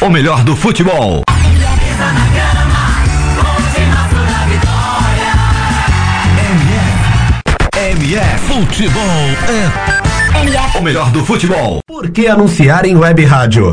O melhor do futebol. MF, futebol é o melhor do futebol. Por que anunciar em web rádio?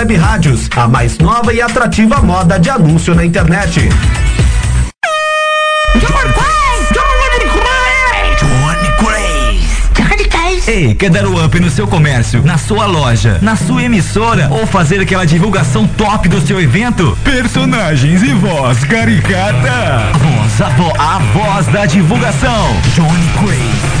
Web Rádios, a mais nova e atrativa moda de anúncio na internet. Ei, quer dar o up no seu comércio, na sua loja, na sua emissora ou fazer aquela divulgação top do seu evento? Personagens e voz caricata. A voz, a, vo, a voz da divulgação. Johnny Craze.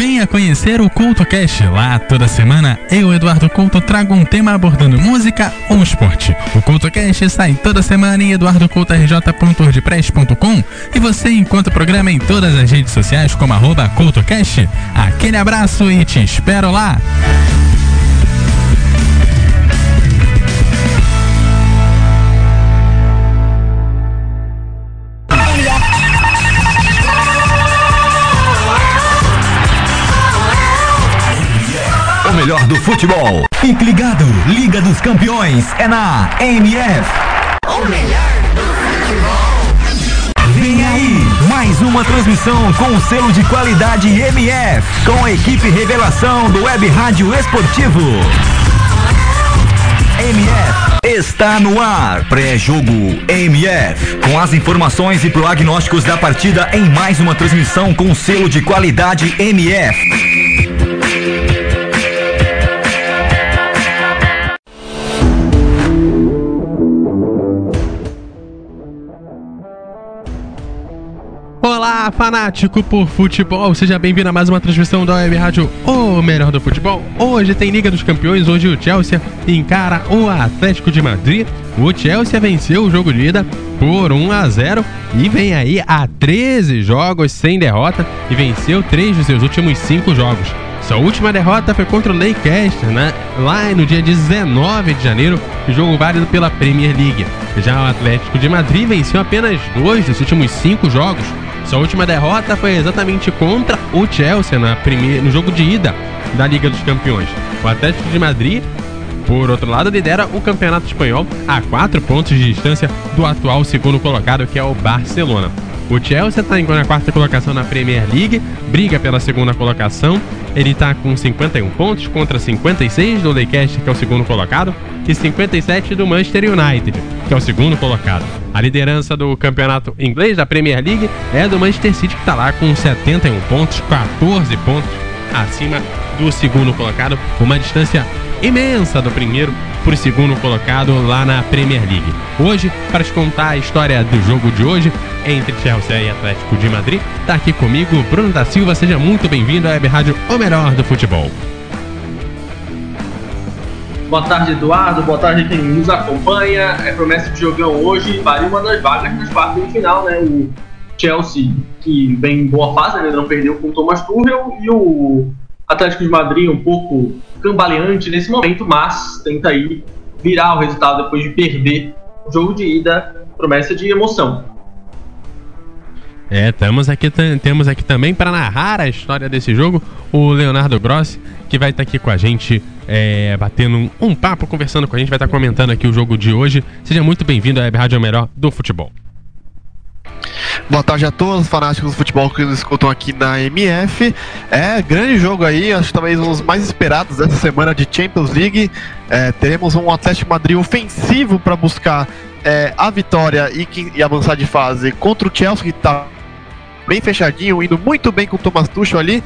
Venha conhecer o Culto Cast. Lá toda semana eu, Eduardo Couto, trago um tema abordando música ou esporte. O Culto Cast sai toda semana em eduardocoutorj.wordpress.com e você encontra o programa em todas as redes sociais como arroba CultoCast. Aquele abraço e te espero lá! Melhor do futebol. Fique ligado, Liga dos Campeões é na MF. O melhor do futebol. Vem aí, mais uma transmissão com o selo de qualidade MF, com a equipe revelação do Web Rádio Esportivo. MF está no ar. Pré-jogo MF. Com as informações e prognósticos da partida em mais uma transmissão com o selo de qualidade MF. Olá, fanático por futebol, seja bem-vindo a mais uma transmissão da Web Rádio O Melhor do Futebol. Hoje tem Liga dos Campeões, hoje o Chelsea encara o Atlético de Madrid. O Chelsea venceu o jogo de ida por 1 a 0 e vem aí a 13 jogos sem derrota e venceu três dos seus últimos cinco jogos. Sua última derrota foi contra o Leicester, né? lá no dia 19 de janeiro, jogo válido pela Premier League. Já o Atlético de Madrid venceu apenas dois dos últimos cinco jogos. Sua última derrota foi exatamente contra o Chelsea na primeira, no jogo de ida da Liga dos Campeões. O Atlético de Madrid, por outro lado, lidera o Campeonato Espanhol a quatro pontos de distância do atual segundo colocado, que é o Barcelona. O Chelsea está na quarta colocação na Premier League, briga pela segunda colocação. Ele está com 51 pontos contra 56 do Leicester, que é o segundo colocado, e 57 do Manchester United, que é o segundo colocado. A liderança do campeonato inglês da Premier League é do Manchester City, que está lá com 71 pontos, 14 pontos acima do segundo colocado, uma distância imensa do primeiro por segundo colocado lá na Premier League. Hoje, para te contar a história do jogo de hoje entre Chelsea e Atlético de Madrid, tá aqui comigo Bruno da Silva. Seja muito bem-vindo à Web Rádio O Melhor do Futebol. Boa tarde, Eduardo. Boa tarde quem nos acompanha. É promessa de jogão hoje. Vale uma das vagas nas quartas de final, né? O Chelsea, que vem em boa fase, ainda não perdeu com o Thomas Tuchel, e o Atlético de Madrid um pouco cambaleante nesse momento, mas tenta aí virar o resultado depois de perder o jogo de ida, promessa de emoção. É, temos aqui, temos aqui também para narrar a história desse jogo o Leonardo Grossi, que vai estar tá aqui com a gente, é, batendo um, um, papo, conversando com a gente, vai estar tá comentando aqui o jogo de hoje. Seja muito bem-vindo à Web Rádio Melhor do Futebol. Boa tarde a todos, fanáticos do futebol que nos escutam aqui na MF. É, grande jogo aí, acho que talvez um dos mais esperados dessa semana de Champions League. É, teremos um Atlético Madrid ofensivo para buscar é, a vitória e, e, avançar de fase contra o Chelsea, que está bem fechadinho, indo muito bem com o Thomas Tuchel ali.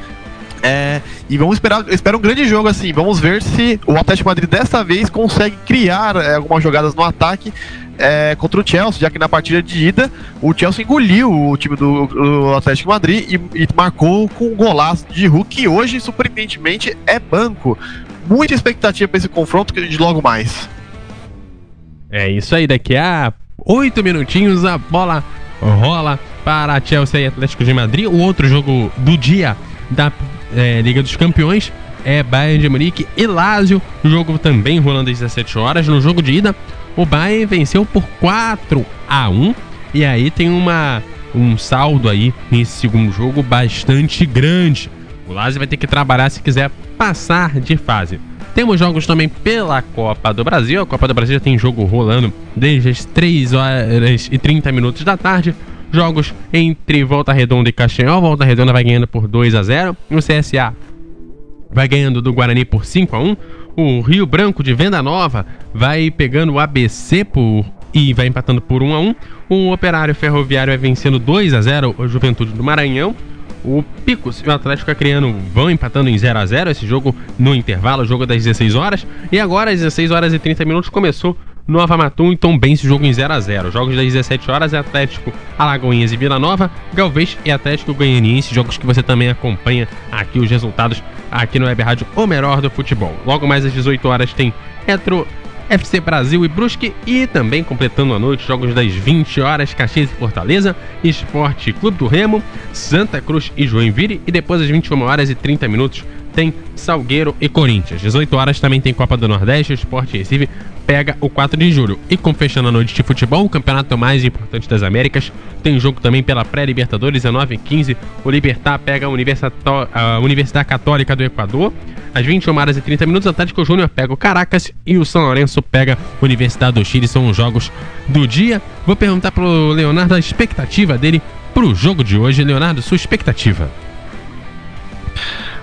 É, e vamos esperar, espero um grande jogo assim. Vamos ver se o Atlético Madrid dessa vez consegue criar é, algumas jogadas no ataque é, contra o Chelsea, já que na partida de ida o Chelsea engoliu o time do, do Atlético Madrid e, e, marcou com um golaço de Hulk, que hoje, surpreendentemente, é banco. Muita expectativa para esse confronto que de logo mais. É isso aí, daqui a oito minutinhos a bola rola para Chelsea e Atlético de Madrid. O outro jogo do dia da é, Liga dos Campeões é Bayern de Munique e Lazio. O jogo também rolando às 17 horas. No jogo de ida, o Bayern venceu por 4 a 1 e aí tem uma um saldo aí nesse segundo jogo bastante grande. O Lazio vai ter que trabalhar se quiser passar de fase. Temos jogos também pela Copa do Brasil. A Copa do Brasil já tem jogo rolando desde as 3 horas e 30 minutos da tarde. Jogos entre Volta Redonda e Castanhal. Volta Redonda vai ganhando por 2 a 0. O CSA vai ganhando do Guarani por 5 a 1. O Rio Branco de Venda Nova vai pegando o ABC por e vai empatando por 1 a 1. O Operário Ferroviário vai vencendo 2 a 0 o Juventude do Maranhão. O Picos e o Atlético Acreano vão empatando em 0 a 0 esse jogo no intervalo, jogo das 16 horas. E agora, às 16 horas e 30 minutos, começou Nova Matum e Tom Bense, jogo em 0 a 0 Jogos das 17 horas é Atlético Alagoinhas e Vila Nova, Galvez e Atlético Goianiense, jogos que você também acompanha aqui os resultados aqui no Web Rádio O Melhor do Futebol. Logo mais às 18 horas tem Retro FC Brasil e Brusque e também completando a noite jogos das 20 horas Caxias e Fortaleza, Esporte Clube do Remo, Santa Cruz e Joinville e depois às 21 horas e 30 minutos tem Salgueiro e Corinthians. 18 horas também tem Copa do Nordeste, o Esporte Recife pega o 4 de julho. E com fechando a noite de futebol, o campeonato mais importante das Américas, tem jogo também pela pré-Libertadores, às 9h15, o Libertar pega a, a Universidade Católica do Equador. Às 21 horas e 30 minutos, o Atlético Júnior pega o Caracas e o São Lourenço pega a Universidade do Chile. São os jogos do dia. Vou perguntar pro Leonardo a expectativa dele pro jogo de hoje. Leonardo, sua expectativa?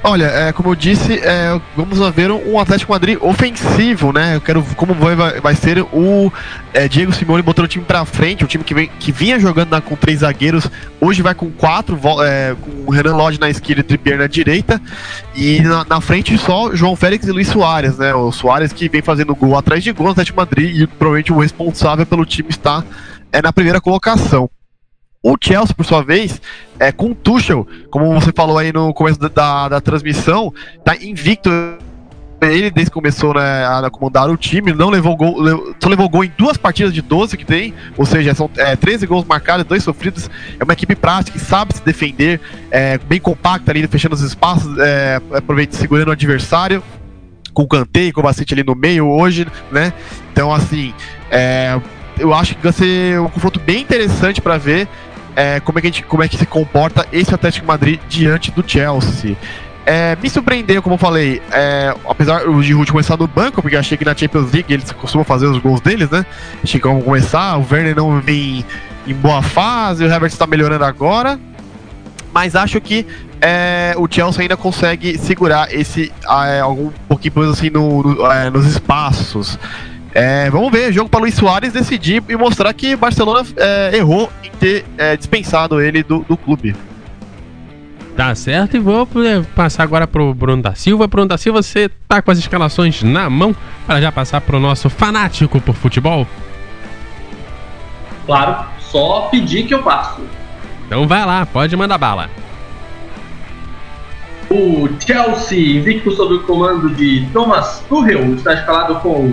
Olha, é, como eu disse, é, vamos ver um Atlético Madrid ofensivo, né? Eu quero como vai, vai ser o é, Diego Simeone botando o time pra frente, o time que, vem, que vinha jogando na, com três zagueiros, hoje vai com quatro, é, com o Renan Lodge na esquerda e Trippier na direita, e na, na, frente só João Félix e Luiz Soares, né? O Soares que vem fazendo gol atrás de gol no Atlético Madrid e provavelmente o responsável pelo time está é, na primeira colocação. O Chelsea, por sua vez, é, com o Tuchel, como você falou aí no começo da, da, da transmissão, tá invicto ele desde que começou né, a comandar o time, não levou gol, só levou gol em duas partidas de 12 que tem, ou seja, são é, 13 gols marcados, dois sofridos. É uma equipe prática que sabe se defender, é, bem compacta ali, fechando os espaços, é, aproveita segurando o adversário, com o Kanté com o Bacete ali no meio hoje, né? Então, assim, é, eu acho que vai ser um confronto bem interessante para ver é, como, é que gente, como é que se comporta esse Atlético Madrid diante do Chelsea. É, me surpreendeu, como eu falei, é, apesar de Giroud começar no banco, porque achei que na Champions League eles costumam fazer os gols deles, né? Achei que vão começar, o Werner não vem em boa fase, o Havertz está melhorando agora, mas acho que é, o Chelsea ainda consegue segurar esse é, algum pouquinho assim no, no é, nos espaços. É, vamos ver, jogo para Luiz Soares decidir e mostrar que Barcelona é, errou em ter é, dispensado ele do, do, clube. Tá certo, e vou é, passar agora pro Bruno da Silva. Bruno da Silva, você tá com as escalações na mão para já passar pro nosso fanático por futebol? Claro, só pedir que eu passo. Então vai lá, pode mandar bala. O Chelsea, invicto sob o comando de Thomas Tuchel, está escalado com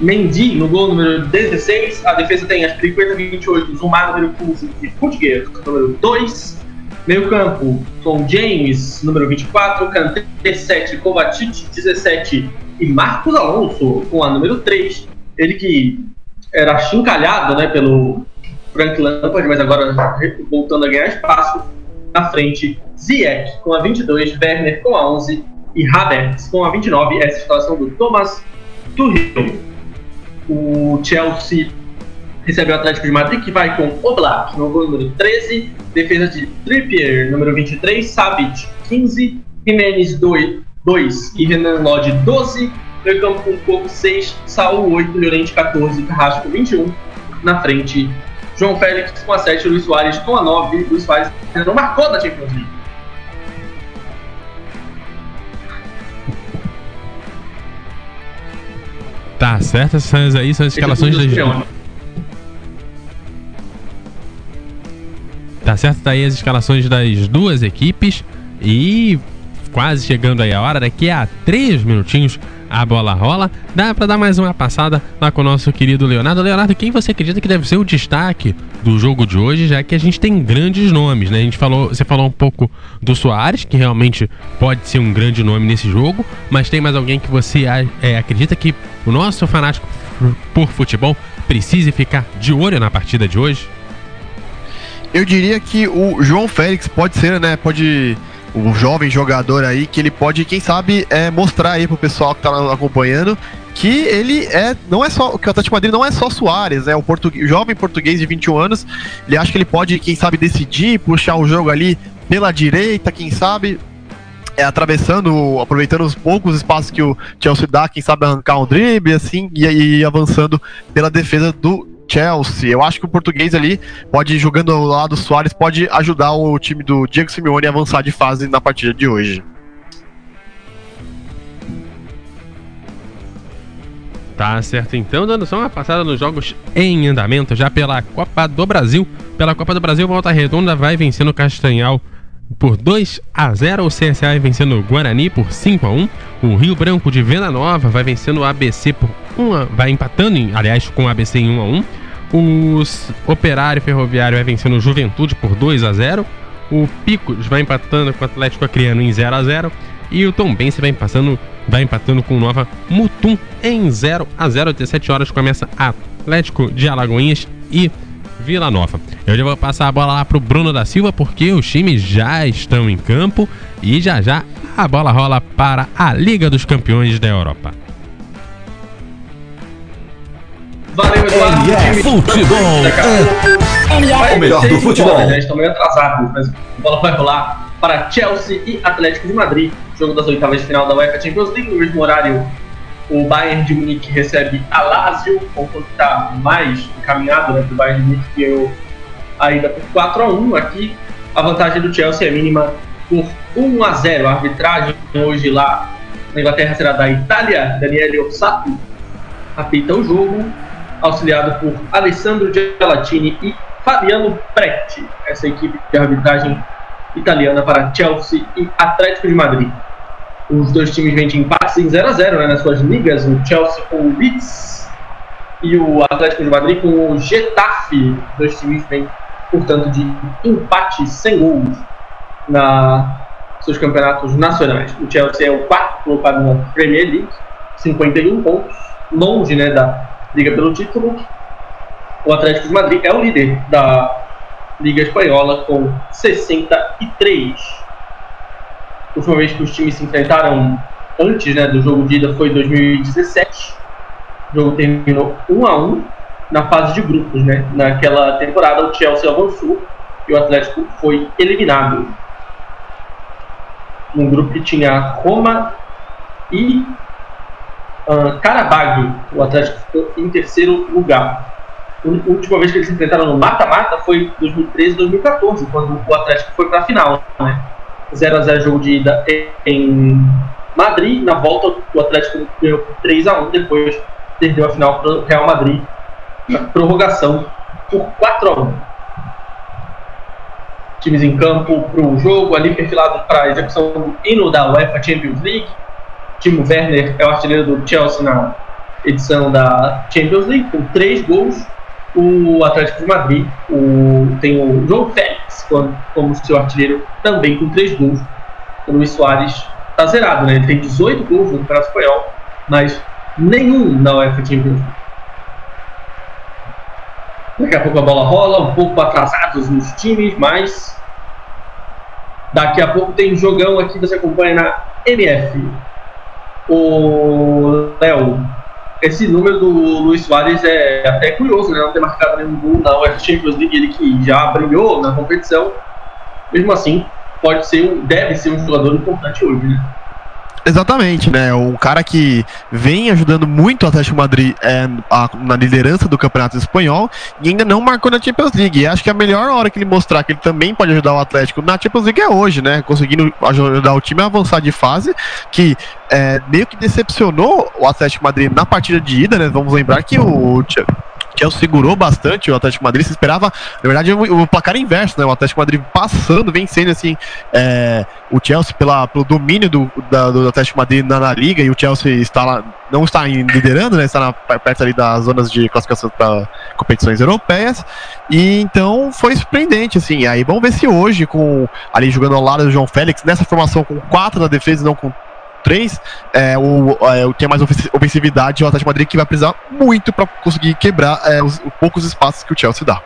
Mendy no gol número 16. A defesa tem as 50 28, Zumar número 15 e Rudiger número 2. Meio campo com James número 24, Kanté 7, Kovacic 17 e Marcos Alonso com a número 3. Ele que era chincalhado né, pelo Frank Lampard, mas agora voltando a ganhar espaço. Na frente, Ziyech com a 22, Werner com a 11 e Havertz com a 29. Essa é a escalação do Thomas Tuchel. O Chelsea recebe o Atlético de Madrid, que vai com Oblak, no número 13, defesa de Trippier, número 23, Savic, 15, Jimenez, 2, 2 e Renan Lodge, 12, meio campo com Coco, 6, Saul, 8, Llorente, 14, Carrasco, 21, na frente, João Félix com a 7, Luiz Soares com a 9, Luiz Soares não marcou da Champions League. Tá certo, essas aí são as escalações das. Tá certo, tá aí as escalações das duas equipes e quase chegando aí a hora, daqui a três minutinhos a bola rola. Dá para dar mais uma passada lá com o nosso querido Leonardo. Leonardo, quem você acredita que deve ser o destaque do jogo de hoje, já que a gente tem grandes nomes, né? A gente falou, você falou um pouco do Soares, que realmente pode ser um grande nome nesse jogo, mas tem mais alguém que você é, acredita que o nosso fanático por futebol precise ficar de olho na partida de hoje? Eu diria que o João Félix pode ser, né? Pode. O jovem jogador aí, que ele pode, quem sabe, é, mostrar aí pro pessoal que tá acompanhando que ele é. Não é só. Que o Atlético Madrid não é só Soares, é o, português, o jovem português de 21 anos. Ele acha que ele pode, quem sabe, decidir, puxar o jogo ali pela direita, quem sabe, é, atravessando, aproveitando os poucos espaços que o Chelsea dá, quem sabe arrancar um drible, assim, e, e avançando pela defesa do Chelsea. Eu acho que o português ali pode, jogando ao lado do Soares, pode ajudar o time do Diego Simeone a avançar de fase na partida de hoje. Tá certo, então, dando só uma passada nos jogos em andamento, já pela Copa do Brasil. Pela Copa do Brasil, Volta Redonda vai vencendo o Castanhal por 2 a 0. O CSA vai vencendo o Guarani por 5 a 1. O Rio Branco de Venda Nova vai vencendo o ABC por 1 a, vai empatando, em, aliás, com o ABC em 1 a 1. O Operário Ferroviário vai vencendo o Juventude por 2 a 0. O Picos vai empatando com o Atlético Acreano em 0 a 0 e o Tom Bense vai empatando, vai empatando com o Nova Mutum em 0 a 0 às 17 horas começa Atlético de Alagoinhas e Vila Nova. Eu já vou passar a bola lá pro Bruno da Silva porque os times já estão em campo e já já a bola rola para a Liga dos Campeões da Europa. Valeu, Eduardo. É futebol. É o melhor do futebol. Né? Estão meio atrasados, mas a bola vai rolar para Chelsea e Atlético de Madrid. Jogo das oitavas de final da UEFA Champions League, no mesmo horário o Bayern de Munique recebe a Lazio, o confronto está mais encaminhado né, para o Bayern de Munique, que ganhou ainda por 4 a 1 Aqui a vantagem do Chelsea é mínima por 1 a 0 A arbitragem hoje lá na Inglaterra será da Itália, Daniele Ossato apita o jogo, auxiliado por Alessandro Gelatini e Fabiano Pretti, essa equipe de arbitragem italiana para Chelsea e Atlético de Madrid. Os dois times vêm de empates em 0 a 0 né, nas suas ligas. O Chelsea com o Leeds e o Atlético de Madrid com o Getafe. Os dois times vêm, portanto, de empate sem gols na seus campeonatos nacionais. O Chelsea é o quarto colocado na Premier League, 51 pontos, longe né, da liga pelo título. O Atlético de Madrid é o líder da Liga Espanhola com 63 a última vez que os times se enfrentaram antes né, do jogo de ida foi em 2017. O jogo terminou 1 a 1 na fase de grupos. Né? Naquela temporada, o Chelsea avançou e o Atlético foi eliminado. Um grupo que tinha Roma e uh. O Atlético ficou em terceiro lugar. A última vez que eles enfrentaram no mata-mata foi em 2013 2014, quando o Atlético foi para a final. Né? 0 a 0 jogo de ida em Madrid. Na volta, o Atlético ganhou 3 a 1 depois perdeu a final para o Real Madrid na prorrogação por 4 a 1 Times em campo para o jogo, ali perfilado para a execução do hino da UEFA Champions League. Timo Werner é o artilheiro do Chelsea na edição da Champions League, com 3 gols. O Atlético de Madrid o, tem o João Félix como seu artilheiro, também com três gols. O Luiz Soares está zerado, né? Ele tem 18 gols no Campeonato Espanhol, mas nenhum na UEFA Champions League. Daqui a pouco a bola rola, um pouco atrasados nos times, mas daqui a pouco tem jogão aqui, você acompanha na MF. O Léo, esse número do Luiz Soares é até curioso, né? Não ter marcado nenhum gol na UEFA Champions League, ele que já brilhou na competição. Mesmo assim, pode ser deve ser um jogador importante hoje, né? Exatamente, né? Um cara que vem ajudando muito o Atlético Madrid é, a, na liderança do Campeonato Espanhol e ainda não marcou na Champions League. E acho que a melhor hora que ele mostrar que ele também pode ajudar o Atlético na Champions League é hoje, né? Conseguindo ajudar o time a avançar de fase, que é, meio que decepcionou o Atlético Madrid na partida de ida, né? Vamos lembrar que o Chelsea segurou bastante o Atlético Madrid. Se esperava, na verdade, o, placar inverso, né? O Atlético Madrid passando, vencendo assim é, o Chelsea pela, pelo domínio do, da, do Atlético Madrid na, na, liga e o Chelsea está lá, não está liderando, né? Está na, perto ali das zonas de classificação para competições europeias. E então foi surpreendente, assim. Aí vamos ver se hoje, com ali jogando ao lado do João Félix, nessa formação com quatro na defesa e não com 3, é, o, é, o tem mais ofensividade, o Atlético Madrid que vai precisar muito para conseguir quebrar é, os, os poucos espaços que o Chelsea dá.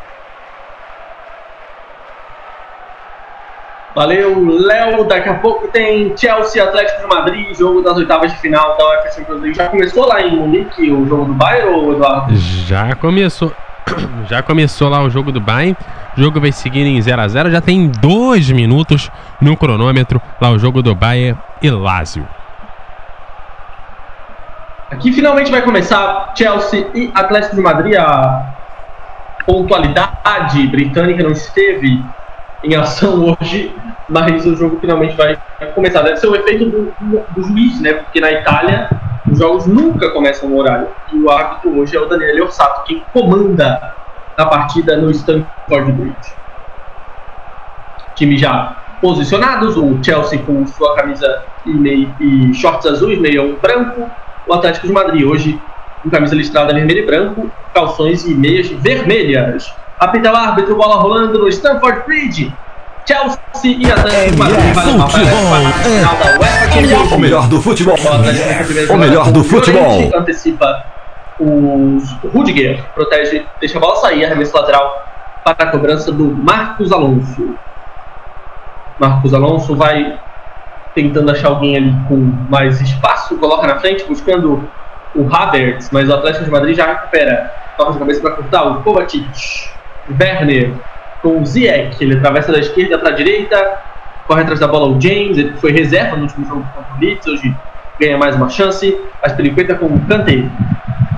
Valeu, Léo. Daqui a pouco tem Chelsea Atlético de Madrid, jogo das oitavas de final da UEFA Champions League. Já começou lá em Munique o jogo do Bayern, ou Eduardo? Já começou. Já começou lá o jogo do Bayern. O jogo vai seguir em 0 a 0 Já tem dois minutos no cronômetro lá o jogo do Bayern e Lazio. Aqui finalmente vai começar Chelsea e Atlético de Madrid. A pontualidade britânica não esteve em ação hoje, mas o jogo finalmente vai começar. Deve ser o efeito do, do juiz, né? Porque na Itália os jogos nunca começam no horário. E o árbitro hoje é o Daniele Orsato, quem comanda a partida no Stamford Bridge. Time já posicionados, o Chelsea com sua camisa e, meio, e shorts azuis, meio branco, o Atlético de Madrid. Hoje, com camisa listrada vermelho e branco, calções e meias vermelhas. Apita o árbitro, bola rolando no Stanford Bridge. Chelsea e Atlético de Madrid. O melhor do futebol. O melhor do futebol. Antecipa os Rudiger, protege, deixa a bola sair, arremesso lateral para a cobrança do Marcos Alonso. Marcos Alonso vai tentando achar alguém ali com mais espaço, coloca na frente, buscando o Havertz, mas o Atlético de Madrid já recupera. Toca de cabeça para cortar o Kovacic. Werner com o Ziyech, ele atravessa da esquerda para a direita, corre atrás da bola o James, ele foi reserva no último jogo contra o Leeds, hoje ganha mais uma chance. Aspelicueta com o Kanté.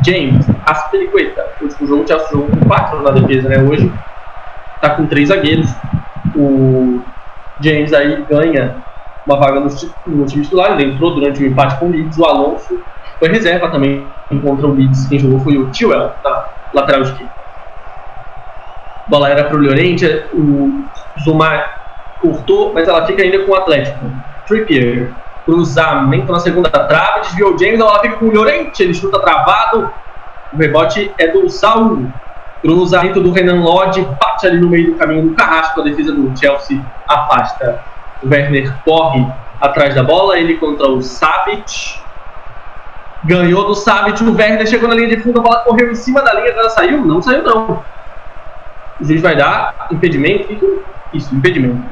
James, Aspelicueta. O último jogo, o Chelsea com quatro na defesa, né? Hoje está com três zagueiros. O James aí ganha uma vaga no, no time titular, ele entrou durante o empate com o Leeds, o Alonso foi reserva também contra o Leeds, quem jogou foi o Tewell, na lateral esquerda. Bola era para o Llorente, o Zumar cortou, mas ela fica ainda com o Atlético. Trippier, cruzamento na segunda trave, desviou o James, ela fica com o Llorente, ele chuta travado, o rebote é do Saul. Cruzamento do Renan Lodge, bate ali no meio do caminho do Carrasco, a defesa do Chelsea afasta o Werner corre atrás da bola, ele contra o Savic. Ganhou do Savic, o Werner chegou na linha de fundo, a bola correu em cima da linha, agora saiu? Não saiu não. O juiz vai dar impedimento, isso, impedimento.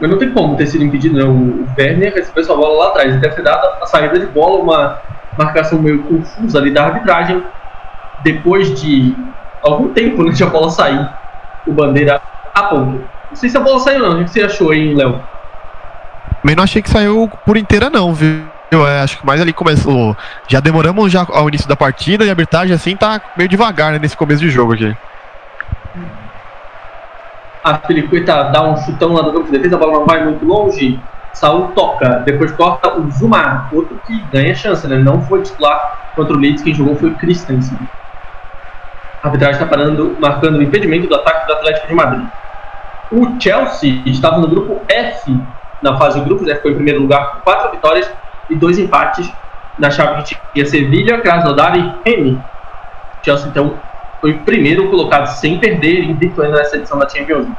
Mas não tem como ter sido impedido, não. O Werner recebeu sua bola lá atrás, deve ter dado a saída de bola, uma marcação meio confusa ali da arbitragem. Depois de algum tempo antes de a bola sair, o Bandeira apontou. Não sei se a bola saiu não. O que você achou, hein, Léo? Também não achei que saiu por inteira não, viu? Eu é, acho que mais ali começou. Já demoramos já ao início da partida e a arbitragem assim tá meio devagar né, nesse começo de jogo aqui. A Filicueta dá um chutão lá do campo de defesa, a bola não vai muito longe. Saul toca, depois corta o Zuma, outro que ganha chance, né? Não foi titular contra o Leeds, quem jogou foi o Christensen. A arbitragem está parando, marcando o impedimento do ataque do Atlético de Madrid. O Chelsea estava no grupo F na fase de grupos, né, ficou em primeiro lugar com quatro vitórias e dois empates na chave que tinha Sevilha, Krasnodar e Remy. O Chelsea então foi o primeiro colocado sem perder, invicto ainda nessa edição da Champions League.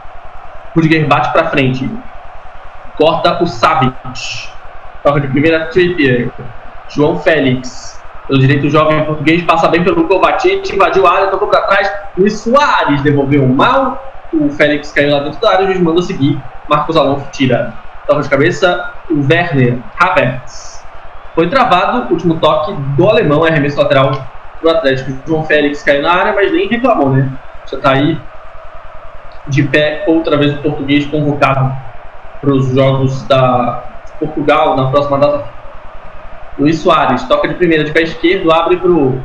Rudiger bate para frente, corta o Savic, toca de primeira Trippier, João Félix, pelo direito jovem português, passa bem pelo Kovacic, invadiu a área, tocou para trás, Luiz Soares devolveu mal. O Félix caiu lá dentro da área. O juiz manda seguir. Marcos Alonso tira. Toca de cabeça. O Werner Havertz. Foi travado. Último toque do alemão. Arremesso lateral pro Atlético. João Félix caiu na área, mas nem reclamou, né? Já tá aí de pé. Outra vez o português convocado para os jogos da Portugal na próxima data. Luiz Soares toca de primeira de pé esquerdo, abre para o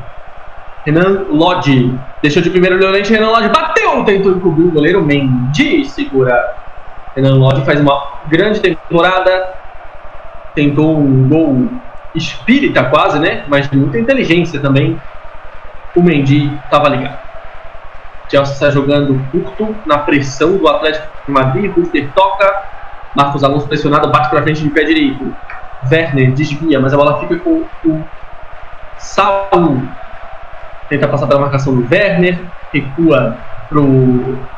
Renan Lodge. Deixou de primeira o Leonente, Renan Lodge bateu, tentou encobrir o goleiro Mendy, segura. Renan Lodge faz uma grande temporada, tentou um gol espírita quase, né? Mas de muita inteligência também. O Mendy estava ligado. Chelsea está jogando curto na pressão do Atlético de Madrid. Ruster toca. Marcos Alonso pressionado, bate para frente de pé direito. Werner desvia, mas a bola fica com o Saul. Tenta passar pela marcação do Werner. Recua pro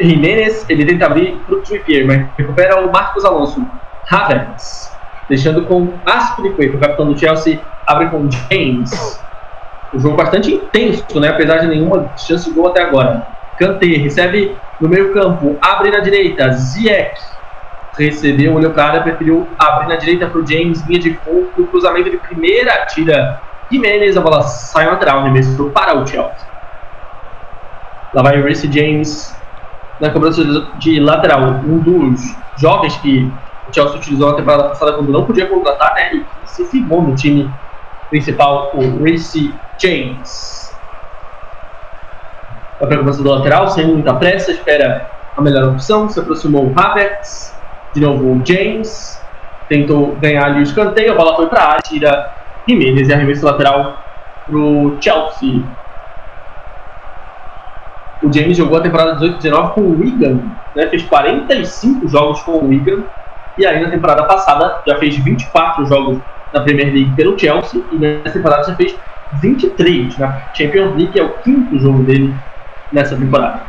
Jimenez. Ele tenta abrir pro Trippier, mas recupera o Marcos Alonso. Havertz. Deixando com Aspilicueta, o capitão do Chelsea. Abre com James. Um jogo bastante intenso, né? Apesar de nenhuma chance de gol até agora. Kanté recebe no meio campo, abre na direita, Ziek recebeu, olhou para a área, preferiu abrir na direita para o James, linha de fundo, cruzamento de primeira, tira Jimenez, a bola sai lateral, remesso para o Chelsea. Lá vai o Reece James na cobrança de lateral, um dos jovens que o Chelsea utilizou na temporada passada quando não podia contratar, né? E se firmou no time principal, o Reece James. Vai para a cobrança do lateral, sem muita pressa, espera a melhor opção. Se aproximou o Havertz, de novo o James, tentou ganhar ali o escanteio, a bola foi para a área, tira Jimenez e arremesso lateral para o Chelsea. O James jogou a temporada 18-19 com o Wigan, né? fez 45 jogos com o Wigan, e aí na temporada passada já fez 24 jogos na Premier League pelo Chelsea, e nessa temporada já fez 23 na Champions League, é o quinto jogo dele nessa temporada.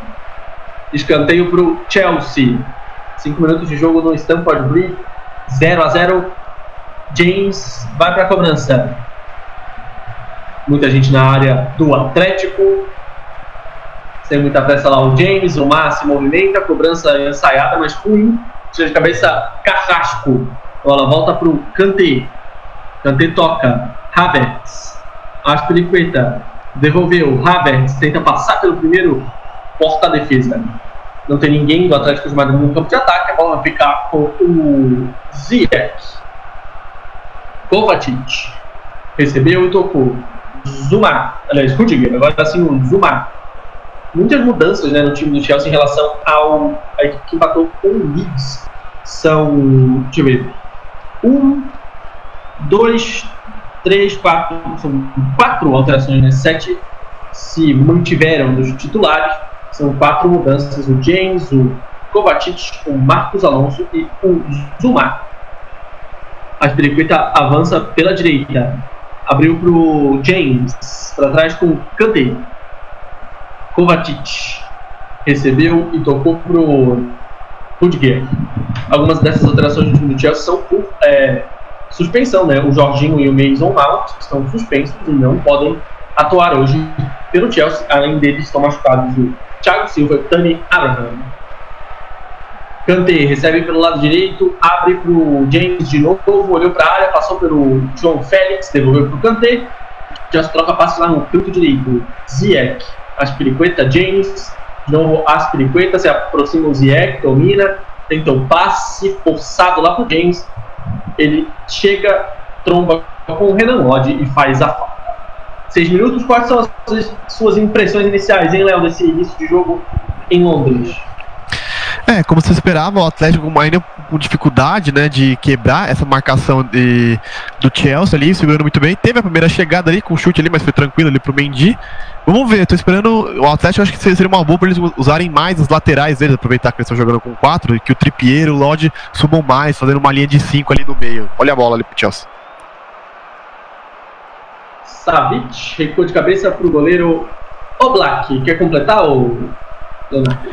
Escanteio para o Chelsea. 5 minutos de jogo no Stamford Bridge. 0 a 0 James vai para a cobrança. Muita gente na área do Atlético. Sem muita pressa lá o James. O se movimenta. Cobrança ensaiada, mas ruim. Tira de cabeça Carrasco. A bola volta para o Kanté. Kanté toca. Havertz. Aspilicueta devolveu. Havertz tenta passar pelo primeiro porta-defesa. Não tem ninguém do Atlético de Madrid no campo de ataque. A bola vai ficar com o Ziyech. Kovacic recebeu e tocou. Zuma, aliás, Rudiger, agora sim o Zuma. Muitas mudanças né, no time do Chelsea em relação ao a equipe que empatou com o Leeds. São, deixa eu ver, um, dois, três, quatro, são quatro alterações, né? Sete se mantiveram dos titulares. São quatro mudanças: o James, o Kovacic, o Marcos Alonso e o Zuma. A Espiricueta avança pela direita. Abriu para o James, para trás com o Kanté. Kovacic recebeu e tocou para o Rudiger. Algumas dessas alterações do Chelsea são por é, suspensão, né? O Jorginho e o Mason Mount estão suspensos e não podem atuar hoje pelo Chelsea. Além deles, estão machucados o Thiago Silva e Tani Abraham. Kanté recebe pelo lado direito, abre para o James de novo, olhou para a área, passou pelo João Félix, devolveu para o Kanté. Já se troca passe lá no canto direito. Ziyech, Aspiricueta, James. De novo, Aspiricueta, se aproxima o Ziyech, domina, tenta um passe forçado lá para o James. Ele chega, tromba com o Renan Lodge e faz a falta. Seis minutos, quais são as suas impressões iniciais, hein, Léo, desse início de jogo em Londres? É, como você esperava, o Atlético ainda com dificuldade, né, de quebrar essa marcação de, do Chelsea ali, segurando muito bem. Teve a primeira chegada ali com o chute ali, mas foi tranquilo ali pro Mendy. Vamos ver, tô esperando. O Atlético acho que seria uma boa para eles usarem mais as laterais deles, aproveitar que eles estão jogando com quatro, e que o Trippier o Lodge subam mais, fazendo uma linha de cinco ali no meio. Olha a bola ali pro Chelsea. Savic recua de cabeça pro goleiro Oblak. Quer completar, ou Leonardo?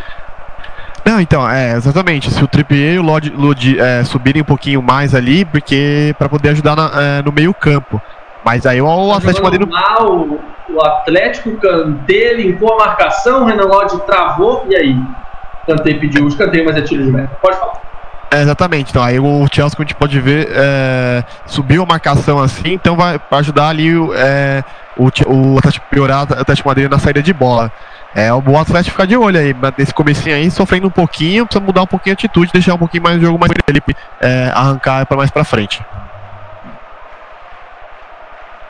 Não, então, é, exatamente. Se o Trippier e o Lodi, Lodi é, subirem um pouquinho mais ali, porque para poder ajudar na, é, no meio campo. Mas aí o Tá Atlético Madrid mal, o Atlético, Kanté limpou a marcação, Renan Lodge travou, e aí? Kanté pediu o escanteio, mas é tiro de meta. Pode falar. É, exatamente, então aí o Chelsea, como a gente pode ver, é, subiu a marcação assim, então vai ajudar ali o, é, o, o Atlético piorar o Atlético Madrid na saída de bola. É o bom Atlético ficar de olho aí, nesse comecinho aí, sofrendo um pouquinho, precisa mudar um pouquinho a atitude, deixar um pouquinho mais o jogo mais ele é, arrancar para mais pra frente.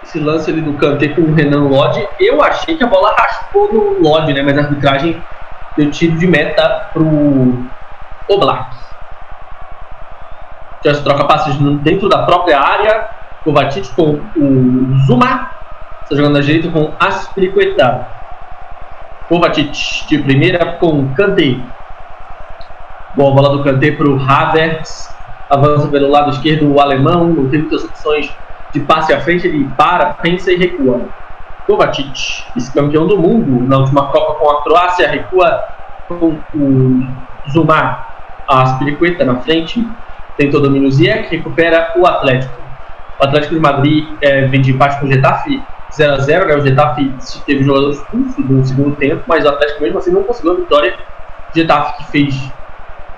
Esse lance ali do Kanté com o Renan Lodge, eu achei que a bola raspou no Lodge, né? Mas a arbitragem deu tiro de meta pro Oblak. Já se troca passes dentro da própria área. Kovacic com o Zuma. Está jogando na direita com Aspilicueta. Kovacic de primeira com Kanté. Boa bola do Kanté para o Havertz. Avança pelo lado esquerdo o alemão. Não tem muitas opções de passe à frente. Ele para, pensa e recua. Kovacic, vice-campeão do mundo na última Copa com a Croácia, recua com o Zuma. A Aspilicueta na frente. Tentou domínio Ziyech, recupera o Atlético. O Atlético de Madrid eh, vem de empate com o Getafe 0x0, né? O Getafe teve jogador expulso no segundo tempo, mas o Atlético mesmo assim não conseguiu a vitória. O Getafe que fez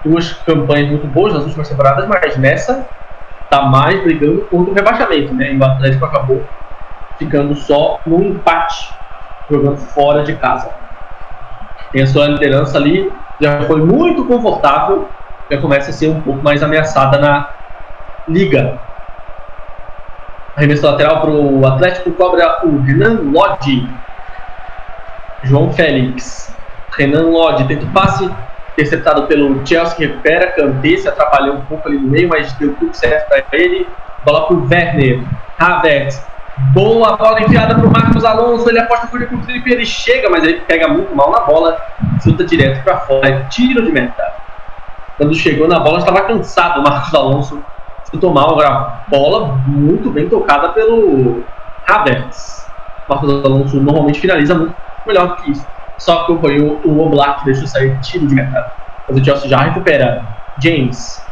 duas campanhas muito boas nas últimas temporadas, mas nessa tá mais brigando contra o rebaixamento, né? E o Atlético acabou ficando só no empate, jogando fora de casa. Tem a sua liderança ali, já foi muito confortável, já começa a ser um pouco mais ameaçada na liga. Arremesso lateral para o Atlético cobra o Renan Lodge. João Félix. Renan Lodge tenta o passe, interceptado pelo Chelsea que recupera. Kanté se atrapalhou um pouco ali no meio, mas deu tudo certo para ele. Bola para o Werner. Havertz. Boa bola enfiada para o Marcos Alonso. Ele aposta ele com o Felipe. Ele chega, mas ele pega muito mal na bola. Chuta direto para fora. É tiro de meta. Quando chegou na bola, estava cansado o Marcos Alonso. Chutou mal. Agora, bola muito bem tocada pelo Havertz. Marcos Alonso normalmente finaliza muito melhor do que isso. Só que foi o, o Oblak deixou sair tiro de meta. Mas o Chelsea já recupera. James.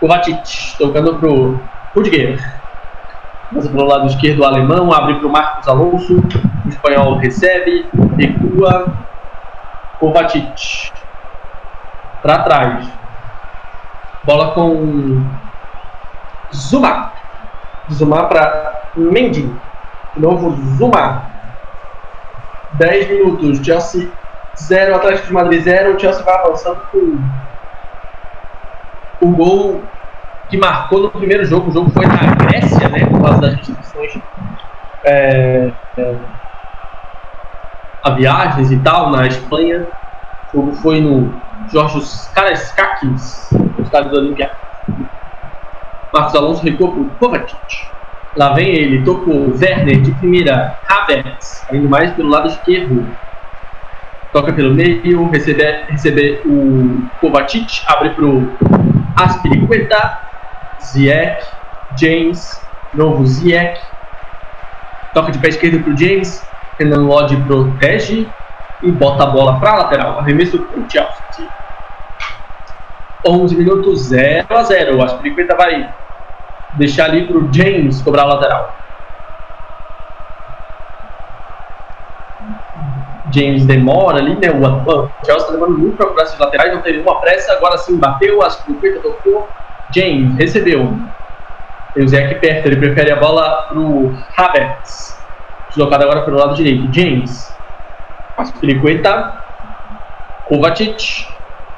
Kovacic tocando pro Rudiger. Passa pelo lado esquerdo o alemão, abre para o Marcos Alonso. O espanhol recebe, recua. Kovacic. Para trás. Bola com Zuma. Zuma para Mendy. De novo Zuma. 10 minutos. Chelsea 0, Atlético de Madrid 0. O Chelsea vai avançando com o gol que marcou no primeiro jogo. O jogo foi na Grécia, né? Por causa das restrições é, é, a viagens e tal, na Espanha. O jogo foi no Jorge Karaskakis, no estádio do Olympiacos. Marcos Alonso recuou para o Kovacic. Lá vem ele, tocou Werner de primeira, Havertz, indo mais pelo lado esquerdo. Toca pelo meio, receber, receber o Kovacic, abre para o Aspiricueta, Ziyech, James, novo Ziyech. Toca de pé esquerdo para o James, Renan Lodge protege e bota a bola para a lateral. Arremesso para o Chelsea. 11 minutos, 0 a 0. O Aspiricueta vai deixar ali para o James cobrar a lateral. James demora ali, né? O, o Chelsea está demorando muito para cobrar esses laterais, não teve nenhuma pressa. Agora sim bateu, Aspiricueta tocou. James recebeu. Tem o Zé aqui perto, ele prefere a bola para o Havertz. Deslocado agora pelo lado direito. James. Aspiricueta. Kovacic.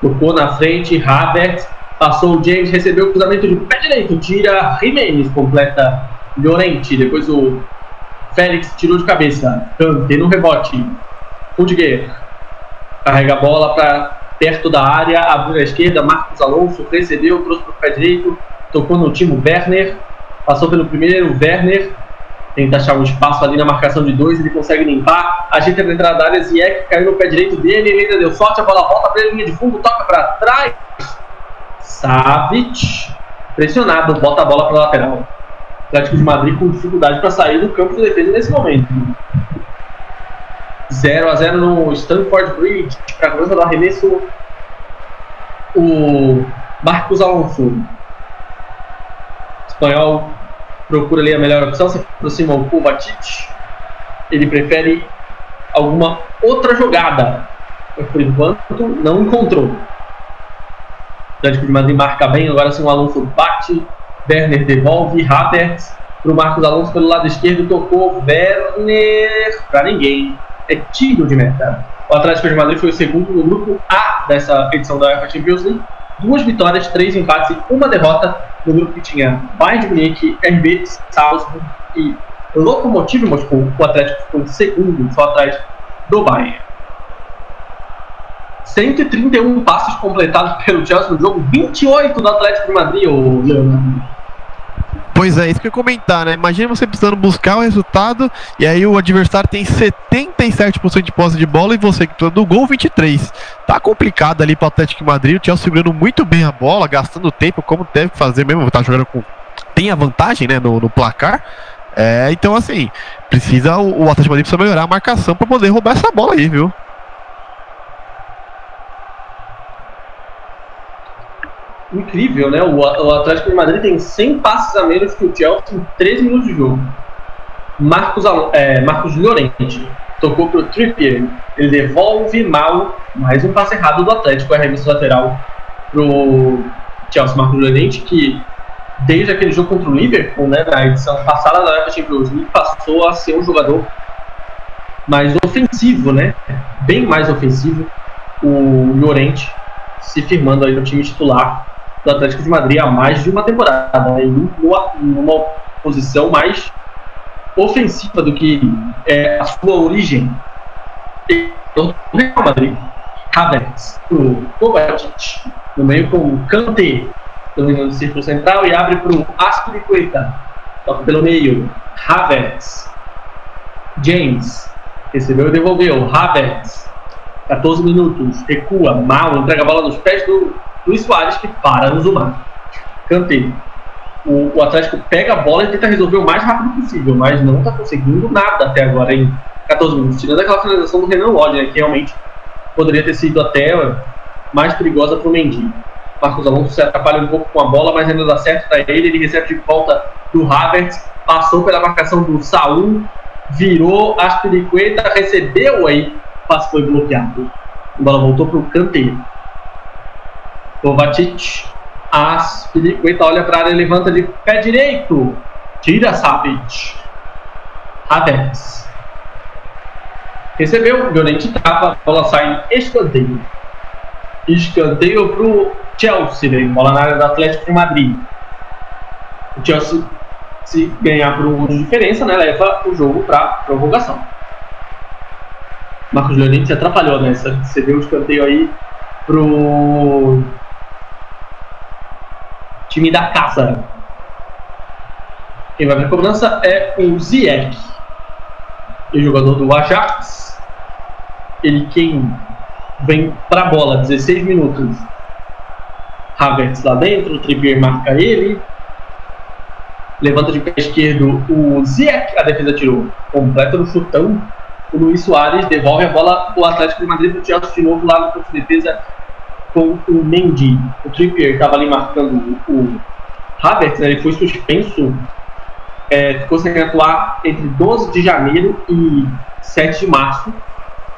Tocou na frente, Havertz. Passou o James, recebeu o cruzamento de pé direito. Tira Jimenez, completa Llorente. Depois o Félix tirou de cabeça. Kanté no rebote. Rudiger. Carrega a bola para perto da área. Abriu à esquerda. Marcos Alonso recebeu, trouxe para o pé direito. Tocou no time Werner. Passou pelo primeiro, Werner. Tenta achar um espaço ali na marcação de dois. Ele consegue limpar. Ajeita na entrada da área. Ziyech caiu no pé direito dele. Ele ainda deu sorte. A bola volta para a linha de fundo. Toca para trás. Savic, pressionado, bota a bola para lateral. Atlético de Madrid com dificuldade para sair do campo de defesa nesse momento. 0 a 0 no Stanford Bridge. Para a do arremesso, o Marcos Alonso. O espanhol procura ali a melhor opção. Você aproxima o Kovacic. Ele prefere alguma outra jogada. Mas por enquanto não encontrou. O Atlético de Madrid marca bem, agora sim o Alonso bate. Werner devolve, Havertz para o Marcos Alonso pelo lado esquerdo, tocou Werner para ninguém. É tiro de meta. O Atlético de Madrid foi o segundo no grupo A dessa edição da UEFA Champions League. Duas vitórias, três empates e uma derrota no grupo que tinha Bayern de Munique, RB Salzburg e Lokomotiv Moscou. O Atlético ficou em segundo, só atrás do Bayern. 131 passos completados pelo Chelsea no jogo, 28 do Atlético de Madrid, o Leonardo. Pois é, isso que eu ia comentar, né? Imagina você precisando buscar o resultado e aí o adversário tem 77% de posse de bola e você que tá no gol 23. Tá complicado ali para o Atlético Madrid, o Chelsea segurando muito bem a bola, gastando tempo como deve fazer mesmo, tá jogando com tem a vantagem, né, no, no placar. É, então assim, precisa o, o Atlético Madrid precisa melhorar a marcação para poder roubar essa bola aí, viu? Incrível, né? O, o Atlético de Madrid tem 100 passes a menos que o Chelsea em 13 minutos de jogo. Marcos, é, Marcos Llorente tocou para o Trippier, ele devolve mal, mais um passe errado do Atlético, arremesso lateral para o Chelsea. Marcos Llorente, que desde aquele jogo contra o Liverpool, né, na edição passada da Champions League, passou a ser um jogador mais ofensivo, né? Bem mais ofensivo. O Llorente se firmando aí no time titular do Atlético de Madrid há mais de uma temporada, né? em uma posição mais ofensiva do que é, a sua origem. O Real Madrid, Havertz, o Kovacic, no meio com o Kanté, dominando o círculo central e abre para o Aspiricueta, toca pelo meio, Havertz, James, recebeu e devolveu, Havertz, 14 minutos, recua, mal, entrega a bola nos pés do Luiz Soares que para no Zumar. Cantei. O, o, Atlético pega a bola e tenta resolver o mais rápido possível, mas não está conseguindo nada até agora em 14 minutos. Tirando aquela finalização do Renan Lodge, né, que realmente poderia ter sido até mais perigosa para o Mendy. Marcos Alonso se atrapalha um pouco com a bola, mas ainda dá certo para ele. Ele recebe de volta do Havertz, passou pela marcação do Saul, virou Aspiricueta, recebeu aí, passe foi bloqueado. A bola voltou para o canteiro. Kovacic. Aspilicueta olha para a área, levanta de pé direito. Tira Savic. Havertz. Recebeu, Llorente trava, bola sai escanteio. Escanteio para o Chelsea, vem bola na área do Atlético de Madrid. O Chelsea, se ganhar por um de diferença, né, leva o jogo para prorrogação. Marcos Llorente se atrapalhou nessa. Você vê o escanteio aí pro time da casa. Quem vai para a cobrança é o Ziyech, o jogador do Ajax. Ele quem vem para a bola, 16 minutos. Havertz lá dentro, o Trippier marca ele. Levanta de pé esquerdo o Ziyech, a defesa tirou. Completa no chutão. O Luiz Soares devolve a bola o Atlético de Madrid para o Chelsea de novo lá no campo de defesa com o Mendy. O Trippier estava ali marcando o Havertz, né, ele foi suspenso, é, ficou sem atuar entre 12 de janeiro e 7 de março,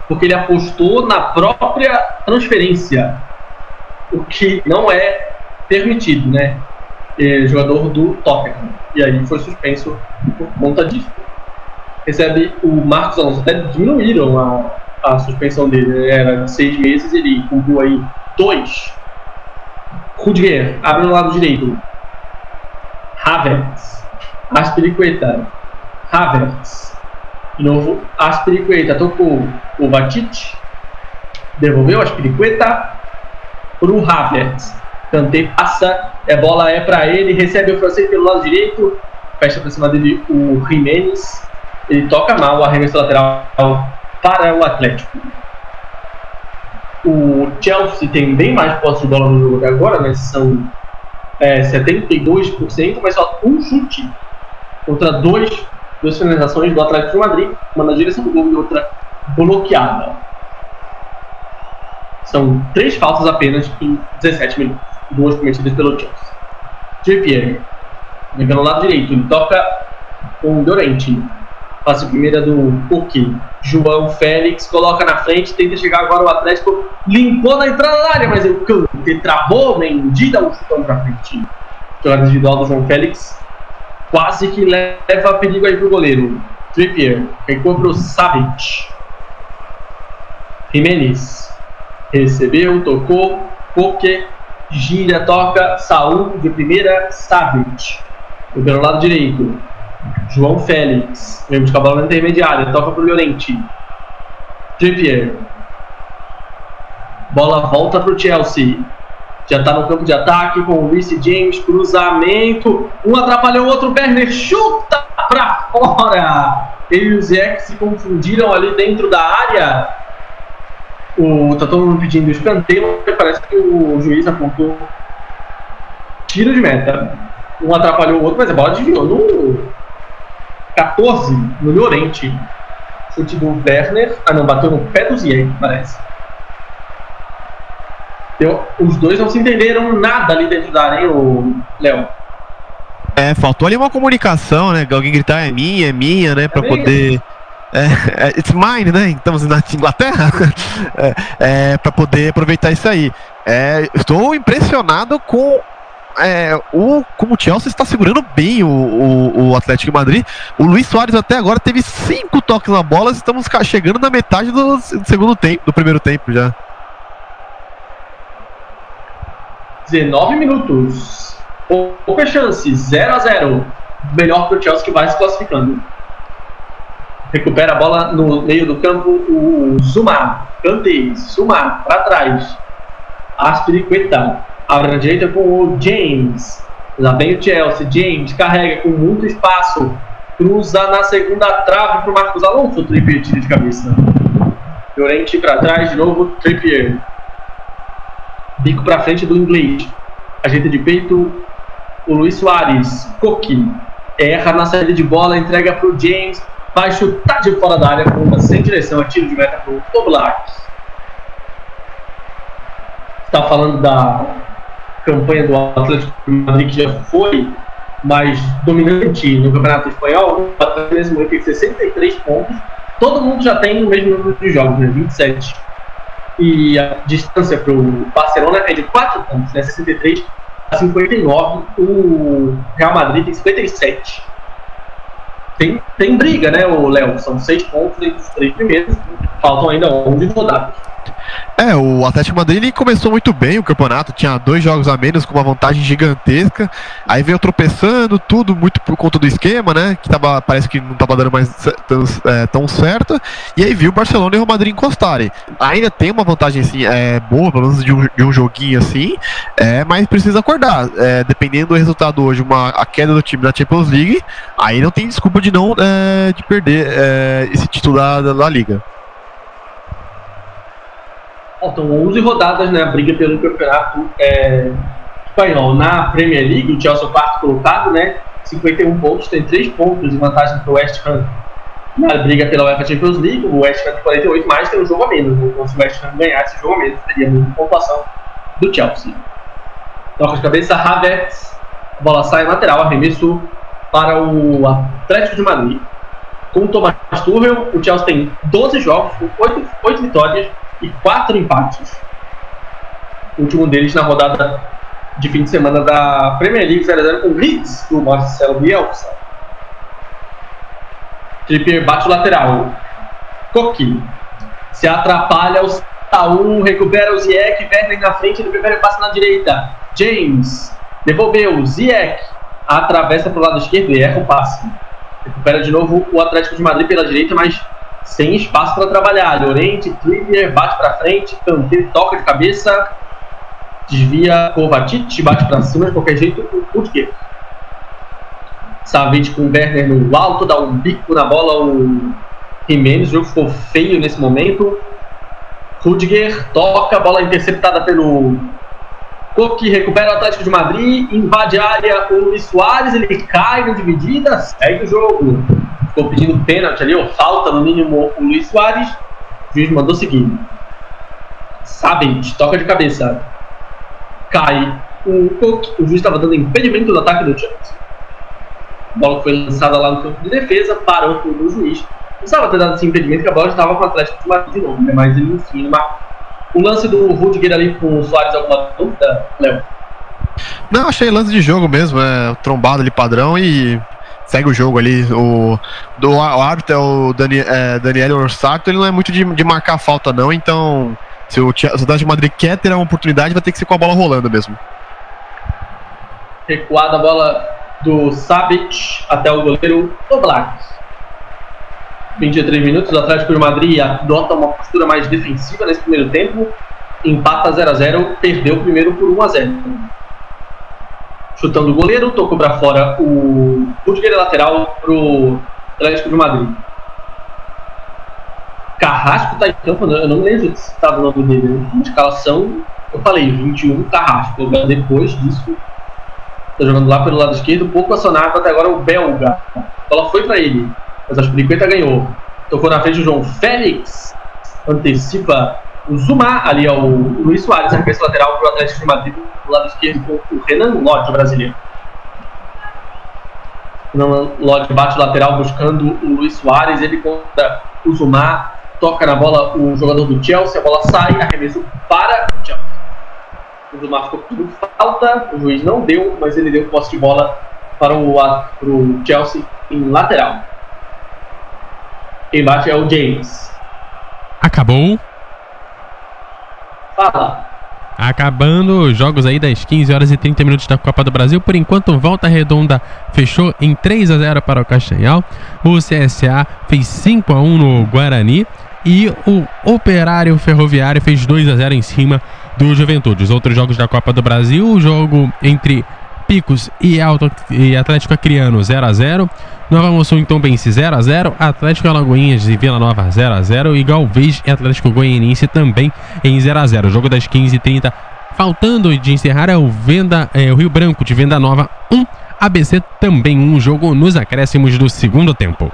porque ele apostou na própria transferência, o que não é permitido, né? É, jogador do Tottenham. E aí foi suspenso por conta disso. Recebe o Marcos Alonso, até diminuíram a, a suspensão dele, era de seis meses, ele cumpriu aí 2. Rudiger, abre no lado direito. Havertz. Aspiricueta. Havertz. De novo, Aspiricueta. Tocou o Vatic. Devolveu Aspiricueta pro Havertz. Kanté passa. A bola é para ele. Recebe o francês pelo lado direito. Fecha para cima dele o Jimenez. Ele toca mal o arremesso lateral para o Atlético. O Chelsea tem bem mais posse de bola no jogo até agora, né? São é, 72%, mas só um chute contra dois, duas finalizações do Atlético de Madrid, uma na direção do gol e outra bloqueada. São três faltas apenas em 17 minutos, duas cometidas pelo Chelsea. Trippier, vem pelo lado direito, ele toca com o Dorente. Passe primeira do Cook. João Félix coloca na frente, tenta chegar agora o Atlético. Limpou na entrada da área, mas o Cante travou. Mendy um chutão pra frente. Jogada individual do João Félix. Quase que leva perigo aí pro goleiro. Trippier. Recua pro Savic. Jimenez. Recebeu, tocou. Coque. Gira, toca. Saúl de primeira. Savic. Pelo lado direito. João Félix. Buscar a bola na intermediária. Toca pro Llorente. Trippier. Bola volta pro Chelsea. Já tá no campo de ataque com o Reece James. Cruzamento. Um atrapalhou o outro. Werner chuta pra fora. Ele e o Zé se confundiram ali dentro da área. O, tá todo mundo pedindo escanteio. Parece que o juiz apontou tiro de meta. Um atrapalhou o outro, mas a bola desviou no 14 no Llorente. Chute do Werner. Ah, não, bateu no pé do Ziyech, parece. Deu, os dois não se entenderam nada ali dentro da área, o Léo. É, faltou ali uma comunicação, né? Alguém gritar é minha, é minha, né? Pra é poder. É, é, it's mine, né? Estamos na Inglaterra. é, é, para poder aproveitar isso aí. É, estou impressionado com é, o, como o Chelsea está segurando bem o, o, o, Atlético Madrid. O Luiz Soares até agora teve cinco toques na bola. Estamos chegando na metade do segundo tempo, do primeiro tempo já. 19 minutos. Pouca chance, 0 a 0 Melhor para o Chelsea que vai se classificando. Recupera a bola no meio do campo o Zuma. Canteis, Zuma, para trás. Aspiriqueta Abre na direita com o James. Lá vem o Chelsea. James carrega com muito espaço. Cruza na segunda trave para o Marcos Alonso. Trippier tira de cabeça. Llorente para trás de novo. Trippier. Bico para frente do inglês. Ajeita de peito o Luiz Soares. Coqui. Erra na saída de bola. Entrega para o James. Vai chutar de fora da área. Com sem direção. Tiro de meta para o Toblak. Está falando da campanha do Atlético de Madrid, que já foi mais dominante no Campeonato Espanhol, o Atlético nesse tem 63 pontos. Todo mundo já tem o mesmo número de jogos, né? 27. E a distância para o Barcelona é de 4 pontos, né? 63 a 59. O Real Madrid tem 57. Tem, tem briga, né, o Léo? São 6 pontos entre os três primeiros. Faltam ainda 11 rodadas. É, o Atlético Madrid começou muito bem o campeonato, tinha dois jogos a menos com uma vantagem gigantesca. Aí veio tropeçando, tudo muito por conta do esquema, né? Que tava, parece que não estava dando mais tão, é, tão certo. E aí viu o Barcelona e o Madrid encostarem. Ainda tem uma vantagem assim, é, boa, pelo menos de um, de um joguinho assim, é, mas precisa acordar. É, dependendo do resultado hoje, uma, a queda do time na Champions League, aí não tem desculpa de não é, de perder é, esse título da, da Liga. Faltam 11 rodadas, né? A briga pelo campeonato é, espanhol. Na Premier League, o Chelsea é o quarto colocado, né? 51 pontos, tem 3 pontos de vantagem para o West Ham na briga pela UEFA Champions League. O West Ham tem 48, mais tem um jogo a menos. Né? Então, se o West Ham ganhar esse jogo a menos, teria a mesma pontuação do Chelsea. Toca de cabeça, Havertz. A bola sai lateral, arremesso para o Atlético de Madrid. Com o Thomas Tuchel, o Chelsea tem 12 jogos, com 8, 8 vitórias e quatro empates. O último deles na rodada de fim de semana da Premier League 0x0 com o Leeds, do Marcelo Bielsa. Trippier bate o lateral. Coqui. Se atrapalha o Saúl, recupera o Ziyech, Werner na frente, ele prefere passa na direita. James. Devolveu, Ziyech. Atravessa para o lado esquerdo e erra o passe. Recupera de novo o Atlético de Madrid pela direita, mas sem espaço para trabalhar. Llorente, Trippier, bate para frente, Kanté toca de cabeça, desvia Kovacic, bate para cima de qualquer jeito, o Rutger. Savic com o Werner no alto, dá um bico na bola, o Jimenez, o jogo ficou feio nesse momento. Rudger toca, bola interceptada pelo Coque, recupera o Atlético de Madrid, invade a área o Luiz Soares, ele cai na dividida, segue o jogo ficou pedindo pênalti ali, ou falta no mínimo o Luiz Soares. O juiz mandou seguir. Sabem, toca de cabeça. Cai o Cook. O juiz estava dando impedimento do ataque do Chelsea. A bola foi lançada lá no campo de defesa, parou o juiz. Não precisava ter dado esse impedimento, que a bola estava com o Atlético de de novo, né? mas ele enfim marcou. O lance do Rudiger ali com o Soares, alguma dúvida, Léo? Não, achei lance de jogo mesmo, é trombado ali padrão e segue o jogo ali. O, do, o árbitro é o Dani, é, Daniel Orsato, ele não é muito de, de marcar falta, não, então se o Cidade de Madrid quer ter uma oportunidade, vai ter que ser com a bola rolando mesmo. Recuada a bola do Sabic até o goleiro Oblak. 23 minutos, o Atlético Madrid adota uma postura mais defensiva nesse primeiro tempo, empata 0 a 0 perdeu o primeiro por 1 a 0 Chutando o goleiro, tocou para fora o Rudiger lateral pro Atlético de Madrid. Carrasco tá em campo, eu não lembro se estava o nome dele. Né? Escalação, eu falei, 21 Carrasco. Depois disso, tá jogando lá pelo lado esquerdo, pouco acionado até agora o belga. A bola foi para ele, mas a Spiriqueta ganhou. Tocou na frente o João Félix, antecipa o Zuma, ali é o Luiz Soares, arremesso lateral para o Atlético de Madrid, do lado esquerdo com o Renan Lodge, brasileiro. Renan Lodge bate lateral buscando o Luiz Soares, ele contra o Zuma, toca na bola o jogador do Chelsea, a bola sai, arremesso para o Chelsea. O Zuma ficou tudo falta, o juiz não deu, mas ele deu posse de bola para o, para o Chelsea em lateral. Quem bate é o James. Acabou. Fala. Acabando os jogos aí das 15 horas e 30 minutos da Copa do Brasil. Por enquanto, Volta Redonda fechou em 3 a 0 para o Castanhal. O CSA fez 5 a 1 no Guarani. E o Operário Ferroviário fez 2 a 0 em cima do Juventude. Os outros jogos da Copa do Brasil, o jogo entre Picos e, Alto, e Atlético Acreano 0 a 0 Nova Moção então vence 0 a 0 Atlético Alagoinhas e Vila Nova 0 a 0 e Galvez e Atlético Goianiense também em 0 a 0 Jogo das 15h30. Faltando de encerrar é o, Venda, é, o Rio Branco de Venda Nova 1, ABC também um jogo nos acréscimos do segundo tempo.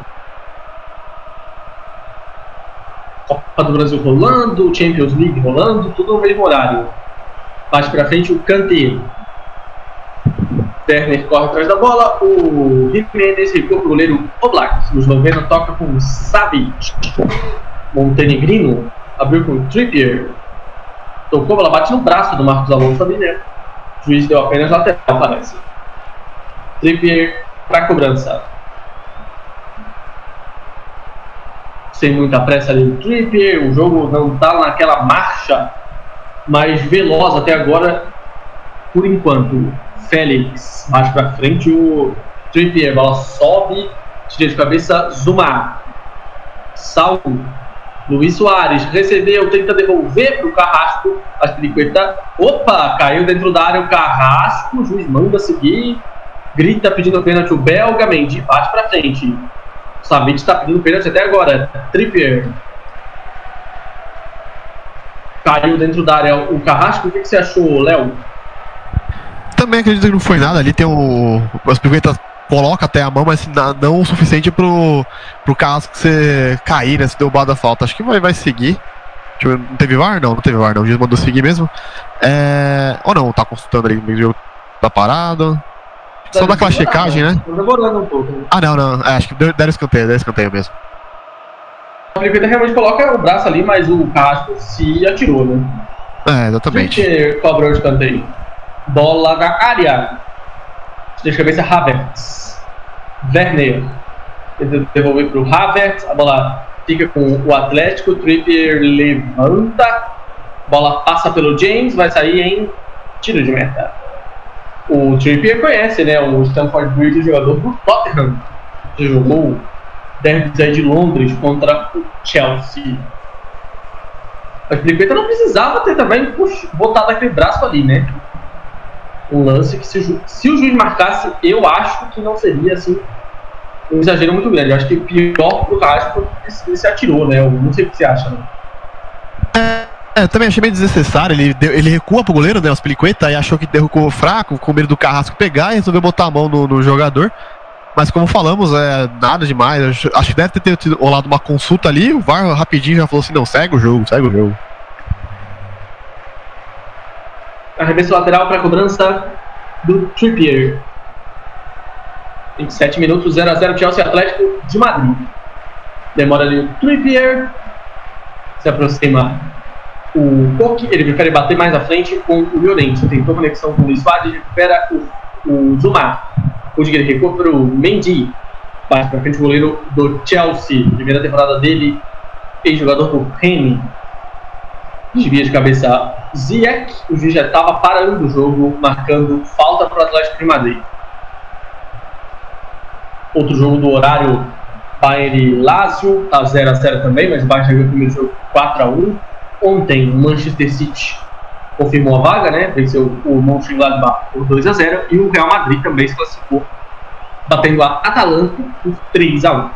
Copa do Brasil rolando, Champions League rolando, tudo no mesmo horário. Mais pra frente o Canteiro. Werner corre atrás da bola, o Jimenez recua para o goleiro Oblak. O esloveno toca com Savic. Montenegrino abriu com Trippier. Tocou, ela bate no braço do Marcos Alonso ali, né? O juiz deu apenas lateral, parece. Trippier para cobrança. Sem muita pressa ali do Trippier, o jogo não está naquela marcha mais veloz até agora, por enquanto. Félix, mais pra frente o Trippier, bola sobe, tira de cabeça, Zuma. Salvo. Luiz Soares recebeu, tenta devolver pro Carrasco. A Piriqueta, opa, caiu dentro da área o Carrasco. O juiz manda seguir. Grita pedindo pênalti o belga. Mendy bate pra frente. O Sabit está pedindo pênalti até agora. Trippier. Caiu dentro da área o Carrasco. O que, que você achou, Léo? Também acredito que não foi nada. Ali tem o. As piruetas coloca até a mão, mas não o suficiente pro, pro caso que você cair, né? Se derrubar da falta. Acho que vai, vai seguir. Ver, não teve VAR? Não, não teve VAR, não. O juiz mandou seguir mesmo. É... Ou não, tá consultando ali, o jogo tá parado. Tá Só daquela checagem, né? Tá demorando um pouco. Né? Ah, não, não. É, acho que deram escanteio, deram escanteio mesmo. A Pirueta realmente coloca o braço ali, mas o Casco se atirou, né? É, exatamente. Quem cobrou o escanteio? Bola na área. De cabeça Havertz. Werner. Tenta devolver para o Havertz. A bola fica com o Atlético. Trippier levanta. Bola passa pelo James. Vai sair em tiro de meta. O Trippier conhece, né? O Stanford Bridge, jogador do Tottenham. Que jogou derbys aí de Londres contra o Chelsea. A Felipe não precisava ter também botado aquele braço ali, né? Um lance que se, se, o juiz marcasse, eu acho que não seria assim um exagero muito grande. Eu acho que pior pro Raspo ele se atirou, né? Eu não sei o que você acha, né? É, é também achei meio desnecessário. Ele, deu, ele recua pro goleiro, né? Os Peliqueta, e achou que derrucou fraco, com medo do Carrasco pegar e resolveu botar a mão no, no jogador. Mas como falamos, é nada demais. Acho, acho que deve ter tido rolado uma consulta ali. O VAR rapidinho já falou assim: não, segue o jogo, segue o jogo. Arremesso lateral para a cobrança do Trippier. 27 minutos, 0x0 Chelsea Atlético de Madrid. Demora ali o Trippier. Se aproxima o Koch. Ele prefere bater mais à frente com o Llorente. Tentou conexão com o Luiz Soares. Recupera o, o Zumar. Rudiger recua para o Mendy. Passa para frente o goleiro do Chelsea. Primeira temporada dele. Ex-jogador do Rennes. Desvia de cabeça Ziyech. O já estava parando o jogo, marcando falta para o Atlético de Madrid. Outro jogo do horário Bayern e Lazio, tá 0x0 também, mas o Bayern ganhou o primeiro jogo 4x1. Ontem, o Manchester City confirmou a vaga, né? Venceu o Mönchengladbach por 2x0 e o Real Madrid também se classificou, batendo a Atalanta por 3x1.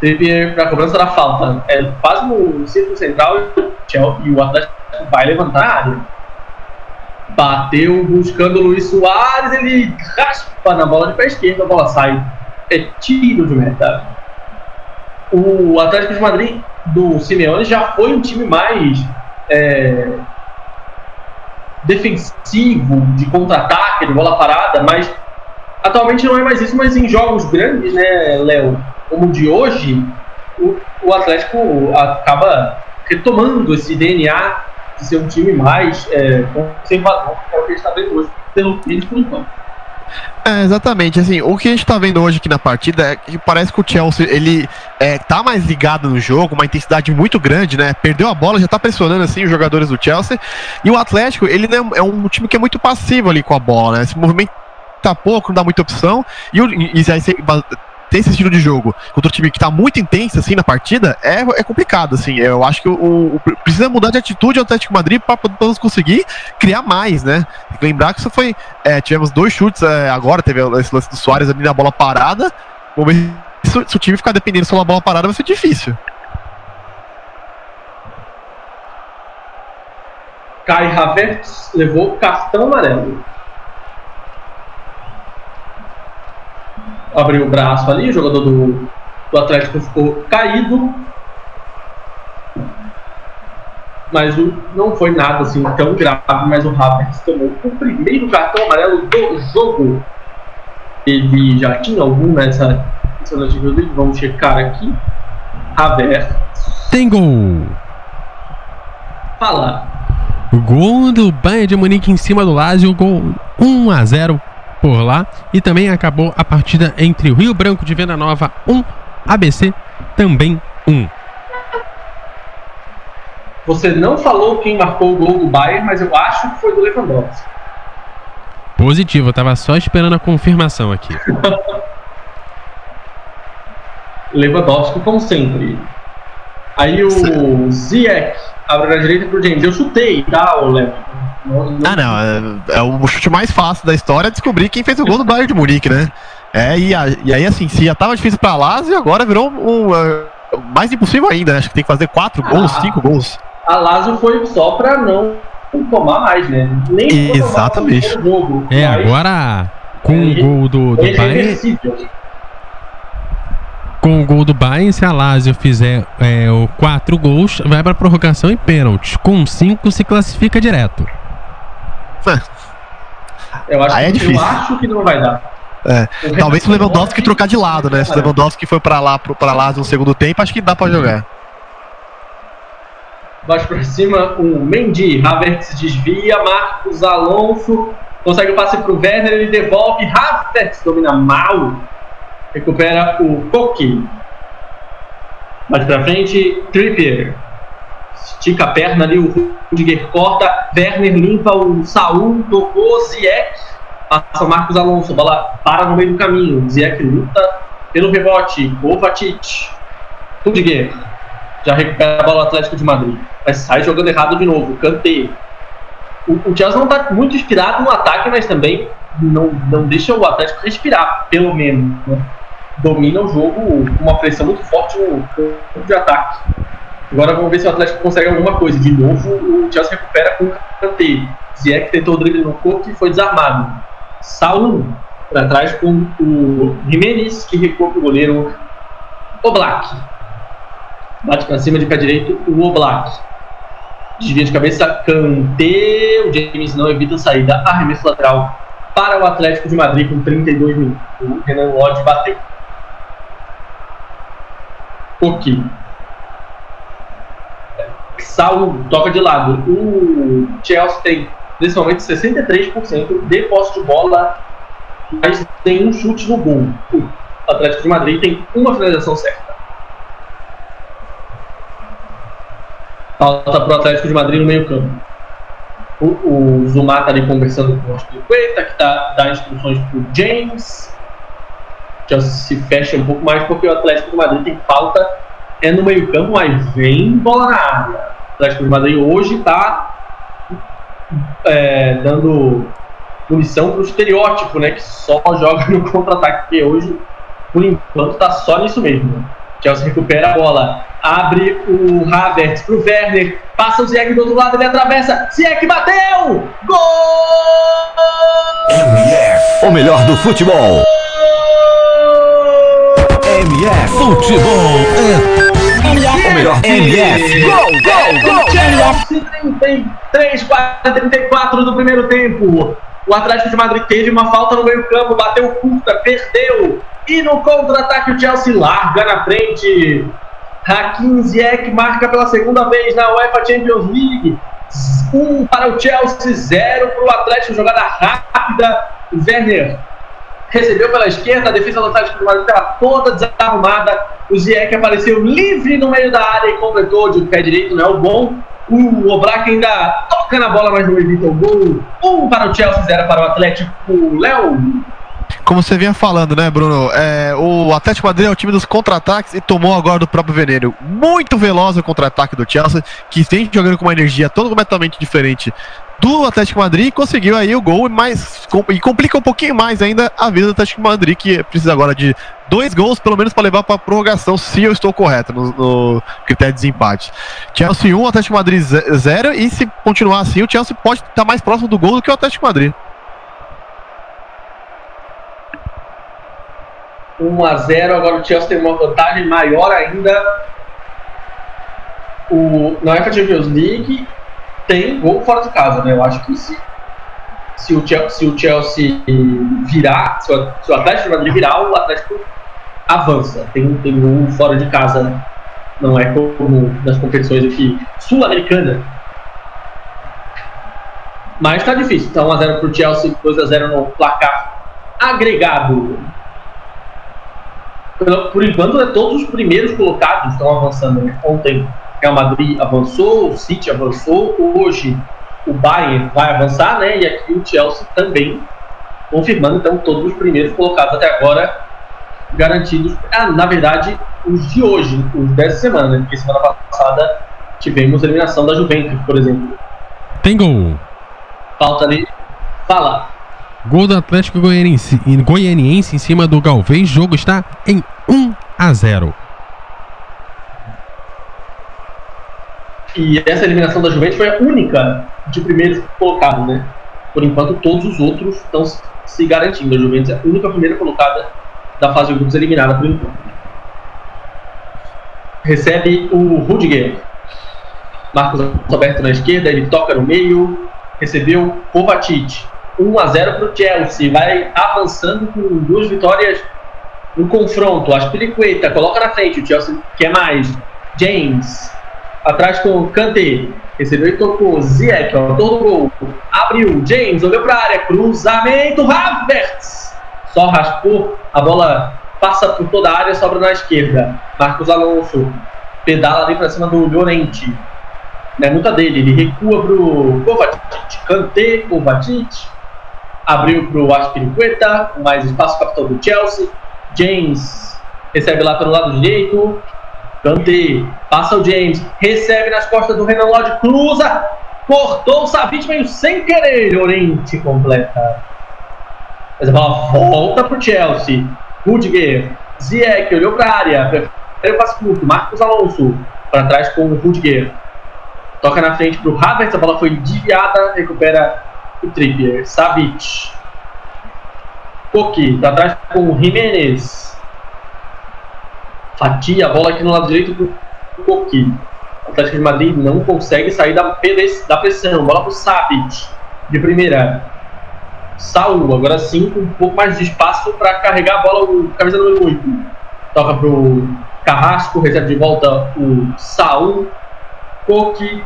Teve para a cobrança da falta, é quase no círculo central e o Atlético vai levantar a área. Bateu buscando o Luiz Soares, ele raspa na bola de pé esquerdo, a bola sai é tiro de meta. O Atlético de Madrid do Simeone já foi um time mais é, defensivo, de contra-ataque, de bola parada, mas atualmente não é mais isso, mas em jogos grandes, né, Léo, como o de hoje, o, o Atlético acaba retomando esse DNA de ser um time mais é, conservador, que é o que está vendo hoje, pelo menos por enquanto. É, exatamente, assim, o que a gente tá vendo hoje aqui na partida é que parece que o Chelsea, ele é, tá mais ligado no jogo, uma intensidade muito grande, né, perdeu a bola, já tá pressionando, assim, os jogadores do Chelsea, e o Atlético, ele né, é um time que é muito passivo ali com a bola, né, esse movimento tá pouco, não dá muita opção, e, e, e aí ter esse estilo de jogo contra um time que tá muito intenso assim na partida é, é complicado, assim. Eu acho que o, o precisa mudar de atitude o Atlético Madrid para conseguir criar mais, né? Tem lembrar que isso foi. É, tivemos dois chutes é, agora, teve esse lance do Soares ali na bola parada. Vamos ver se, se o time ficar dependendo só da bola parada vai ser difícil. Kai Havertz levou cartão amarelo. Abriu o braço ali, o jogador do, do Atlético ficou caído. Mas o, não foi nada assim tão grave, mas o Havertz tomou o primeiro cartão amarelo do jogo. Ele já tinha algum nessa, nessa notícia, vamos checar aqui. Havertz. Tem gol! Fala. O gol do Bayern de Munique em cima do Lazio, gol 1 a 0 por lá. E também acabou a partida entre o Rio Branco de Venda Nova 1, ABC também 1. Você não falou quem marcou o gol do Bayern, mas eu acho que foi do Lewandowski. Positivo, eu tava só esperando a confirmação aqui. Lewandowski, como sempre. Aí o Ziyech abre na direita pro James. Eu chutei, tá, o Léo? Ah, não. É, é, o chute mais fácil da história é descobrir quem fez o gol do Bayern de Munique, né? É, e, a, e aí, assim, se já tava difícil pra Lazio, agora virou um, uh, mais impossível ainda. Né? Acho que tem que fazer quatro ah, gols, cinco gols. A Lazio foi só pra não tomar mais, né? Nem Exatamente. Jogo, é, agora com é, o gol do, do Bayern. Com o gol do Bayern, se a Lazio fizer é, o quatro gols, vai para prorrogação e pênaltis. Com cinco se classifica direto. Eu acho, Aí é difícil. eu acho que não vai dar. É. Talvez se o Lewandowski trocar de lado, né? Se o Lewandowski foi para lá, para lá no segundo tempo, acho que dá para jogar. Baixo para cima, o Mendy. Havertz desvia, Marcos Alonso consegue o passe para o Werner, ele devolve. Havertz domina mal. Recupera o Koki. Mais para frente, Trippier estica a perna ali, o Rudiger corta, Werner limpa o Saul, tocou, Ziek, passa Marcos Alonso, bola para no meio do caminho, Ziek luta pelo rebote, Kovacic, Rudiger, já recupera a bola Atlético de Madrid, mas sai jogando errado de novo, Kanté. O, o Chelsea não está muito inspirado no ataque, mas também não, não deixa o Atlético respirar, pelo menos. Né? Domina o jogo com uma pressão muito forte no campo de ataque. Agora vamos ver se o Atlético consegue alguma coisa. De novo, o Chelsea recupera com o Kanté. Ziyech tentou o drible no corpo e foi desarmado. Saul para trás com o Jimenez, que recua para o goleiro Oblak. Bate para cima de pé direito o Oblak. Desvia de cabeça, Kanté. O James não evita a saída. Arremesso lateral para o Atlético de Madrid com 32 minutos. O Renan Lodge bateu. Ok. Sal toca de lado. O Chelsea tem, nesse momento, 63% de posse de bola, mas tem um chute no gol. O Atlético de Madrid tem uma finalização certa. Falta para o Atlético de Madrid no meio campo. O, o Zuma está ali conversando com o Aspilicueta, que tá, dá instruções para o James. Chelsea se fecha um pouco mais porque o Atlético de Madrid tem falta é no meio campo, mas vem bola na área. O Atlético de Madrid hoje está é, dando munição para o estereótipo, né? Que só joga no contra-ataque, porque hoje, por enquanto, está só nisso mesmo. Chelsea recupera a bola, abre o Havertz para o Werner, passa o Ziyech do outro lado, ele atravessa, Ziyech bateu! Gol! MF, o melhor do futebol. MF Futebol é o melhor MF. Gol, gol, gol! Chelsea 33, 34 do primeiro tempo. O Atlético de Madrid teve uma falta no meio campo, bateu curta, perdeu. E no contra-ataque o Chelsea larga na frente. Hakim Ziyech marca pela segunda vez na UEFA Champions League. Um para o Chelsea, zero para o Atlético. Jogada rápida. Werner recebeu pela esquerda, a defesa do Atlético de Madrid estava toda desarrumada. O Ziyech apareceu livre no meio da área e completou de pé direito, não é o bom. O Oblak ainda toca na bola, mas não evita o gol. Um para o Chelsea, zero para o Atlético. Léo. Como você vinha falando, né, Bruno? É, o Atlético Madrid é o time dos contra-ataques e tomou agora do próprio veneno. Muito veloz o contra-ataque do Chelsea, que vem jogando com uma energia toda completamente diferente do Atlético Madrid e conseguiu aí o gol mais, e complica um pouquinho mais ainda a vida do Atlético Madrid, que precisa agora de dois gols, pelo menos, para levar para prorrogação, se eu estou correto no, no, critério de desempate. Chelsea 1, Atlético Madrid 0, e se continuar assim, o Chelsea pode estar mais próximo do gol do que o Atlético Madrid. 1 a 0 agora o Chelsea tem uma vantagem maior ainda. O, na UEFA Champions League tem gol fora de casa, né? Eu acho que se, se, o, Chelsea, se o Chelsea virar, se o, se o Atlético de Madrid virar, o Atlético avança. Tem, tem gol fora de casa. Não é como nas competições aqui sul-americana. Mas tá difícil. Então 1x0 pro Chelsea, 2x0 no placar agregado. Por enquanto, é todos os primeiros colocados estão avançando. Né? Ontem Real Madrid avançou, o City avançou, hoje o Bayern vai avançar, né? E aqui o Chelsea também, confirmando então todos os primeiros colocados até agora garantidos. Ah, na verdade, os de hoje, os dessa semana? Porque semana passada tivemos a eliminação da Juventus, por exemplo. Tem gol. Falta ali. Fala. Gol do Atlético Goianiense, Goianiense em cima do Galvez. Jogo está em 1 a 0. E essa eliminação da Juventus foi a única de primeiros colocado, né? Por enquanto, todos os outros estão se garantindo. A Juventus é a única primeira colocada da fase de grupos eliminada por enquanto. Recebe o Rudiger. Marcos aberto na esquerda, ele toca no meio. Recebeu Kovacic. 1 a 0 para o Chelsea. Vai avançando com duas vitórias no confronto. Aspilicueta coloca na frente. O Chelsea quer mais. James atrás com o Kanté. Recebeu e tocou. Ziyech, autor do gol. Abriu. James olhou para a área. Cruzamento. Havertz. Só raspou. A bola passa por toda a área, sobra na esquerda. Marcos Alonso pedala ali para cima do Llorente. Não é muita dele. Ele recua para o Kovacic. Kanté, Kovacic. Abriu para o Aspiricueta. Mais espaço capitão do Chelsea. James recebe lá pelo lado direito. Kanté, passa o James, recebe nas costas do Renan Lodge, cruza, cortou o Savic meio sem querer, Oriente completa. Mas a bola volta para o Chelsea. Rudiger, Ziyech olhou para a área, prefere o passe curto, Marcos Alonso para trás com o Rudiger. Toca na frente para o Havertz, a bola foi desviada, recupera o Trippier. Savic. Coqui, para trás com o Jimenez fatia a bola aqui no lado direito do Coqui. O Atlético de Madrid não consegue sair da, da pressão. Bola para o. De primeira. Saul. Agora sim, com um pouco mais de espaço para carregar a bola, o camisa número 8. Toca pro Carrasco, recebe de volta o Saul. Coque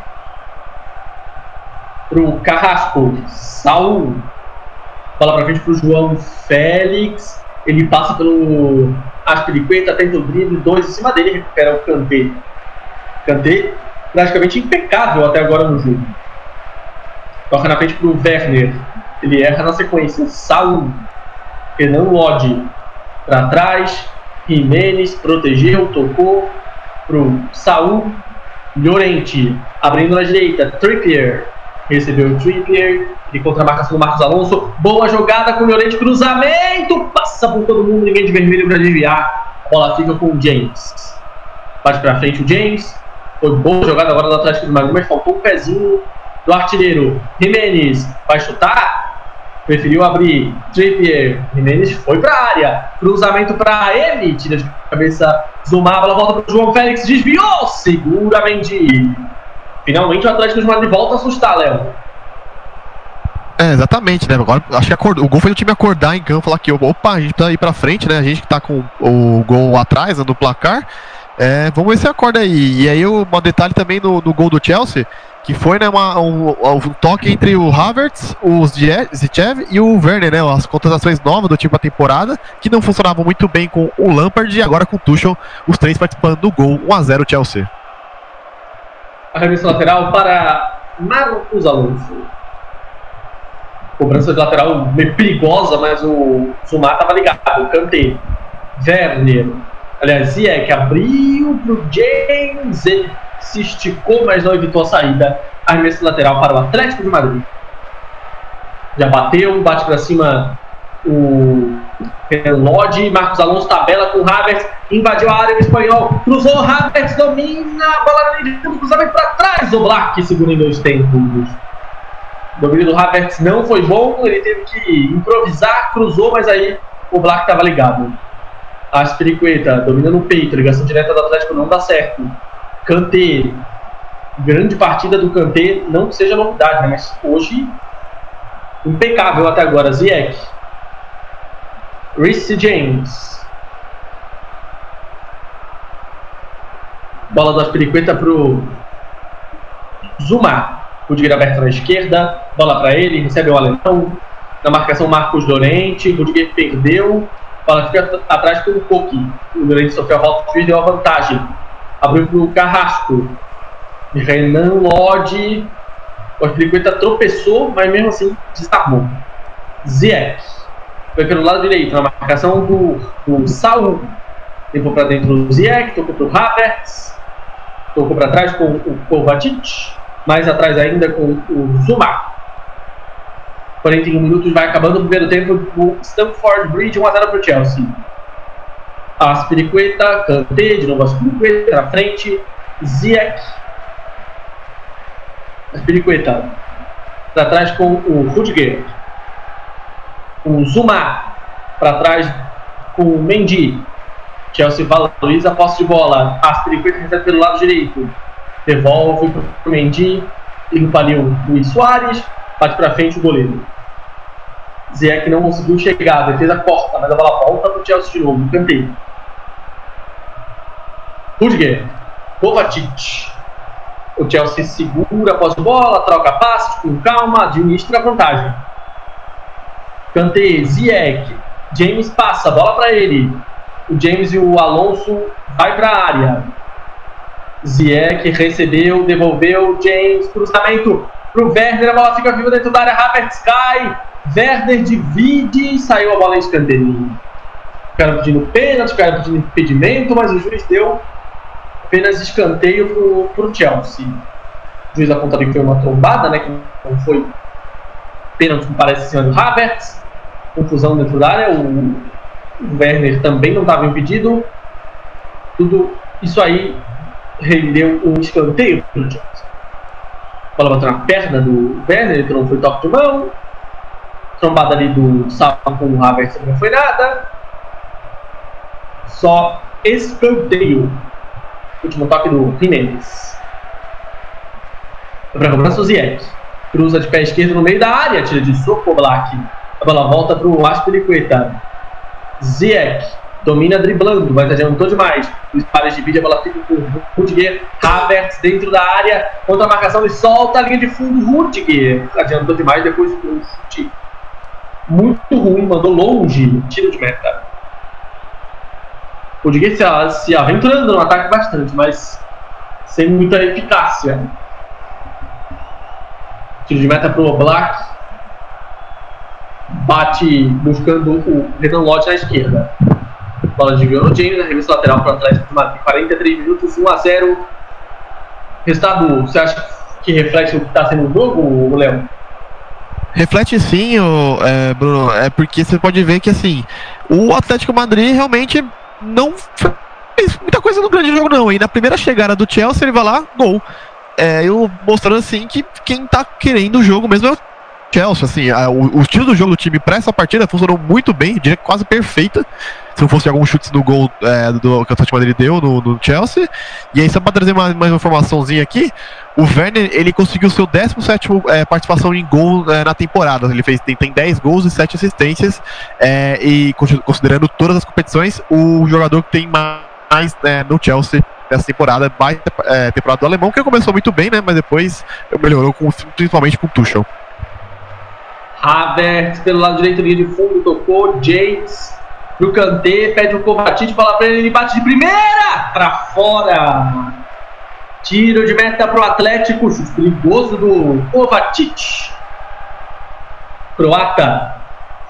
pro Carrasco. Saul. Bola pra frente pro João Félix. Ele passa pelo Aspiricueta, tenta o drible, dois em cima dele, recupera o Kanté. Kanté praticamente impecável até agora no jogo. Toca na frente pro Werner. Ele erra na sequência. Saul. Renan Lodge. Para trás. Jimenez protegeu, tocou pro Saul. Llorente abrindo na direita. Trippier recebeu o Trippier. Ele contra a marcação do Marcos Alonso. Boa jogada com o Llorente. Cruzamento. Passa por todo mundo. Ninguém de vermelho para desviar. A bola fica com o James. Bate para frente o James. Foi boa jogada agora do Atlético de Madrid, mas faltou um pezinho do artilheiro. Jimenez vai chutar. Preferiu abrir. Trippier. Jimenez foi para a área. Cruzamento para ele. Tira de cabeça. Zumar. Bola volta para João Félix. Desviou. Segura Mendy. Finalmente o Atlético de Madrid volta a assustar, Léo. É, exatamente, né? Agora acho que acordou, o gol foi o time acordar em campo, falar que opa, a gente precisa ir pra frente, né? A gente que tá com o gol atrás né, no placar. É, vamos ver se acorda aí. E aí um detalhe também no, no gol do Chelsea, que foi né, uma, um, um, toque entre o Havertz, o Zichev e o Werner, né? As contratações novas do time da temporada, que não funcionavam muito bem com o Lampard e agora com o Tuchel, os três participando do gol 1x0 Chelsea. Arremesso lateral para Marcos Alonso. Cobrança de lateral meio perigosa, mas o Zumar estava ligado. Cantei. Werner. Aliás, Ziyech abriu pro James. Ele se esticou, mas não evitou a saída. Arremesso lateral para o Atlético de Madrid. Já bateu, bate para cima o Lodge. Marcos Alonso tabela com o Havertz. Invadiu a área do espanhol. Cruzou o Havertz, domina a bola. Cruzamento para trás. O Black segura em dois tempos. O domínio do Havertz não foi bom, ele teve que improvisar, cruzou, mas aí o Black estava ligado. Aspiricueta domina no peito, ligação direta do Atlético não dá certo. Kanté, grande partida do Kanté, não que seja novidade, né? mas hoje impecável até agora. Ziyech, Reece James, bola do Aspiricueta pro Zuma. Rudiger aberto na esquerda, bola para ele, recebe o alemão. Na marcação, Marcos Dorente. Rudiger perdeu, bola fica atrás com o Coque. O Dorente sofreu a falta, perdeu a vantagem. Abriu para o Carrasco. Renan Lodge. O Aspiricueta tropeçou, mas mesmo assim desarmou. Ziyech. Foi pelo lado direito, na marcação do, do Saul. Levou para dentro o Ziyech, tocou para o Havertz. Tocou para trás com o Kovacic mais atrás ainda com o Zuma. 41 minutos, vai acabando o primeiro tempo do Stamford Bridge, 1x0 para o Chelsea. Aspiricueta, Kanté, de novo Aspiricueta na frente, Ziyech. Aspiricueta para trás com o Rudiger. O Zuma para trás com o Mendy. Chelsea valoriza a posse de bola. Aspiricueta recebe pelo lado direito devolve para o Mendy, o Luiz Soares, bate para frente o goleiro. Zé não conseguiu chegar, a defesa corta, mas a bola volta para o Chelsea de novo, canteio. Rudiger, Kovacic. O Chelsea segura após a bola, troca passes com calma, administra a vantagem. Kanté, Ziyech, James passa, bola para ele. O James e o Alonso vai para a área. Ziyech recebeu, devolveu, James, cruzamento pro Werner, a bola fica viva dentro da área, Havertz cai, Werner divide, saiu a bola em escanteio. Ficaram pedindo pênalti, ficaram pedindo impedimento, mas o juiz deu apenas escanteio pro, pro Chelsea. O juiz apontou que foi uma trombada, né, que não foi pênalti, que parece em cima do Havertz, confusão dentro da área, o, o Werner também não estava impedido, tudo isso aí rendeu um escanteio para o Johnson. A bola bateu na perna do Werner, então foi toque de mão. Trombada ali do Salvo com o Havertz não foi nada. Só escanteio. Último toque do Jimenez. Para cobrança o Ziyech. Cruza de pé esquerdo no meio da área, tira de soco o Black. A bola volta para o Aspilicueta. Ziyech domina driblando, mas adiantou demais. Luiz Pares divide a bola fica com o Rudiger. Havertz dentro da área, contra a marcação e solta a linha de fundo. Rudiger adiantou demais, depois um chute muito ruim, mandou longe, tiro de meta. Rudiger se, se aventurando no ataque bastante, mas sem muita eficácia. Tiro de meta para o Black. Bate buscando o Renan Lodge na esquerda. Bola de no James, arremesso lateral para o Atlético Madrid. 43 minutos, 1 a 0. Resultado, você acha que reflete o que está sendo o jogo, Léo? Reflete sim, é, Bruno. É porque você pode ver que assim, o Atlético Madrid realmente não fez muita coisa no grande jogo, não. E na primeira chegada do Chelsea, ele vai lá, gol. É, eu mostrando assim que quem tá querendo o jogo mesmo é o Chelsea, assim, a, o, o, estilo do jogo do time para essa partida funcionou muito bem, diria quase perfeita. Se não fosse alguns chutes no gol é, do que o Atlético Madrid deu no, no, Chelsea. E aí, só para trazer mais, mais uma informaçãozinha aqui, o Werner ele conseguiu seu 17 é, participação em gol é, na temporada. Ele fez, tem, tem 10 gols e 7 assistências. É, e considerando todas as competições, o jogador que tem mais é, no Chelsea dessa temporada, mais é, temporada do alemão, que começou muito bem, né? Mas depois melhorou com, principalmente com o Tuchel. Havertz pelo lado direito, linha de fundo, tocou. James pro Kanté, pede o Kovacic, bola pra ele, ele bate de primeira pra fora. Tiro de meta pro Atlético, chute perigoso do Kovacic. Croata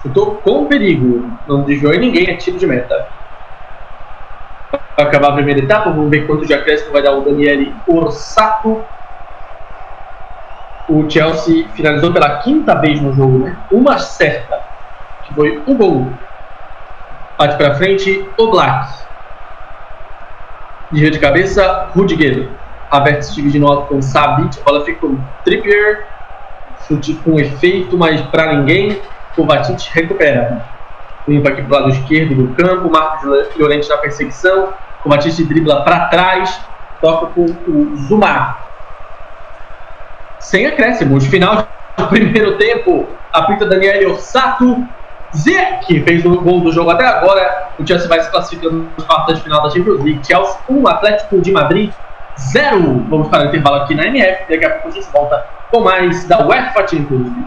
chutou com perigo, não desviou em ninguém, é tiro de meta. Vai acabar a primeira etapa, vamos ver quanto de acréscimo vai dar o Daniele Orsato o Chelsea finalizou pela quinta vez no jogo, né? Uma certa, que foi o gol. Bate para frente, o Black. Desvio de cabeça, Rudiger. Havertz divide no alto com Sabic. A bola fica com Trippier. Chute com efeito, mas para ninguém. Kovacic recupera. Limpa aqui pro lado esquerdo do campo. Marcos Llorente na perseguição. Kovacic dribla para trás. Toca com o Zumar sem acréscimos. Final do primeiro tempo, apita Daniel Orsato. Zé, que fez o gol do jogo até agora. O Chelsea vai se classificando nos quartos de final da Champions League. Chelsea 1, Atlético de Madrid 0. Vamos para o intervalo aqui na MF. Daqui a pouco a gente volta com mais da UEFA Champions League.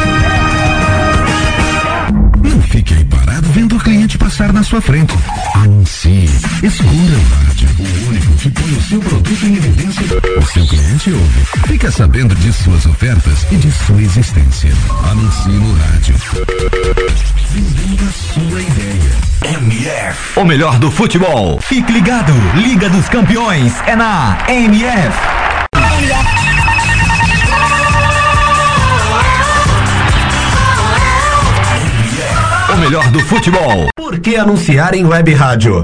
Passar na sua frente. Anuncie. Escura o rádio. O único que põe o seu produto em evidência. O seu cliente ouve. Fica sabendo de suas ofertas e de sua existência. Anuncie no rádio. Vendendo a sua ideia. MF. O melhor do futebol. Fique ligado. Liga dos Campeões é na MF. O melhor do futebol. Por que anunciar em web rádio?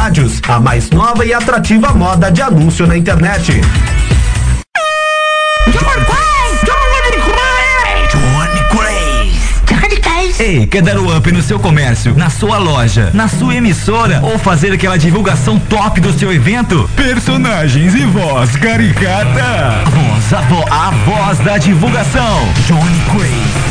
Rádios, a mais nova e atrativa moda de anúncio na internet. Ei, quer dar o up no seu comércio, na sua loja, na sua emissora ou fazer aquela divulgação top do seu evento? Personagens e voz caricata. Voz, a, vo a voz da divulgação. Johnny Craze.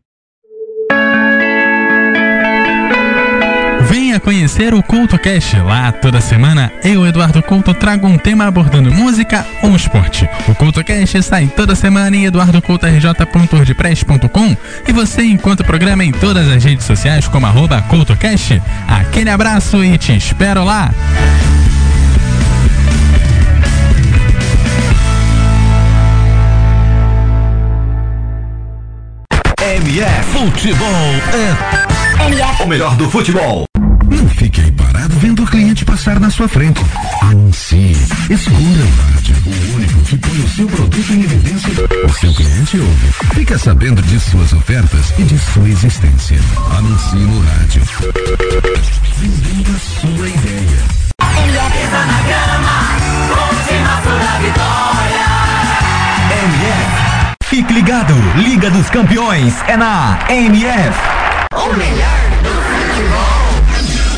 Venha conhecer o CoutoCast. Lá, toda semana, eu, Eduardo Couto, trago um tema abordando música ou esporte. O CoutoCast sai toda semana em eduardocoutorj.wordpress.com e você encontra o programa em todas as redes sociais como arroba CoutoCast. Aquele abraço e te espero lá! MF Futebol é o melhor do futebol. Vendo o cliente passar na sua frente. Anuncie. Escura o rádio. O único que põe o seu produto em evidência. O seu cliente ouve. Fica sabendo de suas ofertas e de sua existência. Anuncie no rádio. Vendendo a sua ideia. MF. Fique ligado, Liga dos Campeões é na MF.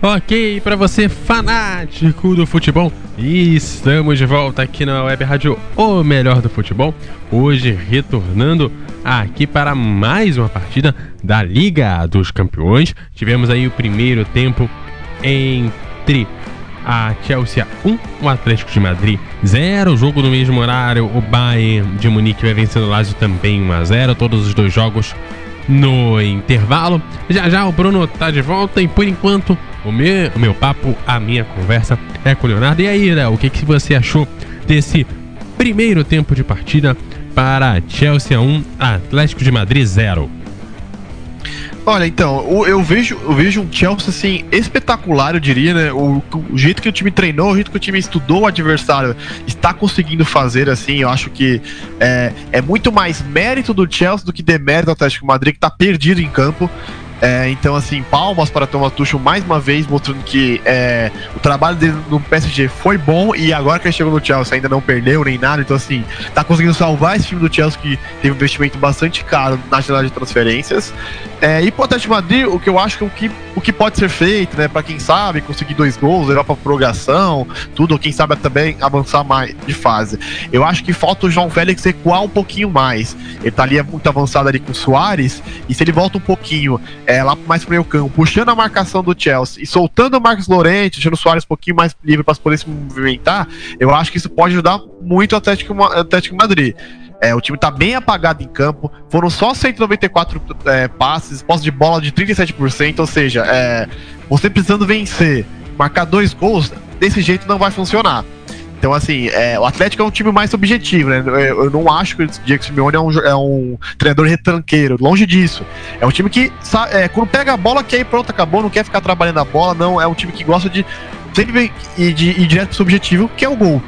Ok, para você fanático do futebol, estamos de volta aqui na Web Rádio O Melhor do Futebol. Hoje retornando aqui para mais uma partida da Liga dos Campeões. Tivemos aí o primeiro tempo entre a Chelsea 1, o Atlético de Madrid 0. Jogo no mesmo horário, o Bayern de Munique vai vencendo o Lazio também 1 a 0. Todos os dois jogos no intervalo. Já já o Bruno tá de volta e por enquanto o meu, o meu papo, a minha conversa é com o Leonardo. E aí, Léo, o que, que você achou desse primeiro tempo de partida para Chelsea 1, Atlético de Madrid 0? Olha, então, eu vejo, eu vejo um Chelsea assim espetacular, eu diria, né? O, o jeito que o time treinou, o jeito que o time estudou o adversário, está conseguindo fazer assim. Eu acho que é, é muito mais mérito do Chelsea do que demérito do Atlético Madrid, que está perdido em campo. É, então, assim, palmas para Thomas Tuchel mais uma vez, mostrando que é, o trabalho dele no PSG foi bom e agora que ele chegou no Chelsea ainda não perdeu nem nada. Então, assim, tá conseguindo salvar esse time do Chelsea que teve um investimento bastante caro na janela de transferências. É, e pro Atlético Madrid, o que eu acho que o que, o que pode ser feito, né, para quem sabe conseguir dois gols, levar pra prorrogação, tudo, ou quem sabe também avançar mais de fase. Eu acho que falta o João Félix recuar um pouquinho mais. Ele tá ali muito avançado ali com o Soares, e se ele volta um pouquinho é, lá mais pro meio campo, puxando a marcação do Chelsea e soltando o Marcos Lorente, deixando o Soares um pouquinho mais livre para poder se movimentar, eu acho que isso pode ajudar muito o Atlético, Ma- Atlético Madrid. É, o time tá bem apagado em campo. Foram só 194 é, passes, posse de bola de 37%. Ou seja, é, você precisando vencer, marcar dois gols, desse jeito não vai funcionar. Então, assim, é, o Atlético é um time mais objetivo, né? Eu, eu não acho que o Diego Simeone é um, é um treinador retranqueiro, longe disso. É um time que, é, quando pega a bola, quer ir pronto, acabou, não quer ficar trabalhando a bola, não. É um time que gosta de sempre ir, de, ir direto pro seu objetivo, que é o gol.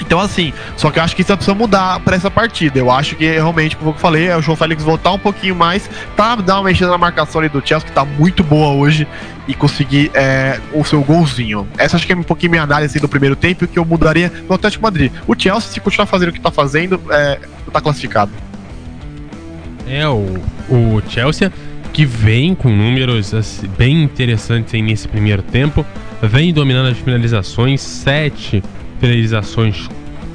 Então, assim, só que eu acho que isso precisa mudar pra essa partida. Eu acho que realmente, como eu falei, é o João Félix voltar um pouquinho mais, tá? Dar uma mexida na marcação ali do Chelsea, que tá muito boa hoje, e conseguir é, o seu golzinho. Essa acho que é um pouquinho minha análise do primeiro tempo que eu mudaria no Atlético Madrid. O Chelsea, se continuar fazendo o que tá fazendo, é, tá classificado. É, o, o Chelsea que vem com números assim, bem interessantes aí nesse primeiro tempo, vem dominando as finalizações, sete finalizações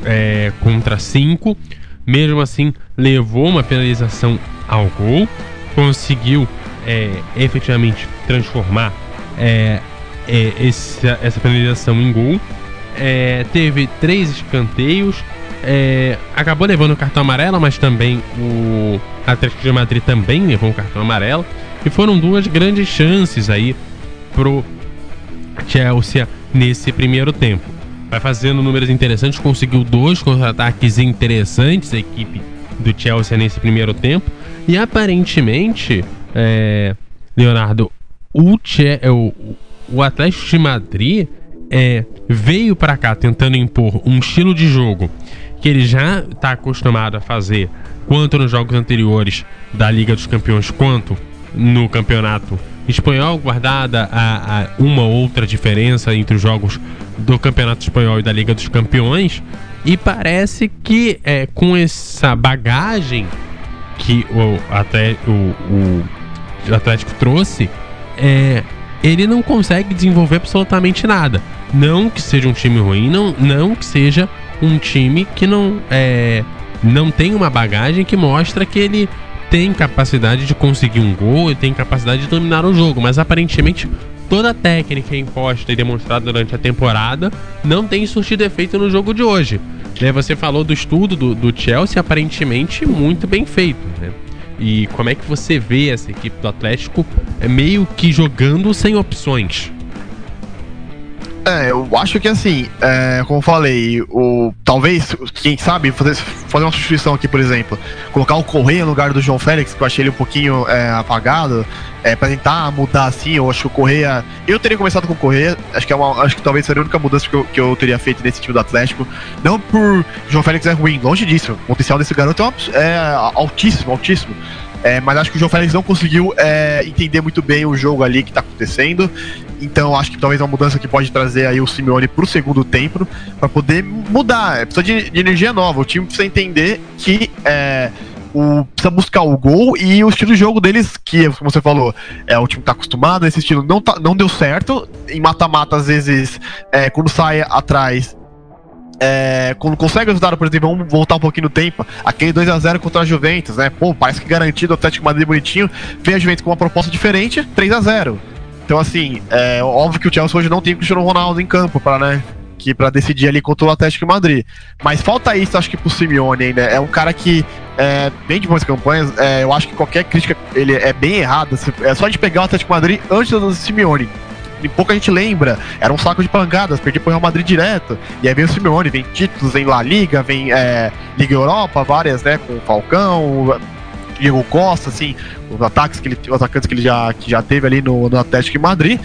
é, contra cinco, mesmo assim levou uma penalização ao gol, conseguiu é, efetivamente transformar é, é, essa, essa penalização em gol, é, teve três escanteios, é, acabou levando o cartão amarelo, mas também o Atlético de Madrid também levou um cartão amarelo. E foram duas grandes chances aí pro Chelsea nesse primeiro tempo. Vai fazendo números interessantes, conseguiu dois contra-ataques interessantes a equipe do Chelsea nesse primeiro tempo. E aparentemente, é, Leonardo, o, é, o, o Atlético de Madrid é, veio para cá tentando impor um estilo de jogo que ele já está acostumado a fazer, quanto nos jogos anteriores da Liga dos Campeões, quanto no campeonato espanhol, guardada a, a uma outra diferença entre os jogos do Campeonato Espanhol e da Liga dos Campeões. E parece que é, com essa bagagem que o, até, o, o, Atlético trouxe, é, ele não consegue desenvolver absolutamente nada. Não que seja um time ruim, não, não que seja um time que não é, não tem uma bagagem que mostra que ele tem capacidade de conseguir um gol e tem capacidade de dominar o jogo, mas aparentemente toda a técnica imposta e demonstrada durante a temporada não tem surtido efeito no jogo de hoje. Né, Você falou do estudo do, do Chelsea, aparentemente muito bem feito. Né? E como é que você vê essa equipe do Atlético é meio que jogando sem opções? É, eu acho que assim, é, como falei, o, talvez, quem sabe, fazer, fazer uma substituição aqui, por exemplo, colocar o Correia no lugar do João Félix, que eu achei ele um pouquinho é, apagado, é, pra tentar mudar assim, eu acho que o Correia. Eu teria começado com o Correia, acho que, é uma, acho que talvez seria a única mudança que eu, que eu teria feito nesse time do Atlético. Não por João Félix é ruim, longe disso. O potencial desse garoto é, uma- é altíssimo, altíssimo. É, mas acho que o João Félix não conseguiu é, entender muito bem o jogo ali que tá acontecendo. Então acho que talvez uma mudança que pode trazer aí o Simeone pro segundo tempo para poder mudar. É, precisa de, de energia nova. O time precisa entender que é, o, precisa buscar o gol e o estilo de jogo deles, que, como você falou, é o time tá acostumado, esse estilo não, tá, não deu certo. Em mata-mata, às vezes, é, quando sai atrás, é, quando consegue resultado, por exemplo, vamos voltar um pouquinho no tempo, aquele 2 a 0 contra a Juventus, né? Pô, parece que garantido o Atlético Madrid bonitinho, veio a Juventus com uma proposta diferente, 3 a 0 Então, assim, é óbvio que o Chelsea hoje não tem o Cristiano Ronaldo em campo para, né? Que para decidir ali contra o Atlético de Madrid. Mas falta isso, acho que pro Simeone ainda. É um cara que, é, bem de boas campanhas, é, eu acho que qualquer crítica ele é bem errada. É só de pegar o Atlético de Madrid antes do Simeone e pouca gente lembra. Era um saco de pancadas, perdi pro Real Madrid direto. E aí vem o Simeone, vem títulos em La Liga, vem é, Liga Europa, várias, né? Com o Falcão. Diego Costa, assim, os ataques que ele, os atacantes que ele já, que já teve ali no, no Atlético de Madrid.